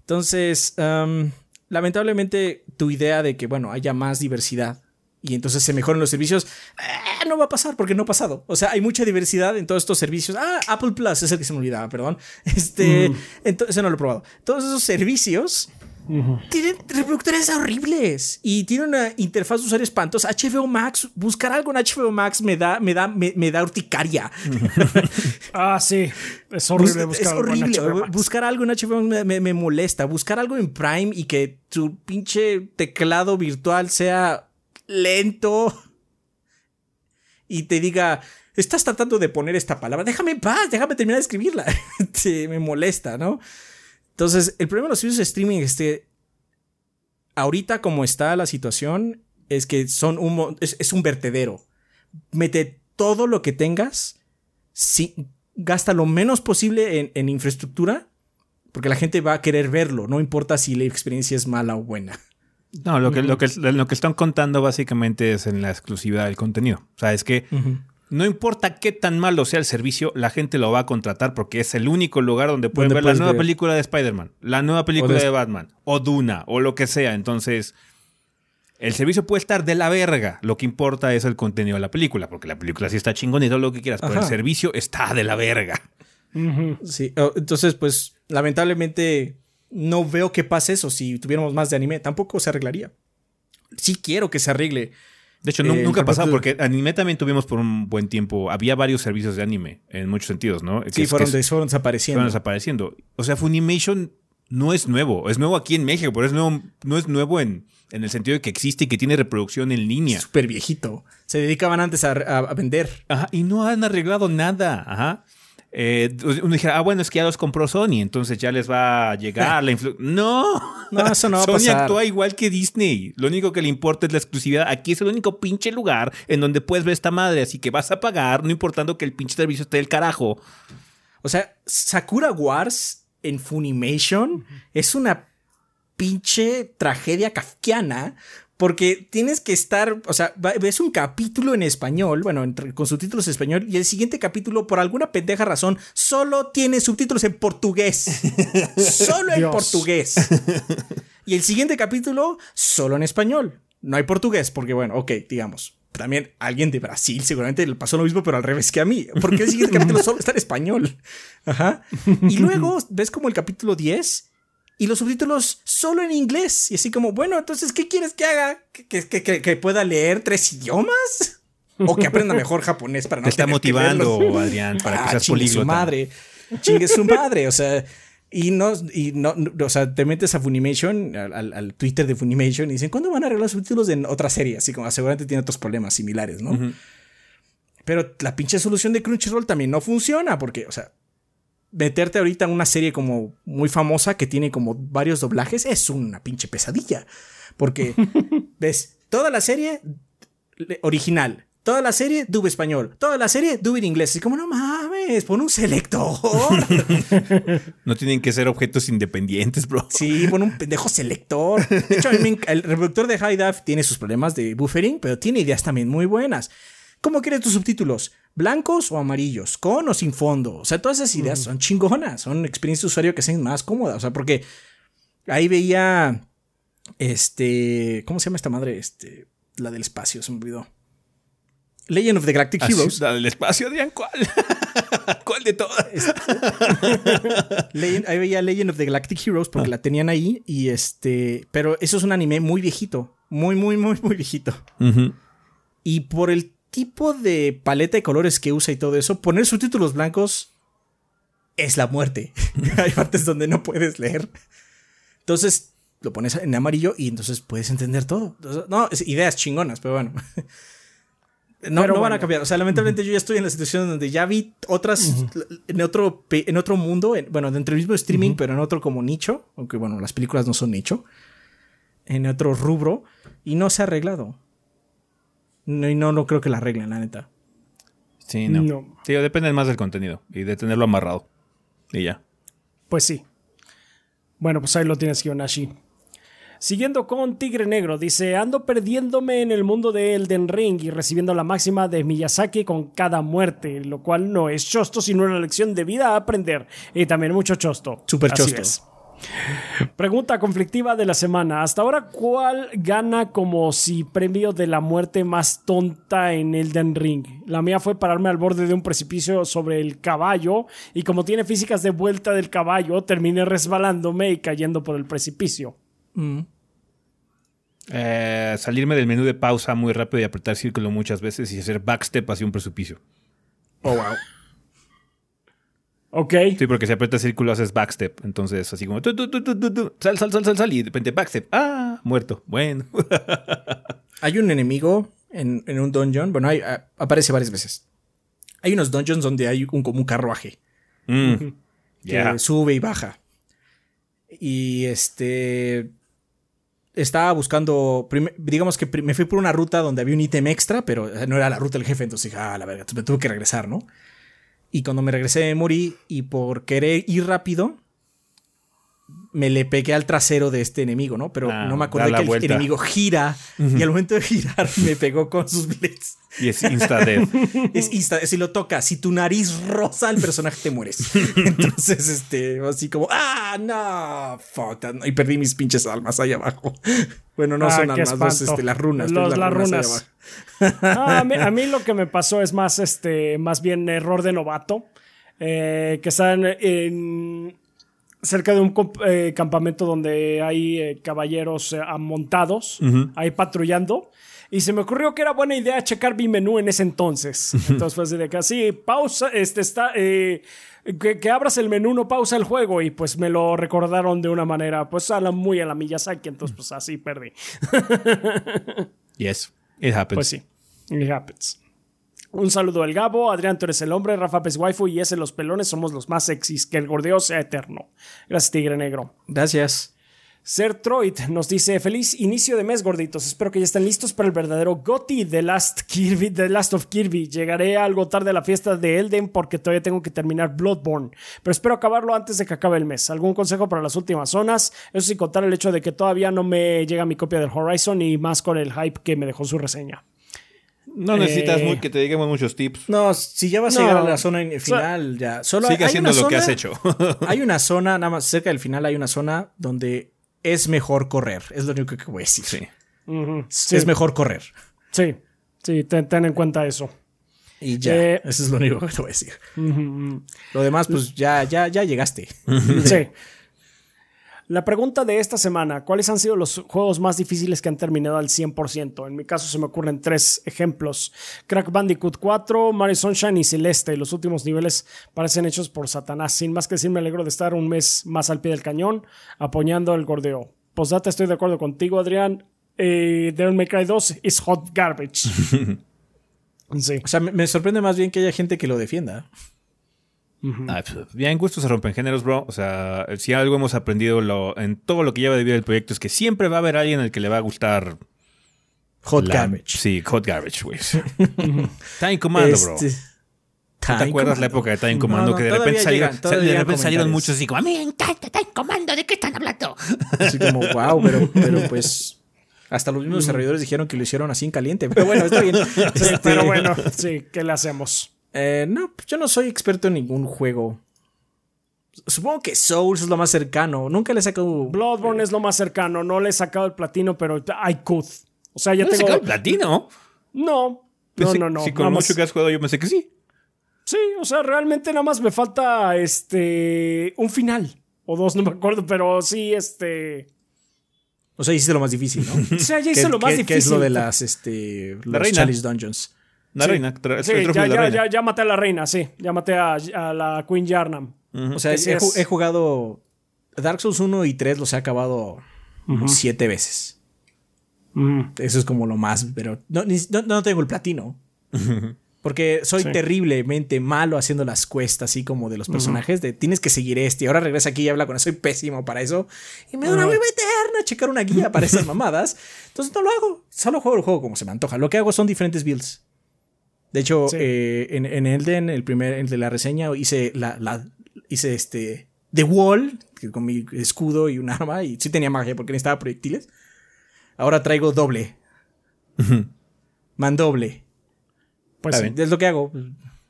Speaker 3: Entonces, um, lamentablemente tu idea de que, bueno, haya más diversidad y entonces se mejoren los servicios, eh, no va a pasar porque no ha pasado. O sea, hay mucha diversidad en todos estos servicios. Ah, Apple Plus es el que se me olvidaba, perdón. Este, entonces, no lo he probado. Todos esos servicios tienen reproductores horribles y tienen una interfaz de usuario espantosa. HBO Max, buscar algo en HBO Max me da, me da, me, me da urticaria.
Speaker 2: Ah, sí. Es horrible
Speaker 3: Bus-
Speaker 2: buscar
Speaker 3: es
Speaker 2: algo en
Speaker 3: horrible.
Speaker 2: HBO Max.
Speaker 3: Buscar algo en HBO me, me- me molesta. Buscar algo en Prime y que tu pinche teclado virtual sea lento. y te diga, estás tratando de poner esta palabra, déjame en paz, déjame terminar de escribirla. me molesta, ¿no? Entonces, el problema de los servicios de streaming es que ahorita como está la situación, es que son un, es, un vertedero. Mete todo lo que tengas, gasta lo menos posible en, infraestructura, porque la gente va a querer verlo, no importa si la experiencia es mala o buena.
Speaker 1: No, lo que, lo que, lo que están contando básicamente es en la exclusividad del contenido. O sea, es que no importa qué tan malo sea el servicio, la gente lo va a contratar porque es el único lugar donde pueden ver la nueva película de Spider-Man, la nueva película de... de Batman, o Duna, o lo que sea. Entonces, el servicio puede estar de la verga. Lo que importa es el contenido de la película, porque la película sí está chingón y todo lo que quieras, pero el servicio está de la verga.
Speaker 3: Sí, entonces, pues, lamentablemente no veo que pase eso si tuviéramos más de anime. Tampoco se arreglaría. Sí quiero que se arregle.
Speaker 1: De hecho, nunca ha pasado porque anime también tuvimos por un buen tiempo. Había varios servicios de anime en muchos sentidos, ¿no?
Speaker 3: Sí, fueron, desapareciendo.
Speaker 1: Fueron desapareciendo. O sea, Funimation no es nuevo. Es nuevo aquí en México, pero es nuevo, no es nuevo en en el sentido de que existe y que tiene reproducción en línea.
Speaker 3: Súper viejito. Se dedicaban antes a, vender.
Speaker 1: Ajá, y no han arreglado nada. Ajá. Eh, uno dijera, ah, bueno, es que ya los compró Sony, entonces ya les va a llegar la influencia. No,
Speaker 3: no, eso no va
Speaker 1: Sony
Speaker 3: a pasar.
Speaker 1: actúa igual que Disney. Lo único que le importa es la exclusividad. Aquí es el único pinche lugar en donde puedes ver esta madre, así que vas a pagar, no importando que el pinche servicio esté del carajo.
Speaker 3: O sea, Sakura Wars en Funimation es una pinche tragedia kafkiana porque tienes que estar, o sea, ves un capítulo en español, bueno, con subtítulos en español, y el siguiente capítulo, por alguna pendeja razón, solo tiene subtítulos en portugués. solo en portugués. Y el siguiente capítulo, solo en español. No hay portugués, porque bueno, ok, digamos. También alguien de Brasil seguramente le pasó lo mismo, pero al revés que a mí. Porque el siguiente capítulo solo está en español. Ajá. Y luego ves como el capítulo 10 y los subtítulos solo en inglés. Y así como, bueno, entonces, ¿qué quieres que haga? ¿Que, pueda leer tres idiomas? ¿O que aprenda mejor japonés para no
Speaker 1: Te está motivando, Adrián, para que ah, seas políglota.
Speaker 3: su madre. Chingue su madre. O sea, y no, y no, o sea, te metes a Funimation, al, Twitter de Funimation, y dicen, ¿cuándo van a arreglar los subtítulos en otra serie? Así como, seguramente tiene otros problemas similares, ¿no? Pero la pinche solución de Crunchyroll también no funciona, porque, o sea, meterte ahorita en una serie como muy famosa que tiene como varios doblajes es una pinche pesadilla. Porque, ves, toda la serie original, toda la serie dub español, toda la serie dub en inglés. Y como, no mames, pon un selector.
Speaker 1: no tienen que ser objetos independientes, bro.
Speaker 3: Sí, pon un pendejo selector. De hecho, el reproductor de High Def tiene sus problemas de buffering, pero tiene ideas también muy buenas. ¿Cómo quieres tus subtítulos? ¿Blancos o amarillos? ¿Con o sin fondo? O sea, todas esas ideas son chingonas, son experiencias de usuario que sean más cómodas. O sea, porque ahí veía. Este. ¿Cómo se llama esta madre? Este. La del espacio, se me olvidó. Legend of the Galactic Heroes.
Speaker 1: La del espacio, Adrián, ¿cuál? ¿Cuál de todas? Este,
Speaker 3: ahí veía Legend of the Galactic Heroes porque ah. la tenían ahí y este. Pero eso es un anime muy viejito. Muy, muy, muy, muy viejito. Y por el tipo de paleta de colores que usa y todo eso, poner subtítulos blancos es la muerte. Hay partes donde no puedes leer. Entonces lo pones en amarillo y entonces puedes entender todo. No, ideas chingonas, pero bueno. No, no van a cambiar. O sea, lamentablemente yo ya estoy en la situación donde ya vi otras en otro en otro mundo, bueno, dentro del mismo streaming, pero en otro como nicho, aunque bueno, las películas no son nicho, en otro rubro y no se ha arreglado. No, y no, no creo que la arreglen, la neta.
Speaker 1: Sí, no. Sí, depende más del contenido y de tenerlo amarrado. Y ya.
Speaker 2: Pues sí. Bueno, pues ahí lo tienes, Hionashi. Siguiendo con Tigre Negro, dice, ando perdiéndome en el mundo de Elden Ring y recibiendo la máxima de Miyazaki con cada muerte, lo cual no es chosto, sino una lección de vida a aprender. Y también mucho chosto.
Speaker 3: Súper chosto.
Speaker 2: Pregunta conflictiva de la semana. Hasta ahora, ¿cuál gana como si premio de la muerte más tonta en Elden Ring? La mía fue pararme al borde de un precipicio sobre el caballo y como tiene físicas de vuelta del caballo, terminé resbalándome y cayendo por el precipicio. Mm.
Speaker 1: Eh, salirme del menú de pausa muy rápido y apretar círculo muchas veces y hacer backstep hacia un precipicio.
Speaker 3: Oh, wow.
Speaker 2: Ok.
Speaker 1: Sí, porque si aprietas círculo haces backstep. Entonces, así como sal, sal, sal, sal, sal. Y de repente backstep. Ah, muerto. Bueno.
Speaker 3: Hay un enemigo en, en un dungeon. Bueno, hay, a- aparece varias veces. Hay unos dungeons donde hay un, como un carruaje
Speaker 1: Mm.
Speaker 3: que sube y baja. Y este. Estaba buscando. digamos que me fui por una ruta donde había un ítem extra, pero no era la ruta del jefe. Entonces dije, ah, la verga, me tuve que regresar, ¿no? Y cuando me regresé, morí. Y por querer ir rápido, me le pegué al trasero de este enemigo, ¿no? Pero
Speaker 1: Ah,
Speaker 3: no me acordé que el
Speaker 1: vuelta.
Speaker 3: enemigo gira. Y al momento de girar, me pegó con sus blades.
Speaker 1: Y es insta death.
Speaker 3: Es insta, si lo tocas, si tu nariz roza al personaje te mueres. Entonces, este, así como, ah, no, fuck, that", y perdí mis pinches almas ahí abajo. Bueno, no
Speaker 2: Ah,
Speaker 3: son almas, los, este, las runas.
Speaker 2: Los-
Speaker 3: las
Speaker 2: runas.
Speaker 3: abajo.
Speaker 2: Ah, a, mí, a mí lo que me pasó es más, este, más bien error de novato. eh, que están en, cerca de un eh, campamento donde hay eh, caballeros eh, amontados, ahí patrullando. Y se me ocurrió que era buena idea checar mi menú en ese entonces. Entonces fue así de que así, pausa, este está, eh, que, que abras el menú, no pausa el juego. Y pues me lo recordaron de una manera, pues a la, muy a la Miyazaki. Entonces pues así perdí.
Speaker 1: Yes. It happens.
Speaker 2: Pues sí, it happens. Un saludo al Gabo, Adrián, tú eres el hombre, Rafa Pes Waifu y ese los pelones somos los más sexys, que el gordeo sea eterno. Gracias, Tigre Negro.
Speaker 3: Gracias.
Speaker 2: Ser Troid nos dice: Feliz inicio de mes, gorditos. Espero que ya estén listos para el verdadero GOTI de Last, Kirby, The Last of Kirby. Llegaré algo tarde a la fiesta de Elden porque todavía tengo que terminar Bloodborne, pero espero acabarlo antes de que acabe el mes. ¿Algún consejo para las últimas zonas? Eso sin contar el hecho de que todavía no me llega mi copia del Horizon y más con el hype que me dejó su reseña.
Speaker 1: No necesitas
Speaker 2: eh,
Speaker 1: muy- que te digamos muchos tips.
Speaker 3: No, si ya vas
Speaker 2: No.
Speaker 3: a llegar a la zona final, ya. Solo
Speaker 1: Sigue
Speaker 3: hay
Speaker 1: haciendo
Speaker 3: una
Speaker 1: lo que has hecho.
Speaker 3: hay una zona, nada más cerca del final, hay una zona donde es mejor correr. Es lo único que voy a decir.
Speaker 1: sí.
Speaker 3: Es mejor correr.
Speaker 2: sí, sí, ten, ten en cuenta eso.
Speaker 3: Y ya.
Speaker 2: Eh,
Speaker 3: eso es lo único que te voy a decir. Lo demás, pues ya, ya, ya llegaste.
Speaker 2: Sí. La pregunta de esta semana, ¿cuáles han sido los juegos más difíciles que han terminado al 100%? En mi caso se me ocurren tres ejemplos. Crack Bandicoot 4, Mario Sunshine y Celeste. Los últimos niveles parecen hechos por Satanás. Sin más que decir, me alegro de estar un mes más al pie del cañón, apoyando el gordeo. Postdata, estoy de acuerdo contigo, Adrián. Eh, Devil May Cry 2 is hot garbage. sí.
Speaker 3: O sea, me, me sorprende más bien que haya gente que lo defienda.
Speaker 1: Ah, pues, ya en gusto se rompen géneros, bro. O sea, si algo hemos aprendido lo- en todo lo que lleva de vida el proyecto es que siempre va a haber alguien al que le va a gustar.
Speaker 3: Hot
Speaker 1: la-
Speaker 3: garbage.
Speaker 1: Sí, hot garbage, güey. Time Commando, bro.
Speaker 3: Este,
Speaker 1: ¿Tú ¿Te acuerdas la época de Time Commando?
Speaker 3: no,
Speaker 1: que de repente salieron,
Speaker 3: llegan,
Speaker 1: de repente salieron muchos así como, a mí me encanta Time Commando, ¿de qué están hablando?
Speaker 3: Así como, wow, pero, pero pues. Hasta los mismos desarrolladores dijeron que lo hicieron así en caliente. Pero bueno, está bien.
Speaker 2: Sí,
Speaker 3: Este,
Speaker 2: pero bueno, sí, ¿qué le hacemos?
Speaker 3: Eh, no, pues yo no soy experto en ningún juego. Supongo que Souls es lo más cercano. Nunca le he sacado.
Speaker 2: Bloodborne es lo más cercano. No le he sacado el platino, pero I could. O sea, ya
Speaker 1: ¿No
Speaker 2: tengo.
Speaker 1: el platino?
Speaker 2: No. No,
Speaker 1: Pensé-
Speaker 2: no, no.
Speaker 1: Sí, con mucho que has jugado yo pensé que sí.
Speaker 2: Sí, o sea, realmente nada más me falta este. un final. O dos, no me acuerdo, pero sí, este.
Speaker 3: O sea, hiciste lo más difícil, ¿no?
Speaker 2: O sea, ya
Speaker 3: ¿Qué,
Speaker 2: hice lo más
Speaker 3: qué-
Speaker 2: difícil.
Speaker 3: qué es lo de las, este, los. Chalice Dungeons?
Speaker 1: La
Speaker 2: Sí.
Speaker 1: reina.
Speaker 2: Sí,
Speaker 1: el
Speaker 2: ya,
Speaker 1: de la
Speaker 2: ya,
Speaker 1: reina.
Speaker 2: ya, ya maté a la reina, sí. Ya maté a, a la Queen Yarnam.
Speaker 3: O sea, he, ju-
Speaker 2: es-
Speaker 3: he jugado Dark Souls 1 y 3 los he acabado siete veces. Eso es como lo más, pero no, ni- no, no tengo el platino. Porque soy
Speaker 2: Sí.
Speaker 3: terriblemente malo haciendo las quests así como de los personajes. De tienes que seguir este. Y ahora regresa aquí y habla con eso. Soy pésimo para eso. Y me da una hueva eterna checar una guía para esas mamadas. Entonces no lo hago. Solo juego el juego como se me antoja. Lo que hago son diferentes builds. De hecho,
Speaker 2: Sí.
Speaker 3: eh, en, en Elden, el primer, el de la reseña, hice la, la hice este The Wall, que con mi escudo y un arma, y sí tenía magia porque necesitaba proyectiles. Ahora traigo doble. Mandoble.
Speaker 2: Pues sí.
Speaker 3: Es lo que hago.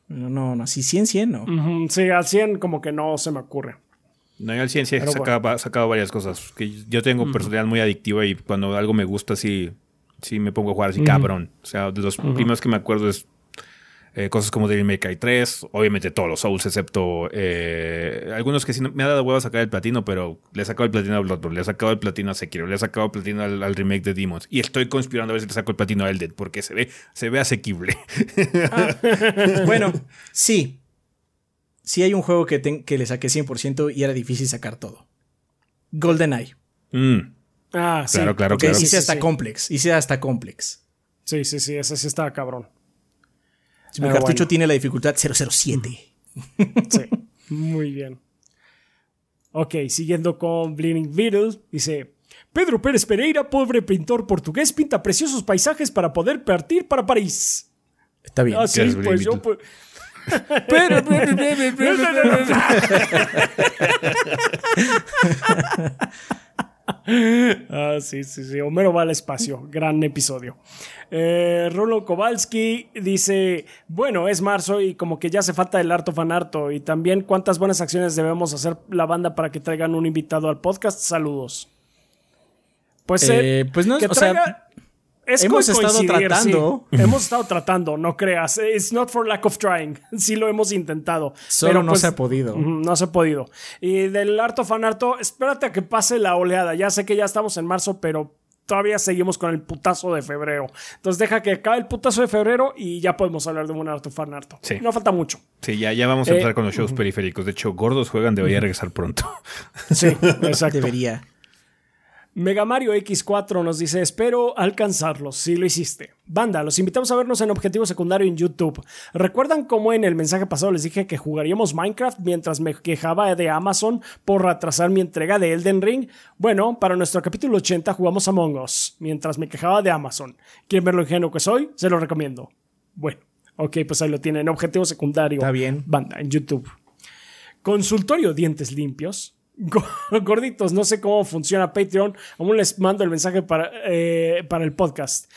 Speaker 3: No, no, no. Si 100, 100, no.
Speaker 2: Sí, al 100 como que no se me ocurre.
Speaker 1: No, yo al ciencia he
Speaker 2: Pero
Speaker 1: sacado, sacado varias cosas. Que yo tengo personalidad muy adictiva y cuando algo me gusta, sí, sí me pongo a jugar así cabrón. O sea, de los primeros que me acuerdo es eh, cosas como Devil May Cry 3, obviamente todos los Souls, excepto eh, algunos que sí no- me ha dado huevo a sacar el platino, pero le he sacado el platino a Bloodborne, le he sacado el platino a Sekiro, le he sacado el platino al, al remake de Demons. Y estoy conspirando a ver si le saco el platino a Elden, porque se ve, se ve asequible.
Speaker 3: bueno, sí. Sí hay un juego que, que le saqué 100% y era difícil sacar todo. GoldenEye.
Speaker 1: Mm,
Speaker 2: Ah, sí.
Speaker 1: Claro, claro, claro.
Speaker 3: hice
Speaker 2: Sí,
Speaker 3: hasta
Speaker 2: sí.
Speaker 3: complex. Hice hasta complex.
Speaker 2: Sí, sí, sí, ese sí estaba cabrón.
Speaker 3: Si mi
Speaker 2: Pero
Speaker 3: cartucho
Speaker 2: bueno.
Speaker 3: tiene la dificultad 007.
Speaker 2: Sí, muy bien. Ok, siguiendo con Bleeding Beetle, dice: Pedro Pérez Pereira, pobre pintor portugués, pinta preciosos paisajes para poder partir para París.
Speaker 3: Está bien.
Speaker 2: Ah, sí,
Speaker 1: Gracias,
Speaker 2: pues yo. Pues... Pero, Ah, sí, sí, sí. Homero va al espacio. Gran episodio. Eh, Rolo Kowalski dice: Bueno, es marzo y como que ya hace falta el harto fanarto. Y también, ¿cuántas buenas acciones debemos hacer la banda para que traigan un invitado al podcast? Saludos. Pues,
Speaker 3: Eh, pues no,
Speaker 2: que
Speaker 3: o sea,
Speaker 2: traiga- es
Speaker 3: hemos estado tratando.
Speaker 2: sí. Hemos estado tratando, no creas. It's not for lack of trying. Sí lo hemos intentado.
Speaker 3: Solo
Speaker 2: pero
Speaker 3: no
Speaker 2: pues,
Speaker 3: se ha podido.
Speaker 2: No se ha podido. Y del harto fanarto, espérate a que pase la oleada. Ya sé que ya estamos en marzo, pero todavía seguimos con el putazo de febrero. Entonces deja que acabe el putazo de febrero y ya podemos hablar de un harto fanarto.
Speaker 1: Sí.
Speaker 2: No falta mucho.
Speaker 1: Sí, ya, ya vamos a
Speaker 2: Eh,
Speaker 1: empezar con los shows periféricos. De hecho, Gordos Juegan debería regresar pronto.
Speaker 2: Sí, exacto.
Speaker 3: Debería.
Speaker 2: Mega Mario X4 nos dice, espero alcanzarlos, si lo hiciste. Banda, los invitamos a vernos en Objetivo Secundario en YouTube. ¿Recuerdan cómo en el mensaje pasado les dije que jugaríamos Minecraft mientras me quejaba de Amazon por retrasar mi entrega de Elden Ring? Bueno, para nuestro capítulo 80 jugamos Among Us, mientras me quejaba de Amazon. ¿Quieren ver lo ingenuo que soy? Se lo recomiendo. Bueno, ok, pues ahí lo tienen, Objetivo Secundario.
Speaker 3: Está bien.
Speaker 2: Banda, en YouTube. Consultorio Dientes Limpios. Go- Gorditos, no sé cómo funciona Patreon. Aún les mando el mensaje para, eh, para el podcast.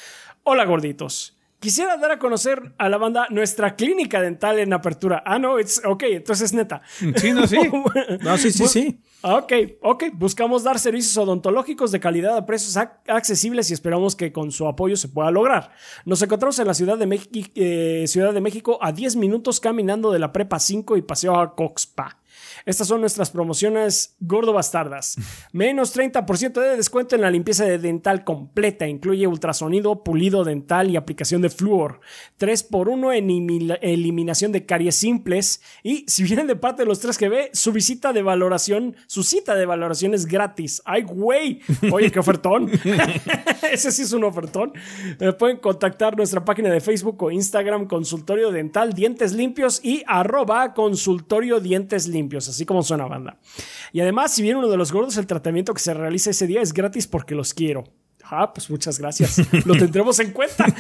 Speaker 2: Hola, gorditos. Quisiera dar a conocer a la banda nuestra clínica dental en apertura. Ah, no, it's, ok, entonces es neta.
Speaker 1: Sí, no, sí.
Speaker 3: No, sí, sí, sí.
Speaker 2: Ok, ok. Buscamos dar servicios odontológicos de calidad a precios ac- accesibles y esperamos que con su apoyo se pueda lograr. Nos encontramos en la Ciudad de, Meji- eh, Ciudad de México a 10 minutos caminando de la Prepa 5 y Paseo a Coxpa. Estas son nuestras promociones gordo bastardas. Menos 30% de descuento en la limpieza de dental completa. Incluye ultrasonido, pulido dental y aplicación de flúor. 3x1 en eliminación de caries simples. Y si vienen de parte de los 3GB, su visita de valoración, su cita de valoración es gratis. ¡Ay, güey! Oye, qué ofertón. Ese sí es un ofertón. Eh, pueden contactar nuestra página de Facebook o Instagram, consultorio dental, dientes limpios y arroba consultorio dientes limpios, así como suena banda. Y además, si viene uno de los gordos, el tratamiento que se realiza ese día es gratis porque los quiero. Ah, pues muchas gracias. Lo tendremos en cuenta.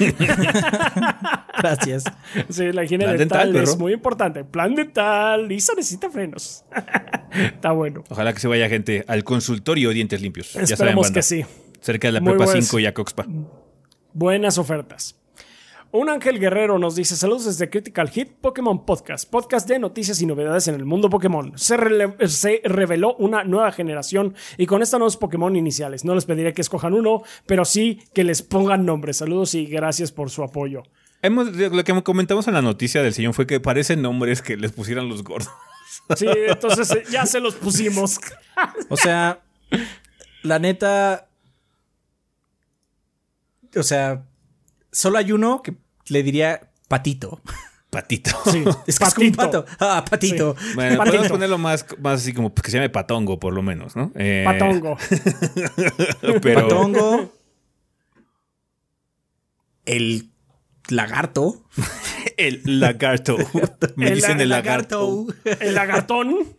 Speaker 3: Gracias.
Speaker 2: Sí, la higiene
Speaker 1: Plan
Speaker 2: dental,
Speaker 1: dental,
Speaker 2: es muy importante. Plan dental. Lisa necesita frenos. Está bueno.
Speaker 1: Ojalá que se vaya gente al consultorio Dientes Limpios. ya saben,
Speaker 2: Esperemos
Speaker 1: banda.
Speaker 2: que sí.
Speaker 1: Cerca de la
Speaker 2: Muy
Speaker 1: Prepa
Speaker 2: buenas.
Speaker 1: 5 y a Coxpa.
Speaker 2: Buenas ofertas. Un ángel guerrero nos dice saludos desde Critical Hit Pokémon Podcast, podcast de noticias y novedades en el mundo Pokémon. Se, reveló una nueva generación y con esta nuevos Pokémon iniciales. No les pediré que escojan uno, pero sí que les pongan nombres. Saludos y gracias por su apoyo.
Speaker 1: Hemos, lo que comentamos en la noticia del señor fue que parecen nombres que les pusieran los gordos.
Speaker 2: Sí, entonces eh, ya se los pusimos.
Speaker 3: O sea, la neta. O sea, solo hay uno que le diría patito.
Speaker 1: Patito.
Speaker 2: Sí,
Speaker 3: Es que es como un
Speaker 2: patito.
Speaker 3: pato. Ah, patito.
Speaker 1: Bueno,
Speaker 2: Patito.
Speaker 1: podemos ponerlo más, más así como que se llame Patongo, por lo menos, ¿no? Eh,
Speaker 2: Patongo.
Speaker 1: Pero,
Speaker 3: Patongo. El lagarto.
Speaker 1: El lagarto. Me
Speaker 2: El
Speaker 1: dicen
Speaker 2: la-
Speaker 1: el lagarto.
Speaker 2: El lagartón.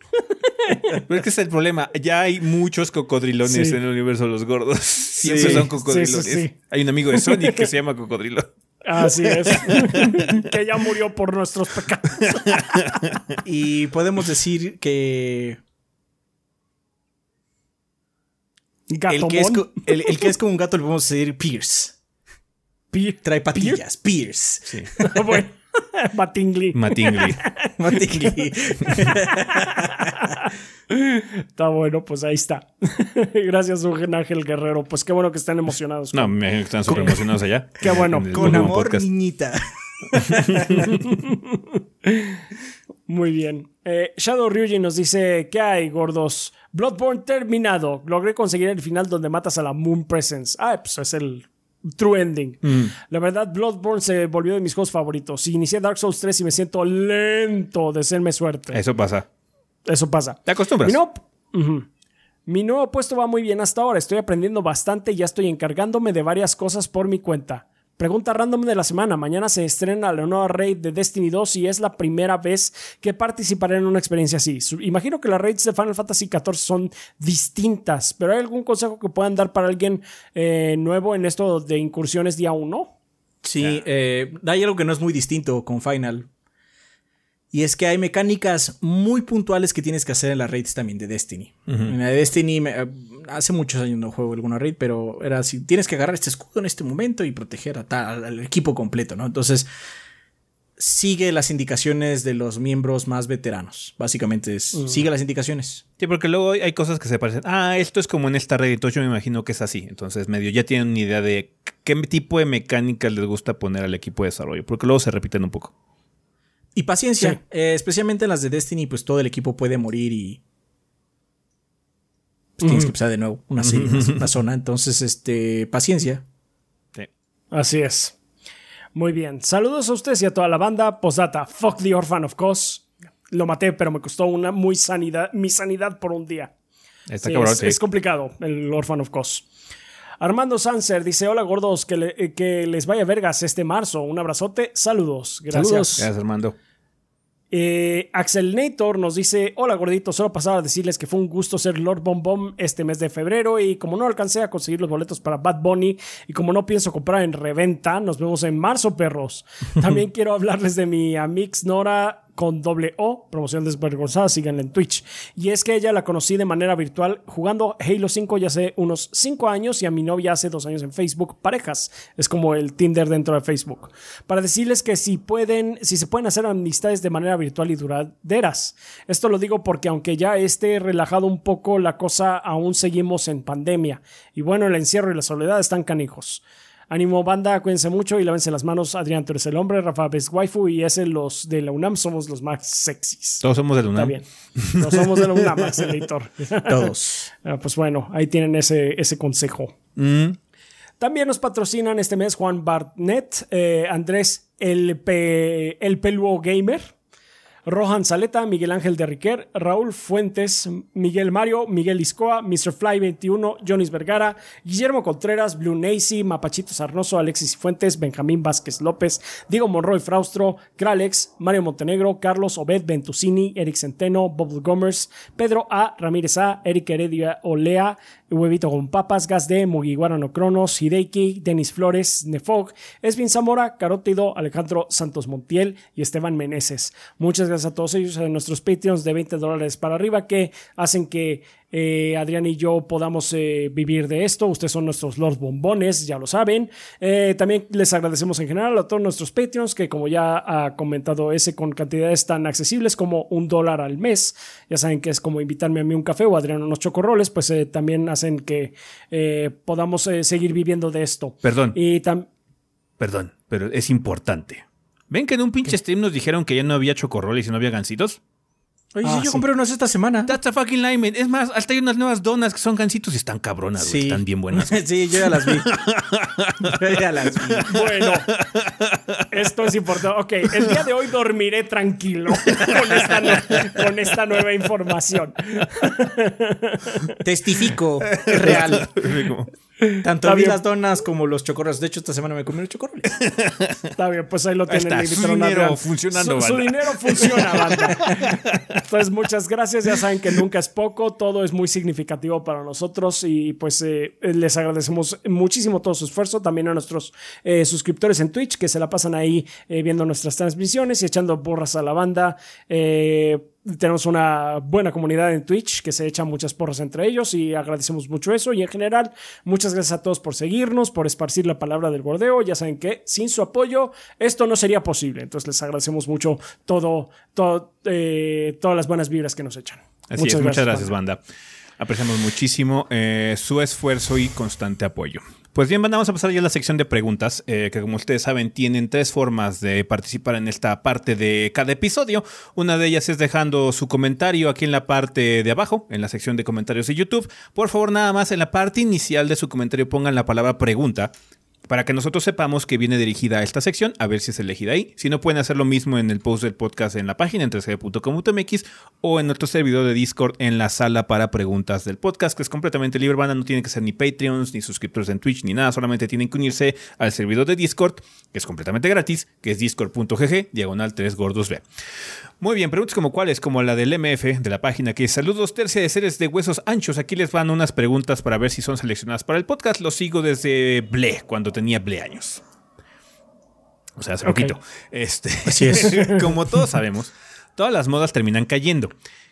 Speaker 1: Pero es que es el problema. Ya hay muchos cocodrilones
Speaker 2: Sí.
Speaker 1: en el universo de los gordos. Siempre
Speaker 3: Sí.
Speaker 1: son cocodrilones.
Speaker 2: Sí, sí, sí.
Speaker 1: Hay un amigo de Sonic que se llama cocodrilo.
Speaker 2: Así es. que ya murió por nuestros pecados.
Speaker 3: Y podemos decir que. El que, es, el, el que es como un gato le podemos decir Pierce.
Speaker 2: Pi-
Speaker 3: Trae patillas. Pierce.
Speaker 1: Sí.
Speaker 2: bueno, Batingly.
Speaker 1: Matingly.
Speaker 3: Matingly.
Speaker 2: Está bueno, pues ahí está. Gracias, Eugen Ángel Guerrero. Pues qué bueno que estén emocionados.
Speaker 1: No, me están súper emocionados allá.
Speaker 2: Qué bueno.
Speaker 3: Con amor,
Speaker 1: Podcast.
Speaker 3: niñita.
Speaker 2: Muy bien. Eh, Shadow Ryuji nos dice: ¿Qué hay, gordos? Bloodborne terminado. Logré conseguir el final donde matas a la Moon Presence. Ah, pues es el true ending. La verdad, Bloodborne se volvió de mis juegos favoritos. Inicié Dark Souls 3 y me siento lento. Deseenme suerte.
Speaker 1: Eso pasa.
Speaker 2: Eso pasa.
Speaker 1: Te acostumbras.
Speaker 2: Mi nuevo. Mi nuevo puesto va muy bien hasta ahora. Estoy aprendiendo bastante y ya estoy encargándome de varias cosas por mi cuenta. Pregunta random de la semana. Mañana se estrena la nueva raid de Destiny 2 y es la primera vez que participaré en una experiencia así. Imagino que las raids de Final Fantasy XIV son distintas, pero ¿hay algún consejo que puedan dar para alguien eh, nuevo en esto de incursiones día 1?
Speaker 3: Sí, eh, hay algo que no es muy distinto con Final. Y es que hay mecánicas muy puntuales que tienes que hacer en las raids también de Destiny. En la de Destiny, eh, hace muchos años no juego alguna raid, pero era así: tienes que agarrar este escudo en este momento y proteger a tal, al equipo completo, ¿no? Entonces, sigue las indicaciones de los miembros más veteranos. Básicamente es, mm. sigue las indicaciones.
Speaker 1: Sí, porque luego hay cosas que se parecen. Ah, esto es como en esta red, entonces yo me imagino que es así. Entonces, medio ya tienen una idea de qué tipo de mecánicas les gusta poner al equipo de desarrollo, porque luego se repiten un poco.
Speaker 3: Y paciencia, eh, especialmente en las de Destiny, pues todo el equipo puede morir y pues, tienes que empezar de nuevo una, zona. Entonces, este, paciencia.
Speaker 2: Sí. Así es. Muy bien. Saludos a ustedes y a toda la banda. Postdata, fuck the orphan of course. Lo maté, pero me costó una muy sanidad, mi sanidad por un día. Está es, es, complicado el Orphan of Cos. Armando Sanser dice: Hola gordos, que, eh, que, les vaya vergas este marzo. Un abrazote, saludos. Gracias. Saludos.
Speaker 1: Gracias, Armando.
Speaker 2: Eh, Axel Nator nos dice: Hola gordito, solo pasaba a decirles que fue un gusto ser Lord Bom Bom este mes de febrero. Y como no alcancé a conseguir los boletos para Bad Bunny y como no pienso comprar en reventa, nos vemos en marzo, perros. También quiero hablarles de mi Amix Nora con doble O, promoción desvergonzada, síganla en Twitch. Y es que ella la conocí de manera virtual jugando Halo 5 ya hace unos 5 años y a mi novia hace 2 años en Facebook, parejas. Es como el Tinder dentro de Facebook. Para decirles que si pueden, si se pueden hacer amistades de manera virtual y duraderas. Esto lo digo porque aunque ya esté relajado un poco la cosa, aún seguimos en pandemia. Y bueno, el encierro y la soledad están canijos. Ánimo banda, cuídense mucho y lávense las manos. Adrián, tú eres el hombre, Rafa es waifu y ese los de la UNAM somos los más sexys.
Speaker 1: Todos somos de la UNAM.
Speaker 2: Está bien. Todos somos de la UNAM, editor.
Speaker 3: Todos.
Speaker 2: Ah, pues bueno, ahí tienen ese, ese consejo. Mm. También nos patrocinan este mes Juan Barnett, eh, Andrés el, el Peluo Gamer, Rohan Saleta, Miguel Ángel de Riquer, Raúl Fuentes, Miguel Mario, Miguel Iscoa, Mr. Fly 21, Jonis Vergara, Guillermo Contreras, Blue Nacy, Mapachito Sarnoso, Alexis Fuentes, Benjamín Vázquez López, Diego Monroy Fraustro, Kralex, Mario Montenegro, Carlos Obed Ventusini, Eric Centeno, Bob Gomers, Pedro A. Ramírez A, Eric Heredia Olea, Huevito con Papas, Gas D, Mugiwara no Cronos, Hideki, Denis Flores, Nefog, Esvin Zamora, Carótido, Alejandro Santos Montiel y Esteban Meneses. Muchas gracias a todos ellos, a nuestros Patreons de 20 dólares para arriba que hacen que eh, Adrián y yo podamos eh, vivir de esto. Ustedes son nuestros Lord Bombones, ya lo saben. Eh, también les agradecemos en general a todos nuestros Patreons, que como ya ha comentado ese, con cantidades tan accesibles como un dólar al mes. Ya saben que es como invitarme a mí un café o Adrián unos chocorroles, pues también hacen que podamos seguir viviendo de esto.
Speaker 1: Perdón. Y Perdón, pero es importante. ¿Ven que en un pinche stream nos dijeron que ya no había chocorroles y no había gancitos?
Speaker 3: Oye, ah, sí, yo compré unas esta semana.
Speaker 1: That's a fucking lime. Es más, hasta hay unas nuevas donas que son gancitos y están cabronas, sí. Están bien buenas.
Speaker 3: sí, yo ya las vi. yo ya las vi.
Speaker 2: Bueno, esto es importante. Ok, el día de hoy dormiré tranquilo con esta, con esta nueva información.
Speaker 3: Testifico. Es real. Tanto vi las donas como los chocorros. De hecho, esta semana me comí los chocorros.
Speaker 2: Está bien, pues ahí lo tienen.
Speaker 1: su dinero funcionando,
Speaker 2: su, dinero funciona, banda. Entonces, muchas gracias. Ya saben que nunca es poco. Todo es muy significativo para nosotros. Y pues eh, les agradecemos muchísimo todo su esfuerzo. También a nuestros eh, suscriptores en Twitch que se la pasan ahí eh, viendo nuestras transmisiones y echando borras a la banda. Eh, tenemos una buena comunidad en Twitch que se echa muchas porras entre ellos y agradecemos mucho eso. Y en general, muchas gracias a todos por seguirnos, por esparcir la palabra del bordeo. Ya saben que sin su apoyo esto no sería posible. Entonces les agradecemos mucho todo, todo eh, todas las buenas vibras que nos echan.
Speaker 1: Así muchas, gracias, muchas gracias, banda. Apreciamos muchísimo eh, su esfuerzo y constante apoyo. Pues bien, vamos a pasar ya a la sección de preguntas, eh, que como ustedes saben tienen tres formas de participar en esta parte de cada episodio. Una de ellas es dejando su comentario aquí en la parte de abajo, en la sección de comentarios de YouTube. Por favor, nada más en la parte inicial de su comentario pongan la palabra pregunta para que nosotros sepamos que viene dirigida a esta sección, a ver si es elegida ahí. Si no, pueden hacer lo mismo en el post del podcast en la página en 3g.com.mx o en nuestro servidor de Discord en la sala para preguntas del podcast, que es completamente libre, banda. No tienen que ser ni Patreons, ni suscriptores en Twitch, ni nada. Solamente tienen que unirse al servidor de Discord, que es completamente gratis, que es discord.gg, diagonal 3 gordos B. Muy bien, preguntas como cuáles, como la del MF de la página que es Saludos tercia de seres de huesos anchos. Aquí les van unas preguntas para ver si son seleccionadas para el podcast. Los sigo desde Ble, cuando tenía Ble años. O sea, hace poquito. Este,
Speaker 3: Así es.
Speaker 1: como todos sabemos, todas las modas terminan cayendo.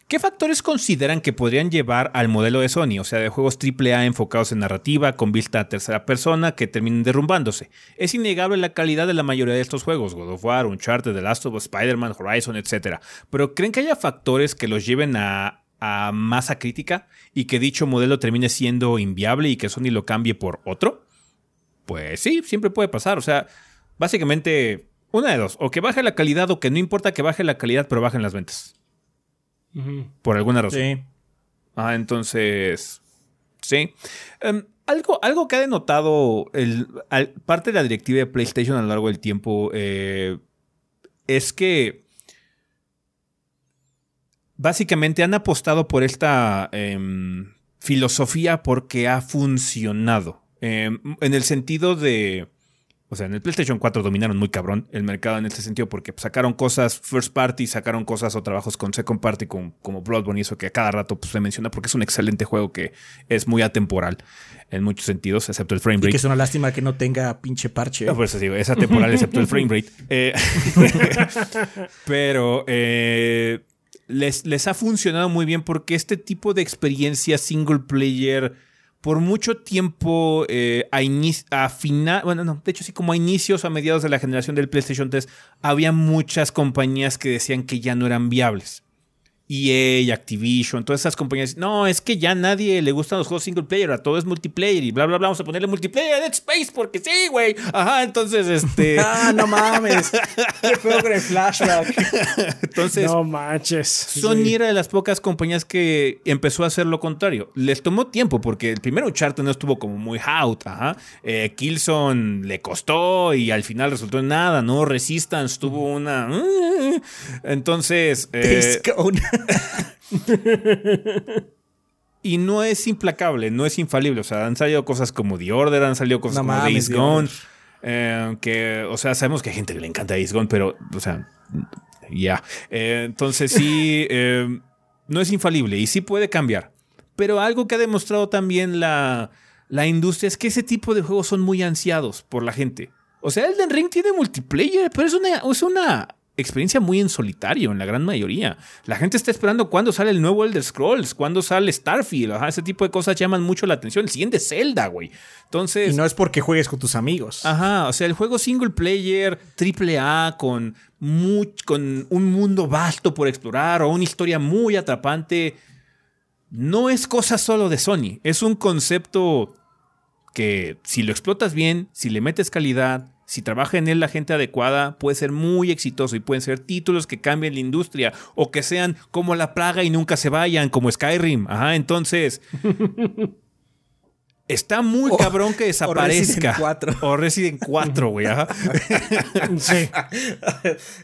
Speaker 1: ¿Qué factores consideran que podrían llevar al modelo de Sony, o sea, de juegos AAA enfocados en narrativa, con vista a tercera persona, que terminen derrumbándose? Es innegable la calidad de la mayoría de estos juegos, God of War, Uncharted, The Last of Us, Spider-Man, Horizon, etc. Pero ¿creen que haya factores que los lleven a, a masa crítica y que dicho modelo termine siendo inviable y que Sony lo cambie por otro? Pues sí, siempre puede pasar, o sea, básicamente una de dos, o que baje la calidad o que no importa que baje la calidad, pero bajen las ventas. Por alguna razón.
Speaker 3: Sí.
Speaker 1: Ah, entonces. Sí. Em, algo, algo que ha denotado el, al- parte de la directiva de PlayStation a lo largo del tiempo eh, es que básicamente han apostado por esta em, filosofía porque ha funcionado. Em, en el sentido de. O sea, en el PlayStation 4 dominaron muy cabrón el mercado en este sentido porque sacaron cosas first party, sacaron cosas o trabajos con second party con- como Bloodborne y eso que a cada rato pues, se menciona porque es un excelente juego que es muy atemporal en muchos sentidos, excepto el frame
Speaker 3: Y
Speaker 1: rate.
Speaker 3: que es una lástima que no tenga pinche parche.
Speaker 1: No, por eso digo, es atemporal excepto el frame rate. Eh, pero eh, les, les ha funcionado muy bien porque este tipo de experiencia single player por mucho tiempo eh, a, a final, bueno, no, de hecho sí, como a inicios, a mediados de la generación del PlayStation 3, había muchas compañías que decían que ya no eran viables. EA, Activision, todas esas compañías. No, es que ya nadie le gustan los juegos single player, a todo es multiplayer y bla, bla, bla. Vamos a ponerle multiplayer a Dead Space porque sí, güey. Ajá, entonces, este.
Speaker 3: Ah, no mames. Qué feo con el flashback.
Speaker 1: entonces,
Speaker 2: no manches.
Speaker 1: Sony
Speaker 2: Sí.
Speaker 1: era de las pocas compañías que empezó a hacer lo contrario. Les tomó tiempo porque el primero Uncharted no estuvo como muy out. Ajá. Eh, Killzone le costó y al final resultó en nada, ¿no? Resistance tuvo una. Entonces. eh,
Speaker 3: Days Gone.
Speaker 1: y no es implacable, no es infalible. O sea, han salido cosas como The Order, han salido cosas
Speaker 3: No
Speaker 1: como
Speaker 3: mames,
Speaker 1: Days Gone. Eh, que, o sea, sabemos que hay gente que le encanta Days Gone, pero, o sea, ya. Eh, entonces sí, eh, no es infalible y sí puede cambiar. Pero algo que ha demostrado también la, la industria es que ese tipo de juegos son muy ansiados por la gente. O sea, Elden Ring tiene multiplayer, pero es una, es una experiencia muy en solitario en la gran mayoría. La gente está esperando cuándo sale el nuevo Elder Scrolls, cuándo sale Starfield. Ajá, ese tipo de cosas llaman mucho la atención. El siguiente Zelda, güey. Entonces.
Speaker 3: Y no es porque juegues con tus amigos.
Speaker 1: Ajá, o sea, el juego single player, triple A, con, much- con un mundo vasto por explorar o una historia muy atrapante, no es cosa solo de Sony. Es un concepto que si lo explotas bien, si le metes calidad, si trabaja en él la gente adecuada, puede ser muy exitoso y pueden ser títulos que cambien la industria o que sean como la plaga y nunca se vayan, como Skyrim. Ajá, entonces... Está muy
Speaker 3: O-
Speaker 1: cabrón que
Speaker 3: o
Speaker 1: desaparezca.
Speaker 3: Resident 4.
Speaker 1: O Resident 4, güey. ajá.
Speaker 2: Sí.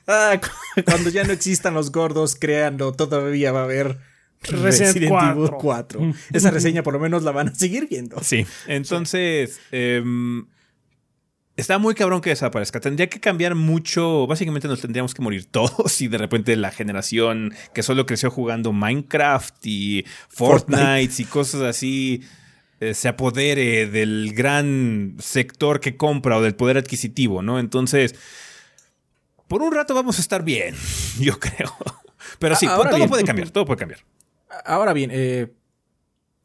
Speaker 3: Ah, cu- cuando ya no existan los gordos, créanlo, todavía va a haber
Speaker 2: Resident
Speaker 3: Resident,
Speaker 2: 4.
Speaker 3: Evil 4. Esa reseña por lo menos la van a seguir viendo.
Speaker 1: Sí. Entonces, em, está muy cabrón que desaparezca. Tendría que cambiar mucho. Básicamente nos tendríamos que morir todos y de repente la generación que solo creció jugando Minecraft y Fortnite, y cosas así eh, se apodere del gran sector que compra o del poder adquisitivo, ¿no? Entonces, por un rato vamos a estar bien, yo creo. Pero sí,
Speaker 3: ahora
Speaker 1: todo
Speaker 3: bien.
Speaker 1: puede cambiar, todo puede cambiar.
Speaker 3: Ahora bien, eh,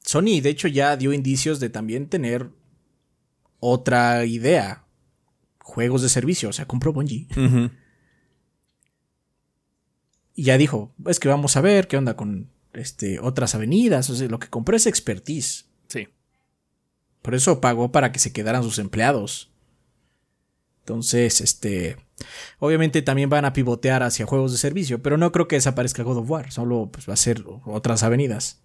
Speaker 3: Sony de hecho ya dio indicios de también tener otra idea. Juegos de servicio, o sea, compró Bungie. Y ya dijo, es que vamos a ver qué onda con este, otras avenidas. O sea, lo que compró es expertise.
Speaker 1: Sí.
Speaker 3: Por eso pagó para que se quedaran sus empleados. Entonces, este. Obviamente también van a pivotear hacia juegos de servicio, pero no creo que desaparezca God of War. Solo pues, va a ser otras avenidas.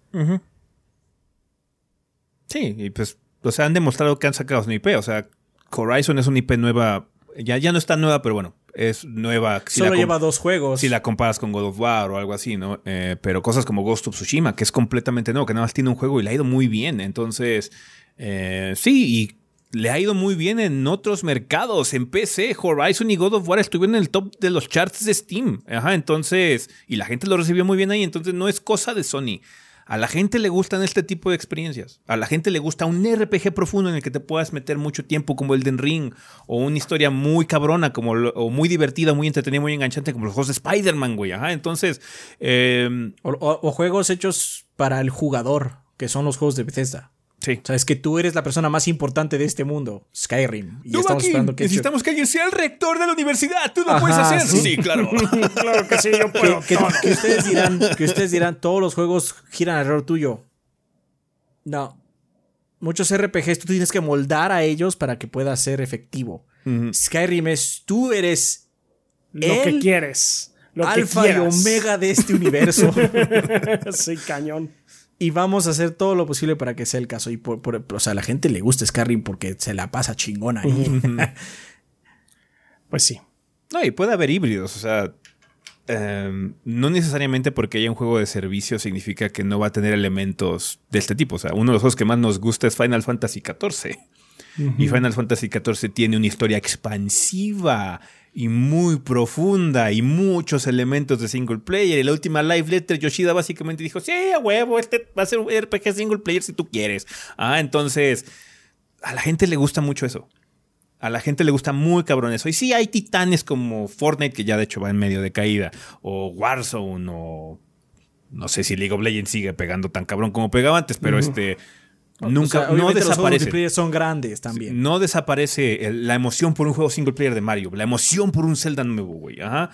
Speaker 1: Sí, y pues, o sea, han demostrado que han sacado su IP. O sea, Horizon es una IP nueva. Ya, ya no está nueva, pero bueno, es nueva.
Speaker 3: Si Solo lleva dos juegos.
Speaker 1: Si la comparas con God of War o algo así, ¿no? Eh, pero cosas como Ghost of Tsushima, que es completamente nuevo, que nada más tiene un juego y le ha ido muy bien. Entonces, eh, sí, y le ha ido muy bien en otros mercados. En PC, Horizon y God of War estuvieron en el top de los charts de Steam. Ajá, entonces, y la gente lo recibió muy bien ahí. Entonces, no es cosa de Sony. A la gente le gustan este tipo de experiencias. A la gente le gusta un RPG profundo en el que te puedas meter mucho tiempo, como el Den Ring, o una historia muy cabrona, como o muy divertida, muy entretenida, muy enganchante, como los juegos de Spider-Man, güey. Ajá, entonces. Em,
Speaker 3: o juegos hechos para el jugador, que son los juegos de Bethesda.
Speaker 1: Sí.
Speaker 3: O sea, es que tú eres la persona más importante de este mundo, Skyrim. Y estamos esperando que.
Speaker 1: Necesitamos que alguien sea el rector de la universidad. Tú lo puedes hacer.
Speaker 2: Sí, claro. claro que sí, yo puedo.
Speaker 3: Que, ustedes dirán, que ustedes dirán, todos los juegos giran alrededor tuyo. No. Muchos RPGs tú tienes que moldar a ellos para que pueda ser efectivo. Skyrim es tú eres
Speaker 2: lo que quieres. Lo
Speaker 3: alfa y omega de este universo.
Speaker 2: sí, cañón
Speaker 3: y vamos a hacer todo lo posible para que sea el caso. Y por, o sea, a la gente le gusta Skyrim porque se la pasa chingona ahí.
Speaker 2: pues sí.
Speaker 1: No, y puede haber híbridos. O sea, em, no necesariamente porque haya un juego de servicio significa que no va a tener elementos de este tipo. O sea, uno de los juegos que más nos gusta es Final Fantasy XIV. Y Final Fantasy XIV tiene una historia expansiva y muy profunda y muchos elementos de single player. Y la última live letter, Yoshida básicamente dijo: Sí, a huevo, este va a ser un RPG single player si tú quieres. Ah, entonces, a la gente le gusta mucho eso. A la gente le gusta muy cabrón eso. Y sí, hay titanes como Fortnite, que ya de hecho va en medio de caída, o Warzone, o no sé si League of Legends sigue pegando tan cabrón como pegaba antes, pero este Nunca, no desaparece.
Speaker 3: Los son grandes también.
Speaker 1: No desaparece la emoción por un juego single player de Mario, la emoción por un Zelda nuevo, güey. Ajá.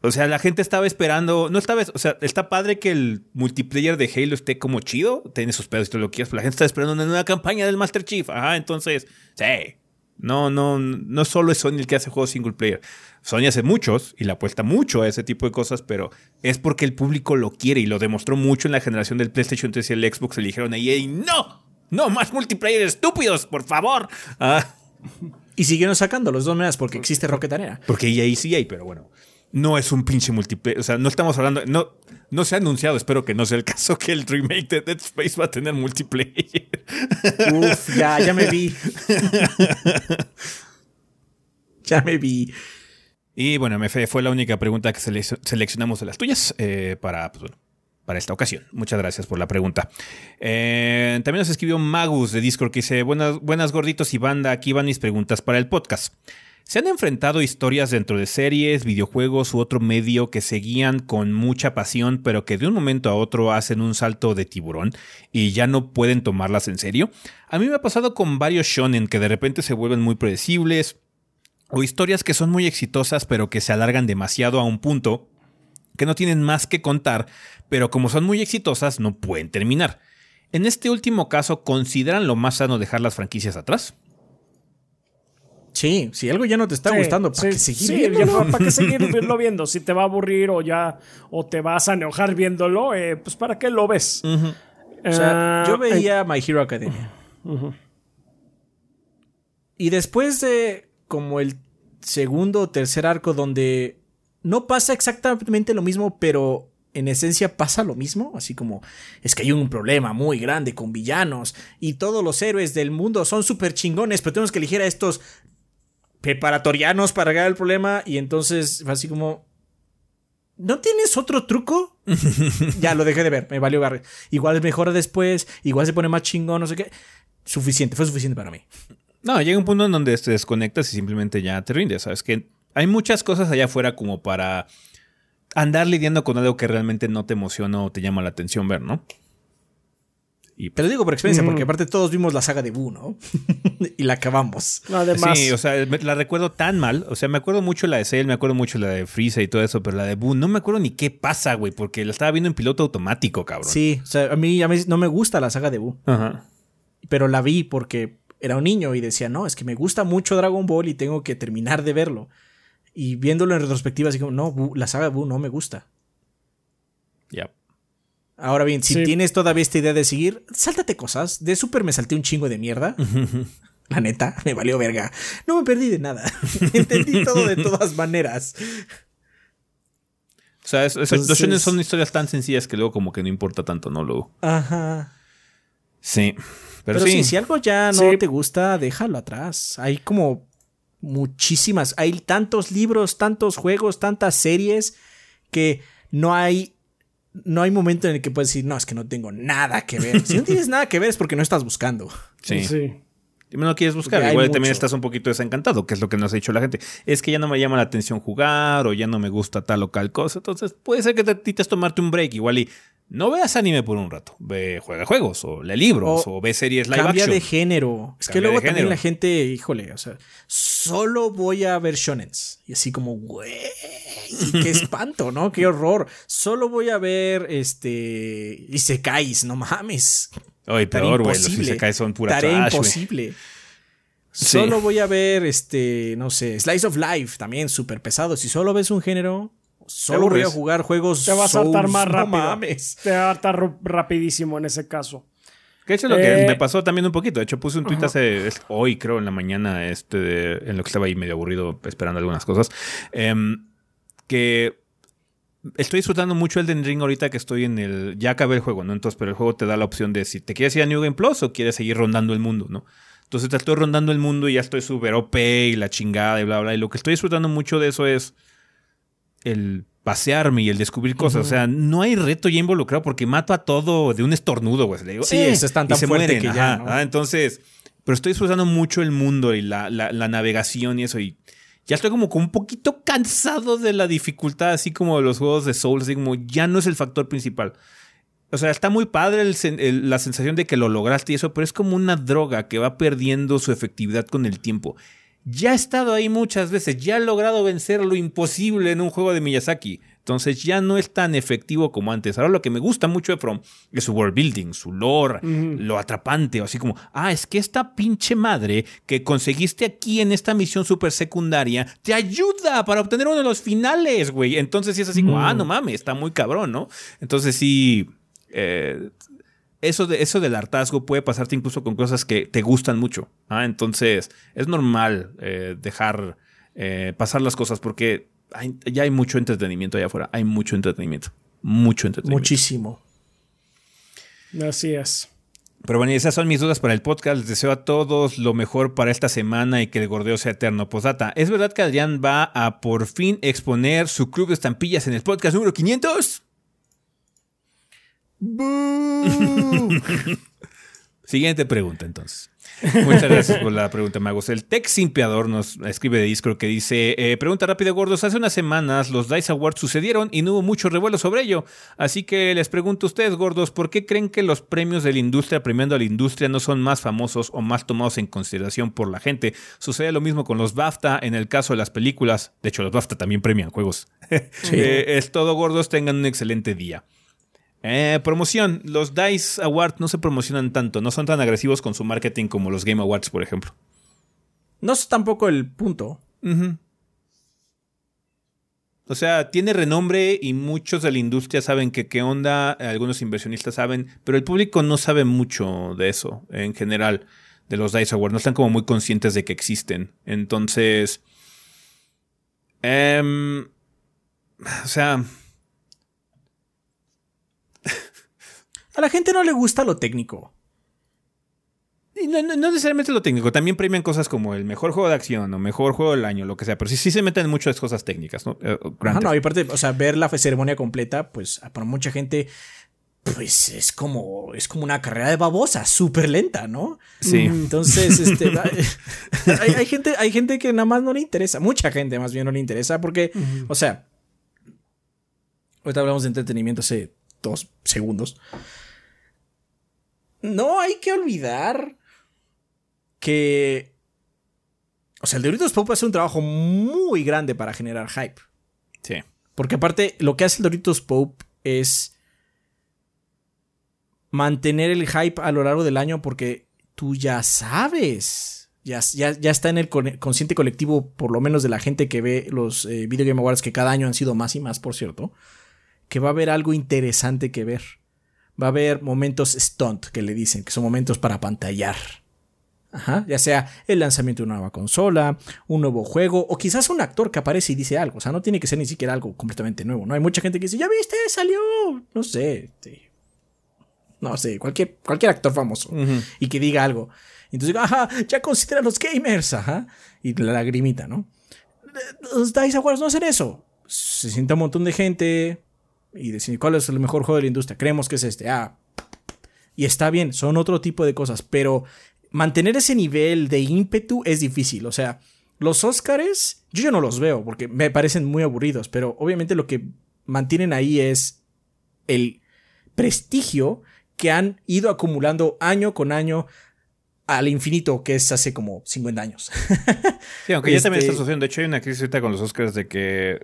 Speaker 1: O sea, la gente estaba esperando, no estaba, o sea, está padre que el multiplayer de Halo esté como chido, tiene sus pedos y todo lo que quieras, pero la gente está esperando una nueva campaña del Master Chief. Ajá, entonces, sí. No, no, no solo es Sony el que hace juegos single player. Sony hace muchos y le apuesta mucho a ese tipo de cosas, pero es porque el público lo quiere y lo demostró mucho en la generación del PlayStation 3 y el Xbox. Le dijeron a EA, no, no más multiplayer estúpidos, por favor. Ah.
Speaker 3: Y siguieron sacando los dos maneras porque existe Rocket Arena.
Speaker 1: Porque EA sí hay, pero bueno no es un pinche multiplayer. O sea, no estamos hablando. No, no se ha anunciado, espero que no sea el caso, que el remake de Dead Space va a tener multiplayer.
Speaker 3: Uf, ya, ya me vi. ya me vi.
Speaker 1: Y bueno, MF fue la única pregunta que seleccionamos de las tuyas eh, para, pues, para esta ocasión. Muchas gracias por la pregunta. Eh, también nos escribió Magus de Discord que dice: Buenas, buenas gorditos y banda, aquí van mis preguntas para el podcast. ¿Se han enfrentado historias dentro de series, videojuegos u otro medio que seguían con mucha pasión, pero que de un momento a otro hacen un salto de tiburón y ya no pueden tomarlas en serio? A mí me ha pasado con varios shonen que de repente se vuelven muy predecibles, o historias que son muy exitosas pero que se alargan demasiado a un punto que no tienen más que contar, pero como son muy exitosas no pueden terminar. En este último caso, ¿consideran lo más sano dejar las franquicias atrás?
Speaker 3: Sí, si algo ya no te está gustando, ¿para qué seguir
Speaker 2: ¿Para qué seguirlo viendo? Si te va a aburrir o ya o te vas a enojar viéndolo, eh, pues ¿para qué lo ves?
Speaker 3: o sea, yo ah, veía My Hero Academia. Y después de como el segundo o tercer arco donde no pasa exactamente lo mismo, pero en esencia pasa lo mismo, así como es que hay un problema muy grande con villanos y todos los héroes del mundo son súper chingones, pero tenemos que elegir a estos preparatorianos para arreglar el problema y entonces fue así como ¿No tienes otro truco? ya lo dejé de ver, me valió garre. Igual mejora después, igual se pone más chingón, no sé qué. Suficiente, fue suficiente para mí.
Speaker 1: No, llega un punto en donde te desconectas y simplemente ya te rindes. Sabes que hay muchas cosas allá afuera como para andar lidiando con algo que realmente no te emociona o te llama la atención ver, ¿no?
Speaker 3: Y, pero digo por experiencia, porque aparte todos vimos la saga de Boo, ¿no? y la acabamos.
Speaker 1: Además. Sí, o sea, la recuerdo tan mal. O sea, me acuerdo mucho la de Cell, me acuerdo mucho la de Freeza y todo eso, pero la de Boo no me acuerdo ni qué pasa, güey, porque la estaba viendo en piloto automático, cabrón.
Speaker 3: Sí, o sea, a mí, a mí no me gusta la saga de Boo. Ajá. Pero la vi porque era un niño y decía, no, es que me gusta mucho Dragon Ball y tengo que terminar de verlo. Y viéndolo en retrospectiva, así como, no, la saga de Boo no me gusta.
Speaker 1: Ya.
Speaker 3: Ahora bien, si tienes todavía esta idea de seguir, sáltate cosas. De Super me salté un chingo de mierda. La neta, me valió verga. No me perdí de nada. Entendí todo de todas maneras.
Speaker 1: O sea, los shonen son historias tan sencillas que luego como que no importa tanto, ¿no? Luego.
Speaker 3: Ajá.
Speaker 1: Sí.
Speaker 3: Pero, sí. si algo ya no te gusta, déjalo atrás. Hay como muchísimas, hay tantos libros, tantos juegos, tantas series que no hay no hay momento en el que puedes decir, no, es que no tengo nada que ver. Si no tienes nada que ver es porque no estás buscando.
Speaker 1: Sí. sí. No quieres buscar, igual también estás un poquito desencantado, que es lo que nos ha dicho la gente. Es que ya no me llama la atención jugar o ya no me gusta tal o tal cosa. Entonces puede ser que te necesites tomarte un break igual y no veas anime por un rato. Ve, juega juegos, o lee libros, o, ve series live
Speaker 3: cambia de género. Es que luego también la gente, híjole, o sea, solo voy a ver shonens. Y así como, güey, qué espanto, ¿no? Qué horror. Solo voy a ver, este, isekais, no mames.
Speaker 1: Ay, peor, güey, los son pura
Speaker 3: Tarea imposible. Solo voy a ver, este, no sé, Slice of Life, también súper pesado. Si solo ves un género, Solo voy a jugar juegos.
Speaker 2: Te vas a hartar más rápido. Te va a hartar rapidísimo en ese caso.
Speaker 1: Que hecho lo que eh, me pasó también un poquito. De hecho, puse un tweet hace hoy, creo, en la mañana, este, en lo que estaba ahí medio aburrido esperando algunas cosas. Em, que estoy disfrutando mucho el Den Ring ahorita que estoy en el. Ya acabé el juego, ¿no? Entonces, pero el juego te da la opción de si te quieres ir a New Game Plus o quieres seguir rondando el mundo, ¿no? Entonces te estoy rondando el mundo y ya estoy súper OP y la chingada y bla, bla. Y lo que estoy disfrutando mucho de eso es el pasearme y el descubrir cosas. O sea, no hay reto ya involucrado porque mato a todo de un estornudo, güey. Le digo,
Speaker 3: sí, eh", es tan, tan fuerte que ya.
Speaker 1: Ah, entonces, pero estoy disfrutando mucho el mundo y la, navegación y eso. Y ya estoy como, un poquito cansado de la dificultad, así como de los juegos de Souls, así como ya no es el factor principal. O sea, está muy padre la sensación de que lo lograste y eso, pero es como una droga que va perdiendo su efectividad con el tiempo ya he estado ahí muchas veces, ya he logrado vencer lo imposible en un juego de Miyazaki. Entonces ya no es tan efectivo como antes. Ahora lo que me gusta mucho de From es su world building, su lore, lo atrapante, así como, ah, es que esta pinche madre que conseguiste aquí en esta misión super secundaria te ayuda para obtener uno de los finales, güey. Entonces sí es así como, ah, no mames, está muy cabrón, ¿no? Entonces sí, eh, eso, de, eso del hartazgo puede pasarte incluso con cosas que te gustan mucho. ¿ah? Entonces, es normal eh, dejar eh, pasar las cosas porque ya hay mucho entretenimiento allá afuera. Hay mucho entretenimiento. Mucho entretenimiento.
Speaker 3: Muchísimo.
Speaker 2: Así es.
Speaker 1: Pero bueno, esas son mis dudas para el podcast. Les deseo a todos lo mejor para esta semana y que el gordeo sea eterno. Posdata, ¿es verdad que Adrián va a por fin exponer su club de estampillas en el podcast número 500? Siguiente pregunta, entonces. Muchas gracias por la pregunta, Magos. El Tech Simpiador nos escribe de Discord que dice: eh, Pregunta rápida, gordos. Hace unas semanas los Dice Awards sucedieron y no hubo mucho revuelo sobre ello. Así que les pregunto a ustedes, gordos, ¿por qué creen que los premios de la industria premiando a la industria no son más famosos o más tomados en consideración por la gente? Sucede lo mismo con los BAFTA en el caso de las películas. De hecho, los BAFTA también premian juegos. Eh, es todo, gordos. Tengan un excelente día. Eh, promoción. Los DICE Awards no se promocionan tanto, no son tan agresivos con su marketing como los Game Awards, por ejemplo.
Speaker 3: No es tampoco el punto.
Speaker 1: O sea, tiene renombre y muchos de la industria saben que qué onda, algunos inversionistas saben, pero el público no sabe mucho de eso en general, de los DICE Awards. No están como muy conscientes de que existen. Entonces... Em, o sea,
Speaker 3: A la gente no le gusta lo técnico.
Speaker 1: No, no, necesariamente lo técnico, también premian cosas como el mejor juego de acción o mejor juego del año, lo que sea, pero sí, sí se meten en muchas cosas técnicas, ¿no?
Speaker 3: Eh, no, y aparte, o sea, ver la ceremonia completa, pues para mucha gente, pues es como, es como una carrera de babosa, súper lenta, ¿no?
Speaker 1: Sí.
Speaker 3: Entonces, este, hay, gente, hay gente que nada más no le interesa, mucha gente más bien no le interesa, porque, o sea, ahorita hablamos de entretenimiento hace dos segundos no hay que olvidar que. O sea, el Doritos Pop hace un trabajo muy grande para generar hype.
Speaker 1: Sí.
Speaker 3: Porque aparte, lo que hace el Doritos Pope es mantener el hype a lo largo del año porque tú ya sabes. Ya, ya, está en el consciente colectivo, por lo menos de la gente que ve los eh, Video Game Awards, que cada año han sido más y más, por cierto, que va a haber algo interesante que ver va a haber momentos stunt que le dicen, que son momentos para pantallar. Ajá, ya sea el lanzamiento de una nueva consola, un nuevo juego, o quizás un actor que aparece y dice algo. O sea, no tiene que ser ni siquiera algo completamente nuevo. No hay mucha gente que dice, ya viste, salió. No sé. No sé, cualquier, cualquier actor famoso. Y que diga algo. Entonces, ajá, ya considera los gamers. Ajá. Y la lagrimita, ¿no? Los DICE Awards no hacen eso. Se sienta un montón de gente y decir cuál es el mejor juego de la industria. Creemos que es este. Ah. Y está bien, son otro tipo de cosas, pero mantener ese nivel de ímpetu es difícil. O sea, los Oscars, yo ya no los veo porque me parecen muy aburridos, pero obviamente lo que mantienen ahí es el prestigio que han ido acumulando año con año al infinito, que es hace como 50 años.
Speaker 1: sí, aunque ya también está este sucediendo. De hecho, hay una crisis ahorita con los Oscars de que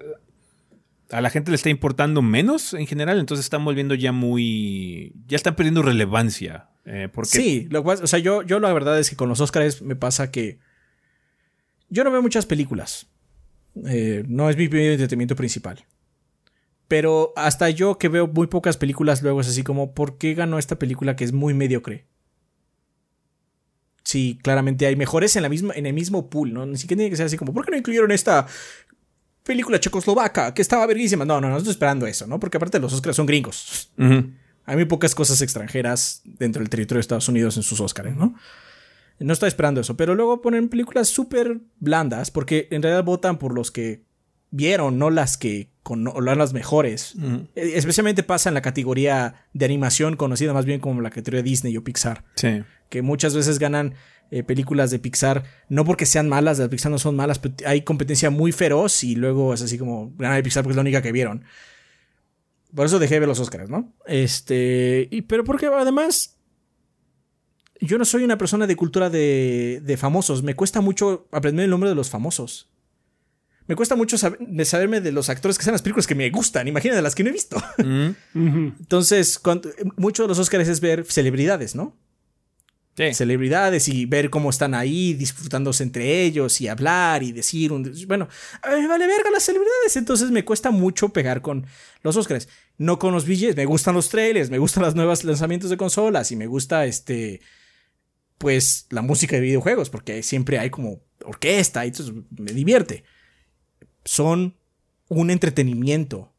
Speaker 1: a la gente le está importando menos en general, entonces están volviendo ya muy. ya están perdiendo relevancia. Eh, porque...
Speaker 3: Sí, lo o sea, yo, yo la verdad es que con los Oscars me pasa que. Yo no veo muchas películas. Eh, no es mi entretenimiento principal. Pero hasta yo que veo muy pocas películas, luego es así como, ¿por qué ganó esta película que es muy mediocre? Sí, claramente hay mejores en, la misma, en el mismo pool, ¿no? Ni siquiera tiene que ser así como, ¿por qué no incluyeron esta película checoslovaca que estaba verguísima? No, no, no estoy esperando eso, ¿no? Porque aparte los Oscars son gringos. Hay muy pocas cosas extranjeras dentro del territorio de Estados Unidos en sus Oscars, ¿no? No estoy esperando eso, pero luego ponen películas súper blandas porque en realidad votan por los que vieron, no las que con las mejores. E, especialmente pasa en la categoría de animación conocida más bien como la categoría Disney o Pixar.
Speaker 1: Sí.
Speaker 3: Que muchas veces ganan eh, películas de Pixar, no porque sean malas, las Pixar no son malas, pero hay competencia muy feroz y luego es así como ganar de Pixar porque es la única que vieron. Por eso dejé de ver los Oscars, ¿no? Este. Y, pero porque además. Yo no soy una persona de cultura de, de famosos. Me cuesta mucho aprender el nombre de los famosos. Me cuesta mucho saberme de los actores que sean las películas que me gustan. Imagínate de las que no he visto. Mm. Entonces, mucho de los Oscars es ver celebridades, ¿no? Celebridades y ver cómo están ahí disfrutándose entre ellos y hablar y decir un, bueno, me vale verga las celebridades, entonces me cuesta mucho pegar con los Oscars. No con los billetes, me gustan los trailers, me gustan los nuevos lanzamientos de consolas y me gusta este pues la música de videojuegos porque siempre hay como orquesta y entonces me divierte. Son un entretenimiento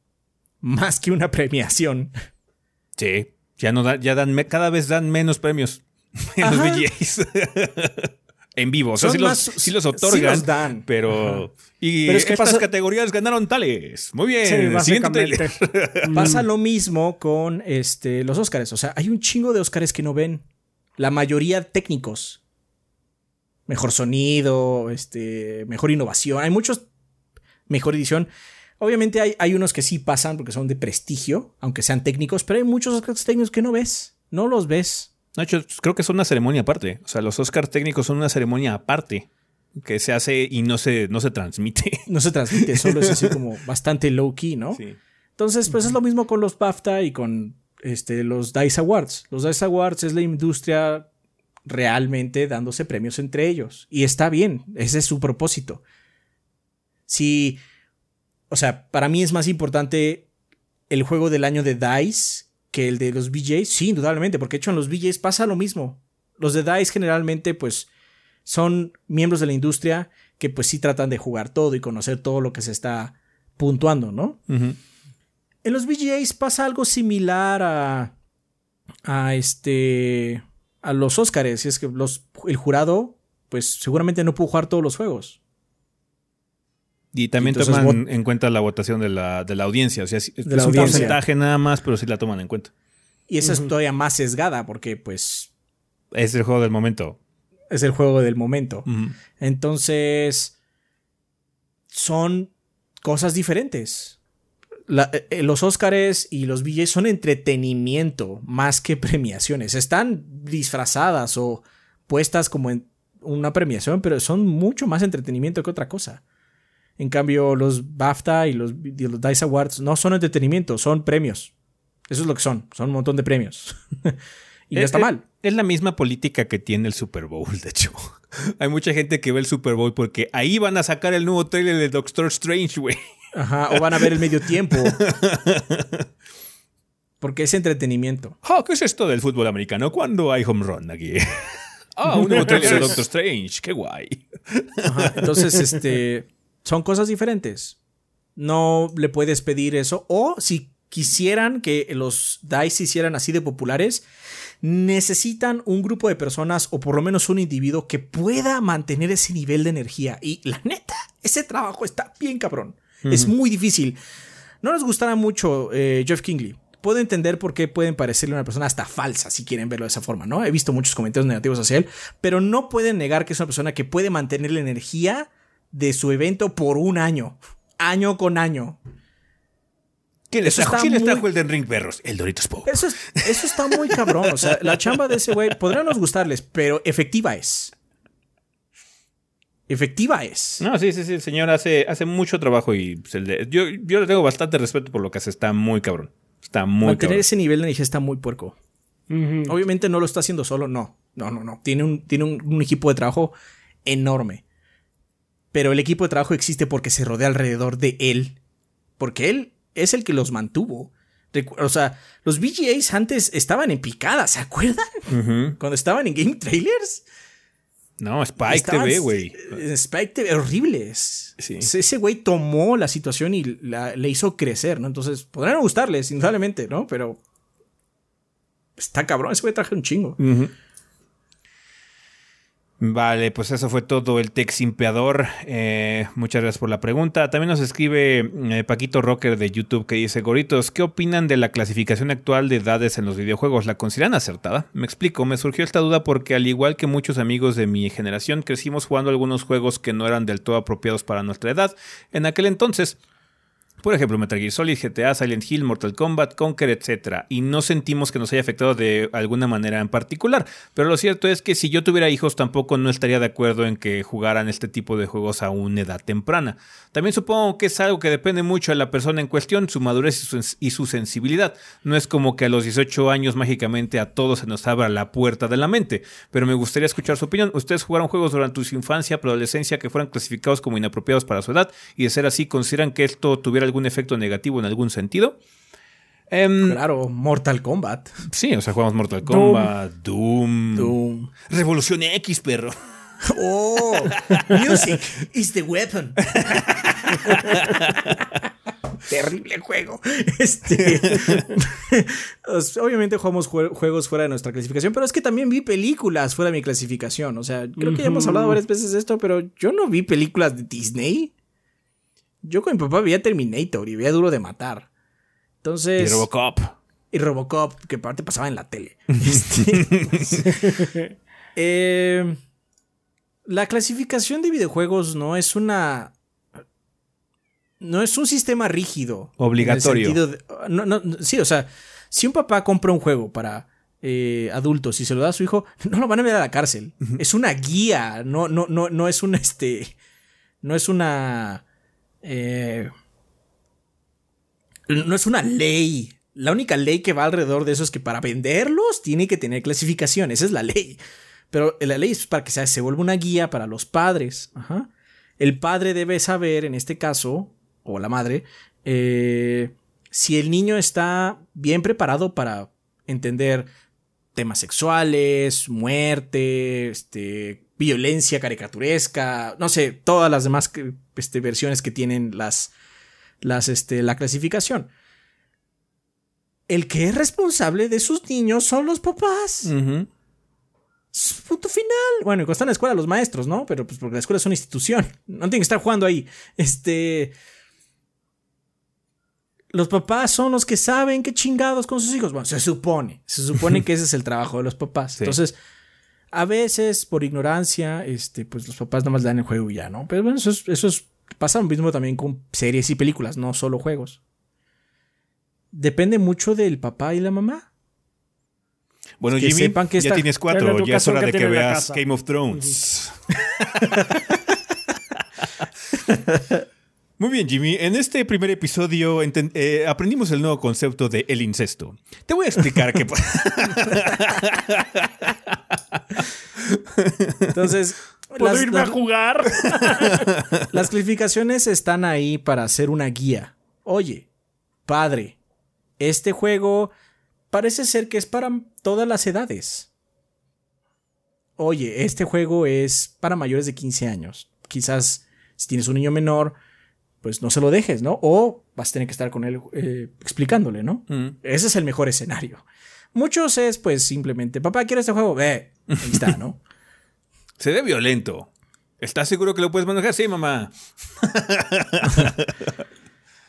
Speaker 3: más que una premiación.
Speaker 1: Sí, ya no da, ya dan cada vez dan menos premios. En los VJs. en vivo. O sea, sí los, otorgan. dan. Pero. Y pero es que estas categorías ganaron tales. Muy bien. siguiente
Speaker 3: pasa lo mismo con este, los Oscars. O sea, hay un chingo de Oscars que no ven. La mayoría técnicos. Mejor sonido, este, mejor innovación. Hay muchos. Mejor edición. Obviamente hay, hay unos que sí pasan porque son de prestigio, aunque sean técnicos, pero hay muchos Oscars técnicos que no ves. No los ves.
Speaker 1: No, hecho, creo que es una ceremonia aparte. O sea, los Oscars técnicos son una ceremonia aparte que se hace y no se, no se transmite.
Speaker 3: No se transmite, solo es así como bastante low key, ¿no? Sí. Entonces, pues es lo mismo con los BAFTA y con este, los DICE Awards. Los DICE Awards es la industria realmente dándose premios entre ellos. Y está bien, ese es su propósito. Si, o sea, para mí es más importante el juego del año de DICE que el de los BJs, sí, indudablemente, porque de hecho en los BJs pasa lo mismo. Los de DICE generalmente, pues, son miembros de la industria que pues sí tratan de jugar todo y conocer todo lo que se está puntuando, ¿no? En los BJs pasa algo similar a, a este, a los Oscars, y es que los, el jurado, pues seguramente no pudo jugar todos los juegos.
Speaker 1: Y también toman en cuenta la votación de la, de la audiencia. O sea, es, un porcentaje nada más, pero sí la toman en cuenta.
Speaker 3: Y esa es todavía más sesgada porque, pues.
Speaker 1: Es el juego del momento.
Speaker 3: Es el juego del momento. Entonces. Son cosas diferentes. Eh, eh, los Óscares y los billetes son entretenimiento más que premiaciones. Están disfrazadas o puestas como en una premiación, pero son mucho más entretenimiento que otra cosa. En cambio, los BAFTA y los, DICE Awards no son entretenimiento, son premios. Eso es lo que son, son un montón de premios. y no está mal.
Speaker 1: Es la misma política que tiene el Super Bowl, de hecho. Hay mucha gente que ve el Super Bowl porque ahí van a sacar el nuevo trailer de Doctor Strange, güey.
Speaker 3: Ajá, o van a ver el medio tiempo. Porque es entretenimiento.
Speaker 1: ¿Qué es esto del fútbol americano? ¿Cuándo hay home run aquí? Ah, un nuevo trailer de Doctor Strange, qué guay.
Speaker 3: Ajá, entonces, este, son cosas diferentes. No le puedes pedir eso. O si quisieran que los DICE se hicieran así de populares, necesitan un grupo de personas o por lo menos un individuo que pueda mantener ese nivel de energía. Y la neta, ese trabajo está bien cabrón. Es muy difícil. No nos gustará mucho eh, Jeff Kingley. Puedo entender por qué pueden parecerle una persona hasta falsa si quieren verlo de esa forma, ¿no? He visto muchos comentarios negativos hacia él, pero no pueden negar que es una persona que puede mantener la energía de su evento por un año, año con año.
Speaker 1: ¿Quién les
Speaker 3: Eso
Speaker 1: trajo,
Speaker 3: está
Speaker 1: ¿quién les
Speaker 3: muy-
Speaker 1: trajo el Den Ring Perros? El Doritos Pope.
Speaker 3: Eso, es- eso está muy cabrón. O sea, la chamba de ese güey podrá no gustarles, pero efectiva es. Efectiva es.
Speaker 1: No, sí, sí, sí, el señor hace, hace mucho trabajo y el de- yo, yo le tengo bastante respeto por lo que hace. Está muy cabrón. Está muy
Speaker 3: Mantener
Speaker 1: cabrón.
Speaker 3: ese nivel de energía está muy puerco. Obviamente no lo está haciendo solo, no. No, no, no. Tiene un, tiene un, un equipo de trabajo enorme. Pero el equipo de trabajo existe porque se rodea alrededor de él. Porque él es el que los mantuvo. O sea, los VGAs antes estaban en picada, ¿se acuerdan? Cuando estaban en Game Trailers.
Speaker 1: No, Spike
Speaker 3: Estaban-
Speaker 1: TV, güey.
Speaker 3: Spike TV, horribles.
Speaker 1: Sí.
Speaker 3: Ese güey tomó la situación y la, le hizo crecer, ¿no? Entonces, podrán no gustarles, indudablemente, ¿no? Pero. Está cabrón, ese güey traje un chingo.
Speaker 1: Ujú. Vale, pues eso fue todo el Tech Simpeador. Eh, muchas gracias por la pregunta. También nos escribe eh, Paquito Rocker de YouTube que dice: Goritos, ¿qué opinan de la clasificación actual de edades en los videojuegos? ¿La consideran acertada? Me explico, me surgió esta duda porque, al igual que muchos amigos de mi generación, crecimos jugando algunos juegos que no eran del todo apropiados para nuestra edad en aquel entonces. Por ejemplo, Metal Gear Solid, GTA, Silent Hill, Mortal Kombat, Conquer, etc. Y no sentimos que nos haya afectado de alguna manera en particular. Pero lo cierto es que si yo tuviera hijos tampoco no estaría de acuerdo en que jugaran este tipo de juegos a una edad temprana. También supongo que es algo que depende mucho de la persona en cuestión, su madurez y su, sensibilidad. No es como que a los 18 años mágicamente a todos se nos abra la puerta de la mente. Pero me gustaría escuchar su opinión. ¿Ustedes jugaron juegos durante su infancia, preadolescencia que fueran clasificados como inapropiados para su edad? Y de ser así, ¿consideran que esto tuviera algún efecto negativo en algún sentido? Em,
Speaker 3: Claro, Mortal Kombat.
Speaker 1: Sí, o sea, jugamos Mortal Kombat, Doom,
Speaker 3: Doom.
Speaker 1: Revolución X, perro.
Speaker 3: Oh, music is the weapon. Terrible juego. Este, obviamente jugamos jue- juegos fuera de nuestra clasificación, pero es que también vi películas fuera de mi clasificación. O sea, creo que ya hemos hablado varias veces de esto, pero yo no vi películas de Disney. Yo con mi papá veía Terminator y veía Duro de Matar.
Speaker 1: Y
Speaker 3: Entonces.
Speaker 1: Robocop.
Speaker 3: Y Robocop, que aparte pasaba en la tele. Este, eh, la clasificación de videojuegos no es una. No es un sistema rígido.
Speaker 1: Obligatorio.
Speaker 3: de- no, no, sí, o sea, si un papá compra un juego para eh, adultos y se lo da a su hijo, no lo van a enviar a la cárcel. Es una guía, no, no, no, no es un este. No es una. Eh, no es una ley. La única ley que va alrededor de eso es que para venderlos tiene que tener clasificación. Esa es la ley. Pero la ley es para que se, se vuelva una guía para los padres. El padre debe saber, en este caso, o la madre, eh, si el niño está bien preparado para entender temas sexuales, muerte, este, violencia caricaturesca, no sé, todas las demás este, versiones que tienen las, las, este, la clasificación. El que es responsable de sus niños son los papás. Punto final. Bueno, y cuando están en la escuela los maestros, ¿no? Pero pues porque la escuela es una institución. No tienen que estar jugando ahí. Este. Los papás son los que saben qué chingados con sus hijos. Bueno, se supone. Se supone que ese es el trabajo de los papás.
Speaker 1: Sí.
Speaker 3: Entonces, a veces, por ignorancia, este, pues los papás nada más le dan el juego y ya, ¿no? Pero bueno, eso es, eso es. Pasa lo mismo también con series y películas, no solo juegos. Depende mucho del papá y la mamá.
Speaker 1: Bueno,
Speaker 3: Que
Speaker 1: Jimmy,
Speaker 3: sepan que
Speaker 1: ya tienes cuatro. Ya es hora
Speaker 2: que
Speaker 1: de que veas. Game of Thrones. Muy bien, Jimmy. En este primer episodio eh, aprendimos el nuevo concepto de el incesto. Te voy a explicar qué pasa.
Speaker 3: Entonces,
Speaker 2: ¿Puedo
Speaker 3: las-
Speaker 2: irme
Speaker 3: las-
Speaker 2: a jugar?
Speaker 3: Las clasificaciones están ahí para hacer una guía. Oye, padre, este juego parece ser que es para todas las edades. oye, este juego es para mayores de 15 años. Quizás si tienes un niño menor, pues no se lo dejes, ¿no? O vas a tener que estar con él eh, explicándole, ¿no?
Speaker 1: Mm.
Speaker 3: Ese es el mejor escenario. Muchos es pues simplemente, papá, quiero este juego, ve, ahí está, ¿no?
Speaker 1: Se ve violento. ¿Estás seguro que lo puedes manejar? Sí, mamá.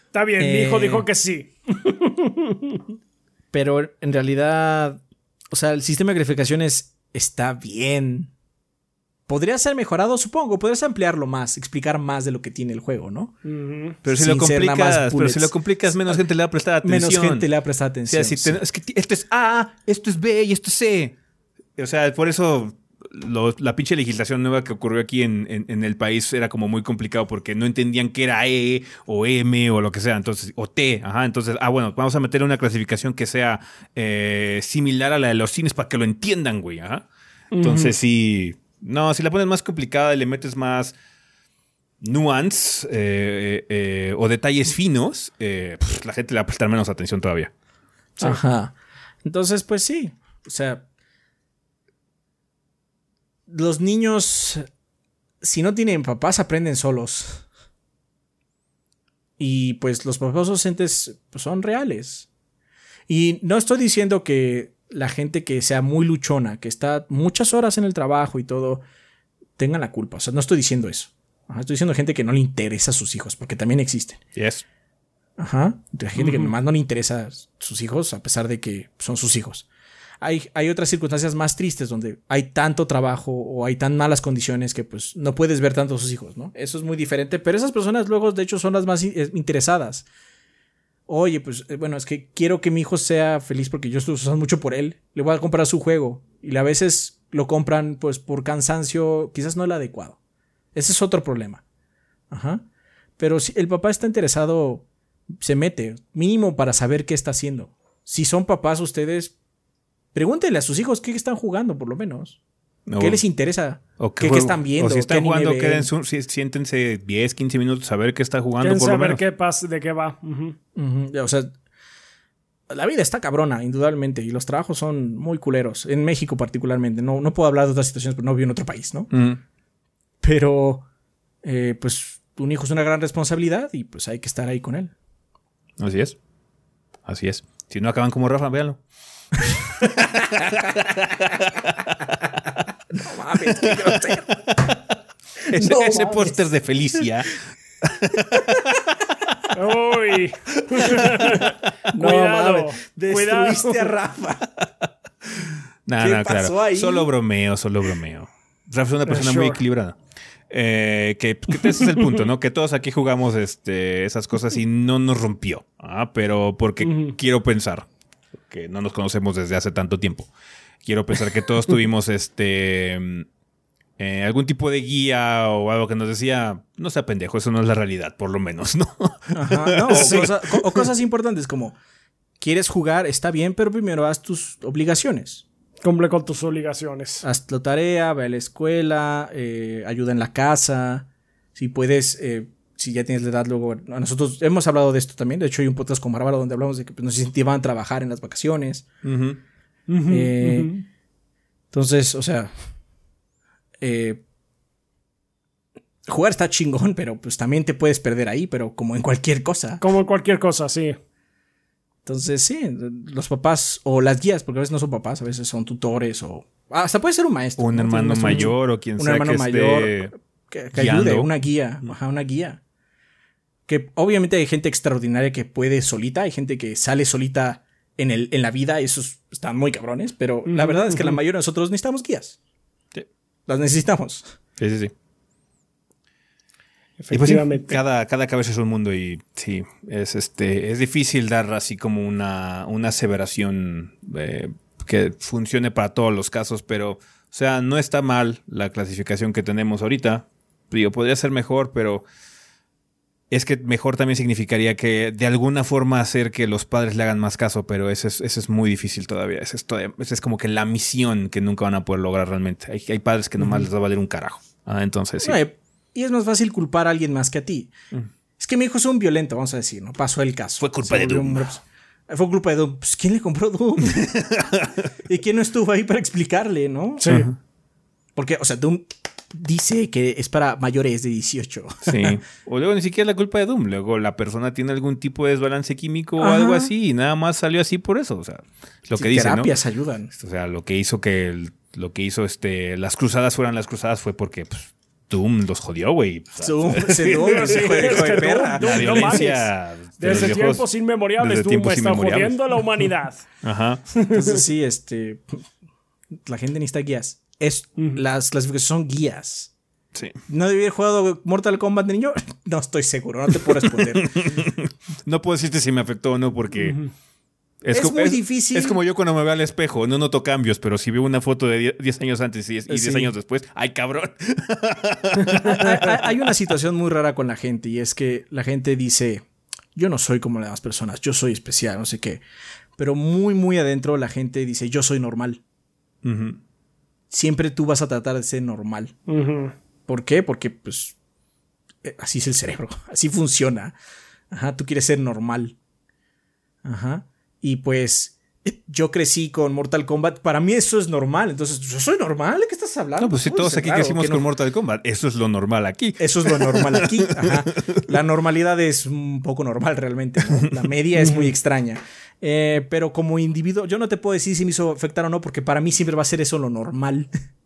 Speaker 2: Está bien, mi hijo
Speaker 3: Eh.
Speaker 2: dijo que sí.
Speaker 3: Pero en realidad, o sea, el sistema de gratificaciones está bien. Podría ser mejorado, supongo. Podrías ampliarlo más, explicar más de lo que tiene el juego, ¿no?
Speaker 1: Pero si
Speaker 3: Sin
Speaker 1: lo complicas, pero si lo complicas, menos gente le va a prestar atención.
Speaker 3: Menos gente le ha prestado
Speaker 1: O
Speaker 3: atención.
Speaker 1: sea, si
Speaker 3: sí.
Speaker 1: te- es que esto es A, esto es B y esto es C. O sea, por eso lo- la pinche legislación nueva que ocurrió aquí en, en- en el país era como muy complicado porque no entendían qué era E o M o lo que sea, entonces, o T, ajá, entonces, ah, bueno, vamos a meter una clasificación que sea eh, similar a la de los cines para que lo entiendan, güey, ajá. Entonces, sí, no, si la pones más complicada y le metes más nuance eh, eh, o detalles finos, pff, la gente le va a prestar menos atención todavía.
Speaker 3: Ajá. Entonces, pues sí. O sea. Los niños. Si no tienen papás, aprenden solos. Y pues los papás docentes pues, son reales. Y no estoy diciendo que la gente que sea muy luchona, que está muchas horas en el trabajo y todo, tengan la culpa. O sea, no estoy diciendo eso. Ajá, estoy diciendo gente que no le interesa a sus hijos, porque también existen.
Speaker 1: Yes.
Speaker 3: Ajá. Gente que nomás no le interesa sus hijos, a pesar de que son sus hijos. Hay, otras circunstancias más tristes donde hay tanto trabajo o hay tan malas condiciones que pues no puedes ver tanto a sus hijos, ¿no? Eso es muy diferente, pero esas personas luego de hecho son las más interesadas. Oye, pues eh, bueno, es que quiero que mi hijo sea feliz porque yo estoy usando mucho por él. Le voy a comprar su juego y a veces lo compran pues por cansancio, quizás no el adecuado. Ese es otro problema. Ajá. Pero si el papá está interesado, se mete, mínimo para saber qué está haciendo. Si son papás ustedes, pregúntenle a sus hijos qué están jugando, por lo menos.
Speaker 1: No,
Speaker 3: ¿Qué les interesa?
Speaker 1: o
Speaker 3: ¿Qué, están viendo?
Speaker 1: O si están
Speaker 3: ¿Qué anime
Speaker 1: jugando, si- siéntense 10, 15 minutos a ver qué está jugando por lo
Speaker 2: saber
Speaker 1: menos.
Speaker 2: qué pasa, de qué va. Ujú,
Speaker 3: O sea, la vida está cabrona, indudablemente, y los trabajos son muy culeros. En México particularmente. No, no puedo hablar de otras situaciones, pero no vivo en otro país, ¿no? Pero, eh, pues, un hijo es una gran responsabilidad y pues hay que estar ahí con él.
Speaker 1: Así es. Así es. Si no acaban como Rafa, véanlo.
Speaker 3: No mames, qué grosero.
Speaker 1: Ese,
Speaker 3: No
Speaker 1: ese póster de Felicia.
Speaker 2: Uy.
Speaker 3: No
Speaker 2: Cuidado,
Speaker 3: mames, destruiste
Speaker 2: cuidado.
Speaker 3: a Rafa.
Speaker 1: No,
Speaker 3: ¿Qué
Speaker 1: no,
Speaker 3: pasó
Speaker 1: claro.
Speaker 3: ahí?
Speaker 1: Solo bromeo, solo bromeo. Rafa es una persona muy equilibrada. Eh, que, que ese es el punto, ¿no? Que todos aquí jugamos este, esas cosas y no nos rompió. Ah, pero porque quiero pensar que no nos conocemos desde hace tanto tiempo. Quiero pensar que todos tuvimos este eh, algún tipo de guía o algo que nos decía, no sea pendejo, eso no es la realidad, por lo menos, ¿no?
Speaker 3: Ajá, no, o,
Speaker 2: Sí.
Speaker 3: cosa- co- o cosas importantes como, quieres jugar, está bien, pero primero haz tus obligaciones.
Speaker 2: Cumple con tus obligaciones.
Speaker 3: Haz la tarea, ve a la escuela, eh, ayuda en la casa. Si puedes, eh, si ya tienes la edad, luego. a Nosotros hemos hablado de esto también. De hecho, hay un podcast con Bárbara donde hablamos de que pues, nos incentivaban a trabajar en las vacaciones. Eh. Entonces, o sea. eh, jugar está chingón, pero pues también te puedes perder ahí, pero como en cualquier cosa.
Speaker 2: Como en cualquier cosa, sí.
Speaker 3: Entonces, sí, los papás o las guías, porque a veces no son papás, a veces son tutores o. Hasta puede ser un maestro.
Speaker 1: Un
Speaker 3: ¿no?
Speaker 1: hermano
Speaker 3: Un-
Speaker 1: mayor o quien
Speaker 3: un
Speaker 1: sea
Speaker 3: hermano
Speaker 1: que
Speaker 3: mayor.
Speaker 1: esté
Speaker 3: que, que ayude, una guía, ajá, una guía. Que obviamente hay gente extraordinaria que puede solita, hay gente que sale solita en, el, en la vida, esos están muy cabrones, pero la verdad es que la mayoría de nosotros necesitamos guías.
Speaker 1: Sí.
Speaker 3: Las necesitamos.
Speaker 1: Sí, sí, sí. Y pues sí,
Speaker 2: Efectivamente.
Speaker 1: cada, cada cabeza es un mundo y sí, es este, es difícil dar así como una, una aseveración eh, que funcione para todos los casos, pero, o sea, no está mal la clasificación que tenemos ahorita. Digo, podría ser mejor, pero es que mejor también significaría que de alguna forma hacer que los padres le hagan más caso, pero eso es, eso es muy difícil todavía. Eso es, todavía- esa es como que la misión que nunca van a poder lograr realmente. Hay, hay padres que nomás les va a valer un carajo. Ah, entonces sí.
Speaker 3: Ay, y es más fácil culpar a alguien más que a ti. Es que mi hijo es un violento, vamos a decir, ¿no? Pasó el caso.
Speaker 1: Fue culpa de Doom.
Speaker 3: un- Fue culpa de Doom. Pues, ¿quién le compró Doom? ¿Y quién no estuvo ahí para explicarle, no?
Speaker 2: Sí.
Speaker 3: Porque, o sea, Doom dice que es para mayores de 18.
Speaker 1: Sí. O luego ni siquiera la culpa de Doom. Luego la persona tiene algún tipo de desbalance químico o algo así y nada más salió así por eso. O sea, lo que dice.
Speaker 3: Terapias ayudan.
Speaker 1: O sea, lo que hizo que lo que hizo este las cruzadas fueran las cruzadas fue porque pues, Doom los jodió, güey.
Speaker 3: Doom, ese Doom, ese hijo de, perra.
Speaker 1: la violencia.
Speaker 2: desde tiempos inmemoriales, Doom está jodiendo a la humanidad.
Speaker 1: Ajá.
Speaker 3: Entonces sí, este la gente necesita guías. Es, Las clasificaciones son guías.
Speaker 1: Sí.
Speaker 3: ¿No debí haber jugado Mortal Kombat de niño? No estoy seguro, no te puedo responder.
Speaker 1: no puedo decirte si me afectó o no, porque.
Speaker 3: Es, muy difícil.
Speaker 1: Es como yo cuando me veo al espejo, no noto cambios, pero si veo una foto de 10 años antes y 10 años después, ¡ay, cabrón!
Speaker 3: hay, hay una situación muy rara con la gente y es que la gente dice: Yo no soy como las demás personas, yo soy especial, no sé qué. Pero muy, muy adentro la gente dice: Yo soy normal siempre tú vas a tratar de ser normal. ¿Por qué? Porque pues eh, así es el cerebro, así funciona. Ajá, tú quieres ser normal. Ajá. Y pues yo crecí con Mortal Kombat, para mí eso es normal, entonces yo soy normal, ¿de qué estás hablando?
Speaker 1: No, pues si todos aquí crecimos con Mortal Kombat, eso es lo normal aquí.
Speaker 3: Eso es lo normal aquí. Ajá. La normalidad es un poco normal realmente, la media es muy extraña. Eh, pero como individuo, yo no te puedo decir si me hizo afectar o no, porque para mí siempre va a ser eso lo normal.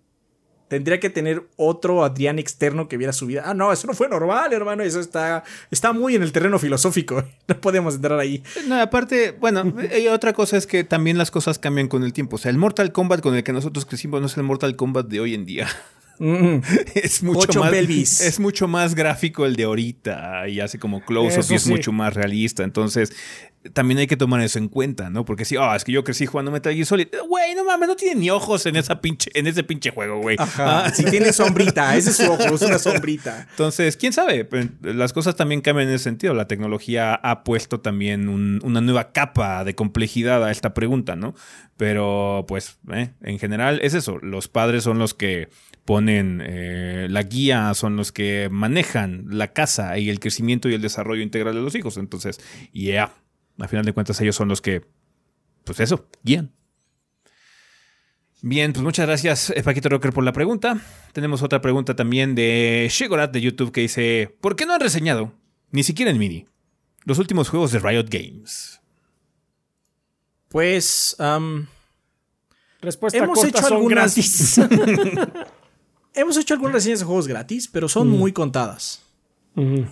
Speaker 3: Tendría que tener otro Adrián externo que viera su vida. Ah, no, eso no fue normal, hermano. Eso está, está muy en el terreno filosófico. No podemos entrar ahí.
Speaker 1: No, aparte, bueno, y otra cosa es que también las cosas cambian con el tiempo. O sea, el Mortal Kombat con el que nosotros crecimos no es el Mortal Kombat de hoy en día.
Speaker 3: Mm.
Speaker 1: es mucho más es mucho más gráfico el de ahorita y hace como close up y es mucho más realista entonces también hay que tomar eso en cuenta, ¿no? Porque si, ah, es que yo crecí jugando Metal Gear Solid. Güey, no mames, no tiene ni ojos en esa pinche, en ese pinche juego, güey.
Speaker 3: Ajá. Ah, si tiene sombrita, ese es su ojo, es una sombrita.
Speaker 1: Entonces, quién sabe, las cosas también cambian en ese sentido. La tecnología ha puesto también una nueva capa de complejidad a esta pregunta, ¿no? Pero, pues, eh, en general es eso. Los padres son los que ponen eh, la guía, son los que manejan la casa y el crecimiento y el desarrollo integral de los hijos. Entonces, yeah a final de cuentas ellos son los que, pues eso, guían. Bien, pues muchas gracias eh, Paquito Rocker por la pregunta. Tenemos otra pregunta también de Shegorat de YouTube que dice, ¿por qué no han reseñado, ni siquiera en mini, los últimos juegos de Riot Games?
Speaker 3: Pues...
Speaker 2: Respuesta
Speaker 3: hemos
Speaker 2: hecho
Speaker 3: algunas... hemos hecho algunas reseñas de juegos gratis, pero son mm. muy contadas.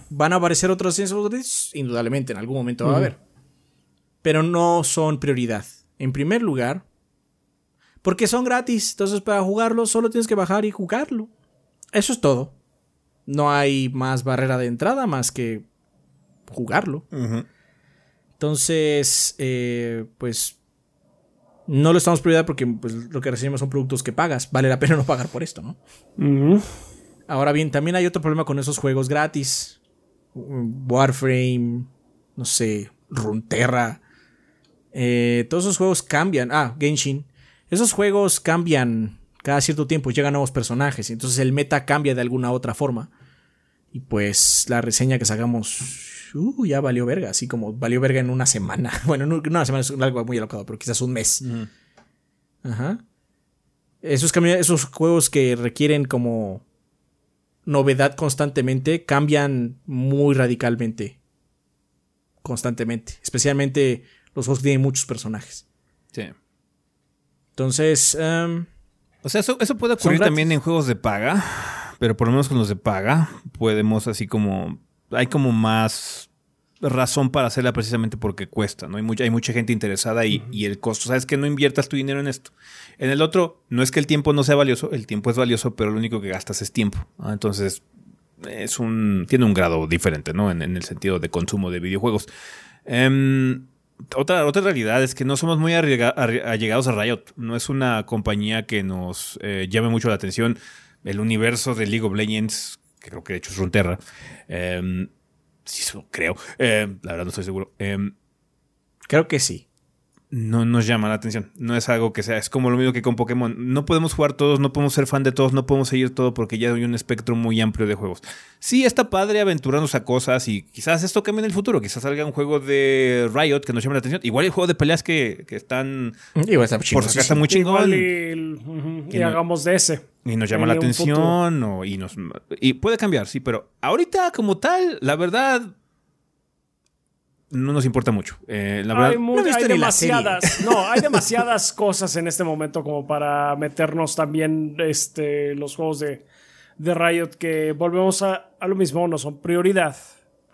Speaker 3: ¿Van a aparecer otras reseñas de juegos gratis? Indudablemente, en algún momento va a haber pero no son prioridad. En primer lugar, porque son gratis, entonces para jugarlo solo tienes que bajar y jugarlo. Eso es todo. No hay más barrera de entrada más que jugarlo. Entonces, eh, pues no lo estamos prioridad porque pues, lo que recibimos son productos que pagas. Vale la pena no pagar por esto, ¿no? Ahora bien, también hay otro problema con esos juegos gratis. Warframe, no sé, Runterra. Eh, todos esos juegos cambian. Ah, Genshin. Esos juegos cambian cada cierto tiempo, llegan nuevos personajes. Entonces el meta cambia de alguna otra forma. Y pues la reseña que sacamos. Uh, ya valió verga. Así como valió verga en una semana. Bueno, en una semana es algo muy alocado, pero quizás un mes. Ajá. Esos, esos juegos que requieren como novedad constantemente cambian muy radicalmente. Constantemente. Especialmente los juegos tienen muchos personajes.
Speaker 1: Sí.
Speaker 3: Entonces. Em,
Speaker 1: o sea, eso, puede ocurrir también en juegos de paga. Pero por lo menos con los de paga, podemos así como. Hay como más razón para hacerla precisamente porque cuesta, ¿no? Hay mucha, hay mucha gente interesada y, y, el costo. Sabes que no inviertas tu dinero en esto. En el otro, no es que el tiempo no sea valioso, el tiempo es valioso, pero lo único que gastas es tiempo. Entonces, es un. tiene un grado diferente, ¿no? En, el sentido de consumo de videojuegos. Eh, otra, otra realidad es que no somos muy allegados a Riot. No es una compañía que nos eh, llame mucho la atención. El universo de League of Legends, que creo que de hecho es Runeterra. sí, creo. Em, la verdad no estoy seguro. Em,
Speaker 3: creo que sí.
Speaker 1: No nos llama la atención. No es algo que sea, es como lo mismo que con Pokémon. No podemos jugar todos, no podemos ser fan de todos, no podemos seguir todo porque ya hay un espectro muy amplio de juegos. Sí, está padre aventurarnos a cosas y quizás esto cambie en el futuro. Quizás salga un juego de Riot que nos llame la atención. Igual el juego de peleas que, que están.
Speaker 3: Igual está
Speaker 1: por acá está muy chingón.
Speaker 2: Igual y, ujú, y
Speaker 1: Y no-
Speaker 2: hagamos de ese.
Speaker 1: Y nos llama la atención o- y nos y puede cambiar, sí, pero ahorita como tal, la verdad no nos importa mucho. Eh, la verdad,
Speaker 2: hay, mu-
Speaker 3: no
Speaker 2: hay demasiadas, no, hay demasiadas cosas en este momento como para meternos también este, los juegos de, de Riot que volvemos a, a lo mismo, no son prioridad,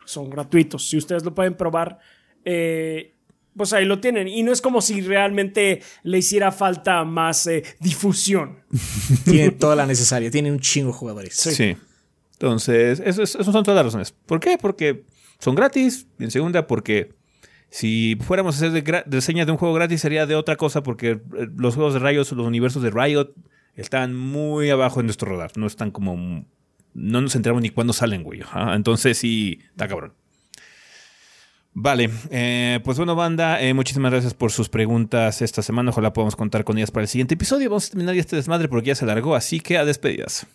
Speaker 2: son gratuitos. Si ustedes lo pueden probar, eh, pues ahí lo tienen. Y no es como si realmente le hiciera falta más eh, difusión.
Speaker 3: Tiene toda la necesaria, tiene un chingo de jugadores.
Speaker 1: sí. Entonces, eso, es- eso son todas las razones. ¿Por qué? Porque son gratis. En segunda, porque si fuéramos a hacer reseñas de un juego gratis sería de otra cosa porque eh, los juegos de Riot, los universos de Riot están muy abajo en nuestro radar. No están como... No nos enteramos ni cuándo salen, güey. Entonces sí, está cabrón. Vale, eh, pues bueno, banda, eh, muchísimas gracias por sus preguntas esta semana. Ojalá podamos contar con ellas para el siguiente episodio. Vamos a terminar ya este desmadre porque ya se alargó, así que a despedidas.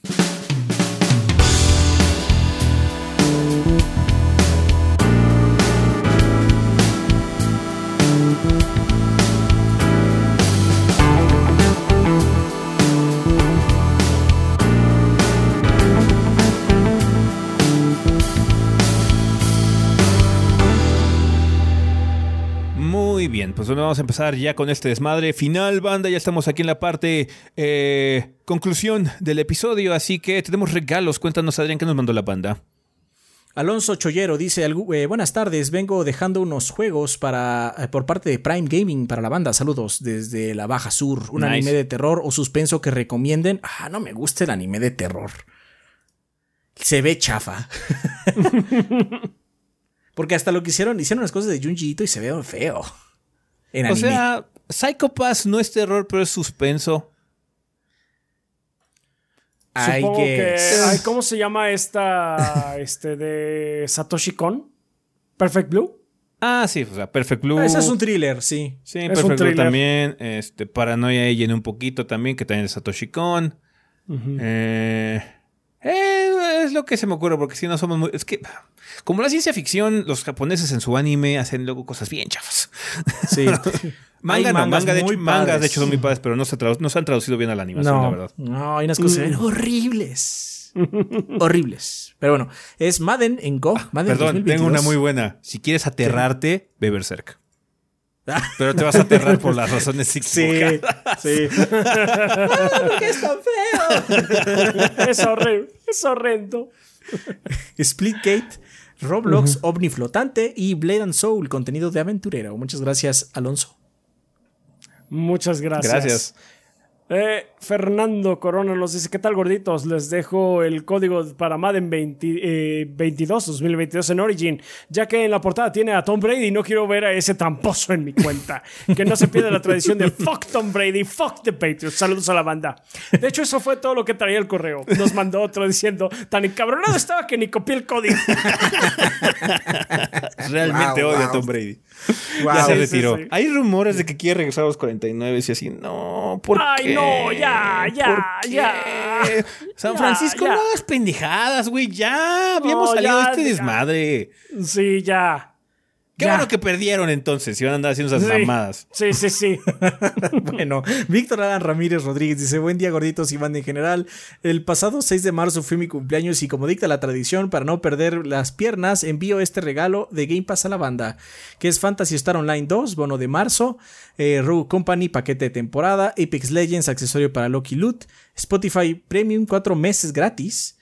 Speaker 1: Bueno, vamos a empezar ya con este desmadre final, banda. Ya estamos aquí en la parte eh, conclusión del episodio, así que tenemos regalos. Cuéntanos, Adrián, ¿qué nos mandó la banda?
Speaker 3: Alonso Chollero dice, "Algu- eh, buenas tardes, vengo dejando unos juegos para, eh, por parte de Prime Gaming para la banda. Saludos desde la Baja Sur. Un
Speaker 1: Nice.
Speaker 3: anime de terror o suspenso que recomienden. Ah, no me gusta el anime de terror. Se ve chafa. Porque hasta lo que hicieron, hicieron las cosas de Junji Ito y se ve feo. En
Speaker 1: O sea, Psychopass no es terror, pero es suspenso.
Speaker 3: I
Speaker 2: Supongo que. ay, ¿Cómo se llama esta. este de Satoshi Kon? Perfect Blue.
Speaker 1: Ah, sí, o sea, Perfect Blue.
Speaker 3: Ese es un thriller, sí.
Speaker 1: Sí,
Speaker 2: es
Speaker 1: Perfect
Speaker 2: un
Speaker 1: Blue
Speaker 2: thriller.
Speaker 1: también. Este, Paranoia llena un poquito también, que también es Satoshi Kon. Eh, eh, es lo que se me ocurre, porque si no somos muy. Es que, como la ciencia ficción, los japoneses en su anime hacen luego cosas bien chafas.
Speaker 3: Sí.
Speaker 1: Manga no, manga de, hecho, mangas de
Speaker 3: padres.
Speaker 1: hecho son muy padres, pero no se, no se han traducido bien a la animación, la
Speaker 3: No,
Speaker 1: verdad.
Speaker 3: no, hay unas cosas ven horribles. horribles. Pero bueno, es Madden en Go. Madden
Speaker 1: Perdón,
Speaker 3: 2022.
Speaker 1: tengo una muy buena. Si quieres aterrarte, ve Berserk. Pero te vas a aterrar por las razones
Speaker 3: Sí,
Speaker 1: equivocadas.
Speaker 3: sí. ¿Por qué es tan feo?
Speaker 2: es horrible. Es horrendo.
Speaker 3: Splitgate, Roblox, OVNI flotante y Blade and Soul, contenido de aventurero. Muchas gracias, Alonso.
Speaker 2: Muchas gracias.
Speaker 1: Gracias.
Speaker 2: Eh, Fernando Corona nos dice, ¿qué tal gorditos? Les dejo el código para Madden 20, eh, 22, 2022 en Origin, ya que en la portada tiene a Tom Brady y no quiero ver a ese tramposo en mi cuenta. Que no se pierda la tradición de fuck Tom Brady, fuck the Patriots. Saludos a la banda. De hecho, eso fue todo lo que traía el correo. Nos mandó otro diciendo, tan encabronado estaba que ni copié el código.
Speaker 1: Realmente
Speaker 3: Wow,
Speaker 1: odio a. Tom Brady.
Speaker 3: Wow.
Speaker 1: ya se
Speaker 2: sí,
Speaker 1: retiró.
Speaker 2: sí.
Speaker 1: Hay rumores de que quiere regresar a los 49 y así, no, ¿por
Speaker 2: Ay,
Speaker 1: qué?
Speaker 2: no, ya, ya, ya.
Speaker 1: San
Speaker 2: Ya,
Speaker 1: Francisco,
Speaker 2: ya.
Speaker 1: no hagas pendejadas, güey, ya. Habíamos
Speaker 2: No,
Speaker 1: salido
Speaker 2: ya,
Speaker 1: de este
Speaker 2: ya.
Speaker 1: desmadre.
Speaker 2: Sí, ya.
Speaker 1: Qué
Speaker 2: Ya.
Speaker 1: bueno que perdieron entonces, si van a andar haciendo esas
Speaker 2: Sí.
Speaker 1: mamadas.
Speaker 2: Sí, sí, sí.
Speaker 3: Bueno, Víctor Alan Ramírez Rodríguez dice, buen día gorditos y banda en general. El pasado 6 de marzo fue mi cumpleaños y como dicta la tradición, para no perder las piernas, envío este regalo de Game Pass a la banda, que es Fantasy Star Online 2, bono de marzo, eh, Rogue Company, paquete de temporada, Apex Legends, accesorio para Loki Loot, Spotify Premium, 4 meses gratis.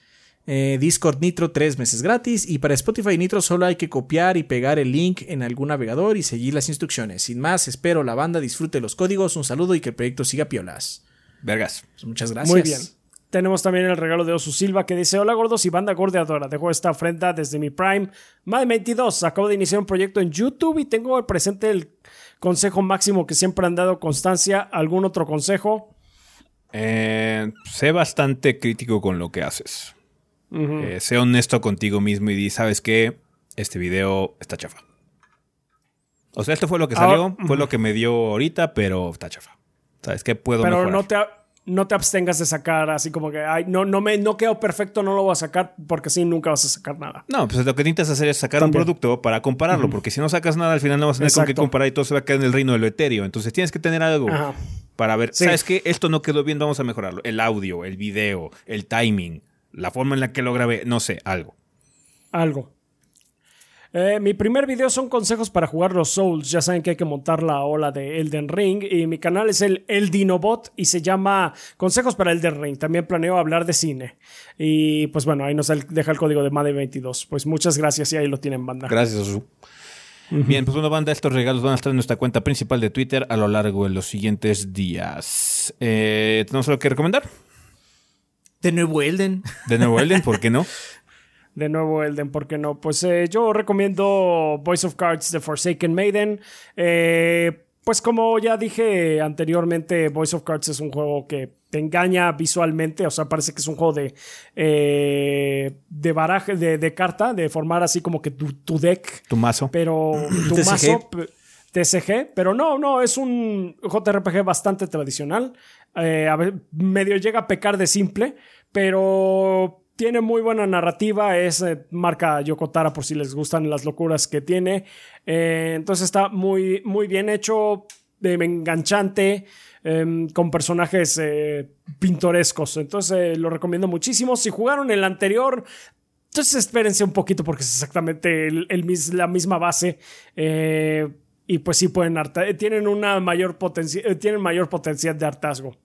Speaker 3: Eh, Discord Nitro 3 meses gratis y para Spotify Nitro solo hay que copiar y pegar el link en algún navegador y seguir las instrucciones. Sin más, espero la banda disfrute los códigos, un saludo y que el proyecto siga piolas.
Speaker 1: Vergas.
Speaker 3: Pues muchas gracias.
Speaker 2: Muy bien. Tenemos también el regalo de Osu Silva que dice: Hola gordos y banda gordeadora. Dejo esta ofrenda desde mi Prime. Más 22. Acabo de iniciar un proyecto en YouTube y tengo presente el consejo máximo que siempre han dado constancia. ¿Algún otro consejo?
Speaker 1: Eh, sé bastante crítico con lo que haces. Eh, sé honesto contigo mismo y di, ¿sabes qué? Este video está chafa. O sea, esto fue lo que salió, fue lo que me dio ahorita, pero está chafa. ¿Sabes qué puedo
Speaker 2: Pero
Speaker 1: mejorar?
Speaker 2: no te, no te abstengas de sacar así como que, ay, no, no me no quedó perfecto, no lo voy a sacar, porque así nunca vas a sacar nada.
Speaker 1: No, pues lo que necesitas hacer es sacar
Speaker 2: También.
Speaker 1: un producto para compararlo, porque si no sacas nada, al final no vas a tener con qué comparar y todo se va a quedar en el reino de lo etéreo. Entonces tienes que tener algo
Speaker 2: Ajá.
Speaker 1: para ver,
Speaker 2: Sí.
Speaker 1: ¿sabes qué? Esto no quedó bien, vamos a mejorarlo. El audio, el video, el timing, la forma en la que lo grabé, no sé, algo.
Speaker 2: Algo. Eh, mi primer video son consejos para jugar los Souls. Ya saben que hay que montar la ola de Elden Ring. Y mi canal es el Eldinobot y se llama Consejos para Elden Ring. También planeo hablar de cine. Y pues bueno, ahí nos deja el código de MADE22. Pues muchas gracias y ahí lo tienen, banda.
Speaker 1: Gracias, Osu. Bien, pues bueno, banda, estos regalos van a estar en nuestra cuenta principal de Twitter a lo largo de los siguientes días. Eh, ¿Tenemos algo que recomendar?
Speaker 3: De nuevo Elden.
Speaker 1: De nuevo, Elden, ¿por qué no?
Speaker 2: De nuevo, Elden, ¿por qué no? Pues eh, yo recomiendo Voice of Cards The Forsaken Maiden. Eh, pues como ya dije anteriormente, Voice of Cards es un juego que te engaña visualmente, o sea, parece que es un juego de, eh, de baraje, de, de carta, de formar así como que tu, tu deck,
Speaker 1: Tu mazo.
Speaker 2: pero tu mazo... TCG, pero no, no, es un JRPG bastante tradicional. Eh, medio llega a pecar de simple, pero tiene muy buena narrativa. Es eh, marca Yokotara por si les gustan las locuras que tiene. Eh, entonces está muy, muy bien hecho, enganchante, eh, con personajes pintorescos. Entonces lo recomiendo muchísimo. Si jugaron el anterior, entonces espérense un poquito porque es exactamente la misma base. Eh, y pues sí pueden harta- eh, tienen una mayor potencia, eh, tienen mayor potencial de hartazgo.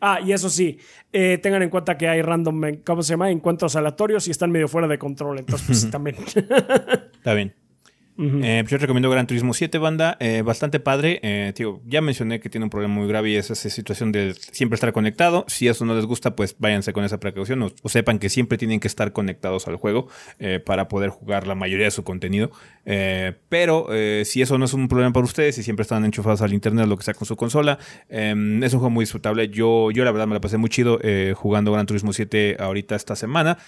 Speaker 2: Ah, y eso sí, eh, tengan en cuenta que hay random, ¿cómo se llama? Encuentros aleatorios y están medio fuera de control. Entonces, pues sí, también.
Speaker 1: Está bien. Eh, pues yo recomiendo Gran Turismo 7, banda. eh, bastante padre. Eh, tío, ya mencioné que tiene un problema muy grave y es esa situación de siempre estar conectado. Si eso no les gusta, pues váyanse con esa precaución o, sepan que siempre tienen que estar conectados al juego eh, para poder jugar la mayoría de su contenido. Pero si eso no es un problema para ustedes, si siempre están enchufados al internet lo que sea con su consola, eh, es un juego muy disfrutable. Yo, yo la verdad me la pasé muy chido jugando Gran Turismo 7 ahorita esta semana.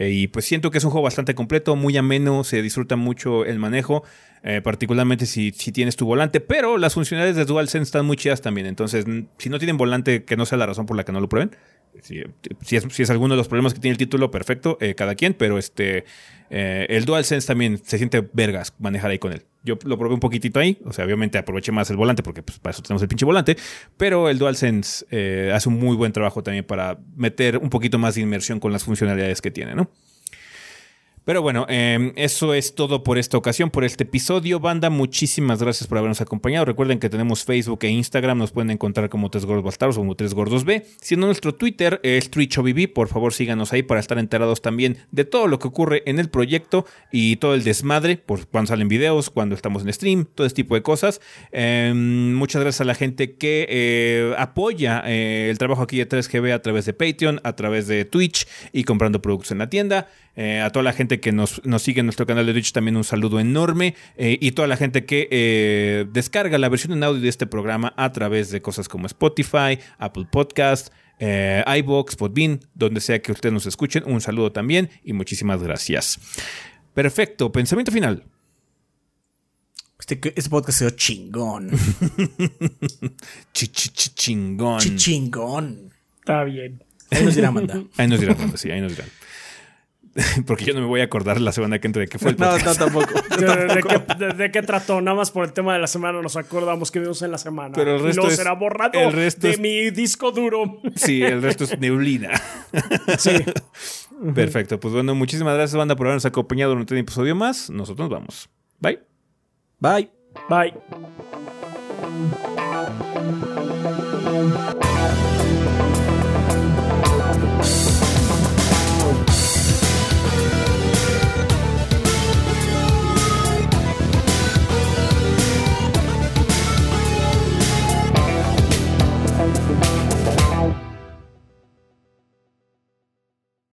Speaker 1: Eh, y pues siento que es un juego bastante completo, muy ameno, se disfruta mucho el manejo, eh, particularmente si, si tienes tu volante, pero las funcionalidades de DualSense están muy chidas también. Entonces, si no tienen volante, que no sea la razón por la que no lo prueben. Si, es, si es alguno de los problemas que tiene el título, perfecto, eh, cada quien, pero este el DualSense también se siente vergas manejar ahí con él. Yo lo probé un poquitito ahí, o sea, obviamente aproveché más el volante porque pues, para eso tenemos el pinche volante, pero el DualSense eh, hace un muy buen trabajo también para meter un poquito más de inmersión con las funcionalidades que tiene, ¿no? Pero bueno, eh, eso es todo por esta ocasión, por este episodio. Banda, muchísimas gracias por habernos acompañado. Recuerden que tenemos Facebook e Instagram, nos pueden encontrar como Tres Gordos Bastardos o como Tres Gordos B. Siendo nuestro Twitter es TwitchOBB, por favor síganos ahí para estar enterados también de todo lo que ocurre en el proyecto y todo el desmadre, por cuando salen videos, cuando estamos en stream, todo este tipo de cosas. Eh, muchas gracias a la gente que eh, apoya eh, el trabajo aquí de 3GB a través de Patreon, a través de Twitch y comprando productos en la tienda. Eh, a toda la gente que nos, nos sigue en nuestro canal de Twitch también un saludo enorme. Eh, y toda la gente que eh, descarga la versión en audio de este programa a través de cosas como Spotify, Apple Podcast, eh, iBox, Podbean, donde sea que ustedes nos escuchen. Un saludo también y muchísimas gracias. Perfecto, pensamiento final.
Speaker 3: Este, este podcast quedó chingón.
Speaker 1: Chi, chi, chi, chingón.
Speaker 3: Chi- chingón.
Speaker 2: Está bien.
Speaker 3: Ahí nos dirá Manda.
Speaker 1: Ahí nos dirán, bueno, sí, ahí nos dirán. Porque yo no me voy a acordar la semana que entre de qué fue el
Speaker 3: No,
Speaker 1: podcast.
Speaker 3: no, tampoco.
Speaker 2: ¿De, de qué, de- de qué trató? Nada más por el tema de la semana nos acordamos que vimos en la semana.
Speaker 1: Pero el resto es-
Speaker 2: será borrado
Speaker 1: el resto
Speaker 2: de
Speaker 1: es-
Speaker 2: mi disco duro.
Speaker 1: Sí, el resto es neblina.
Speaker 2: Sí.
Speaker 1: Perfecto. Pues bueno, muchísimas gracias, banda, por habernos acompañado durante un episodio más. Nosotros nos vamos. Bye.
Speaker 3: Bye.
Speaker 2: Bye.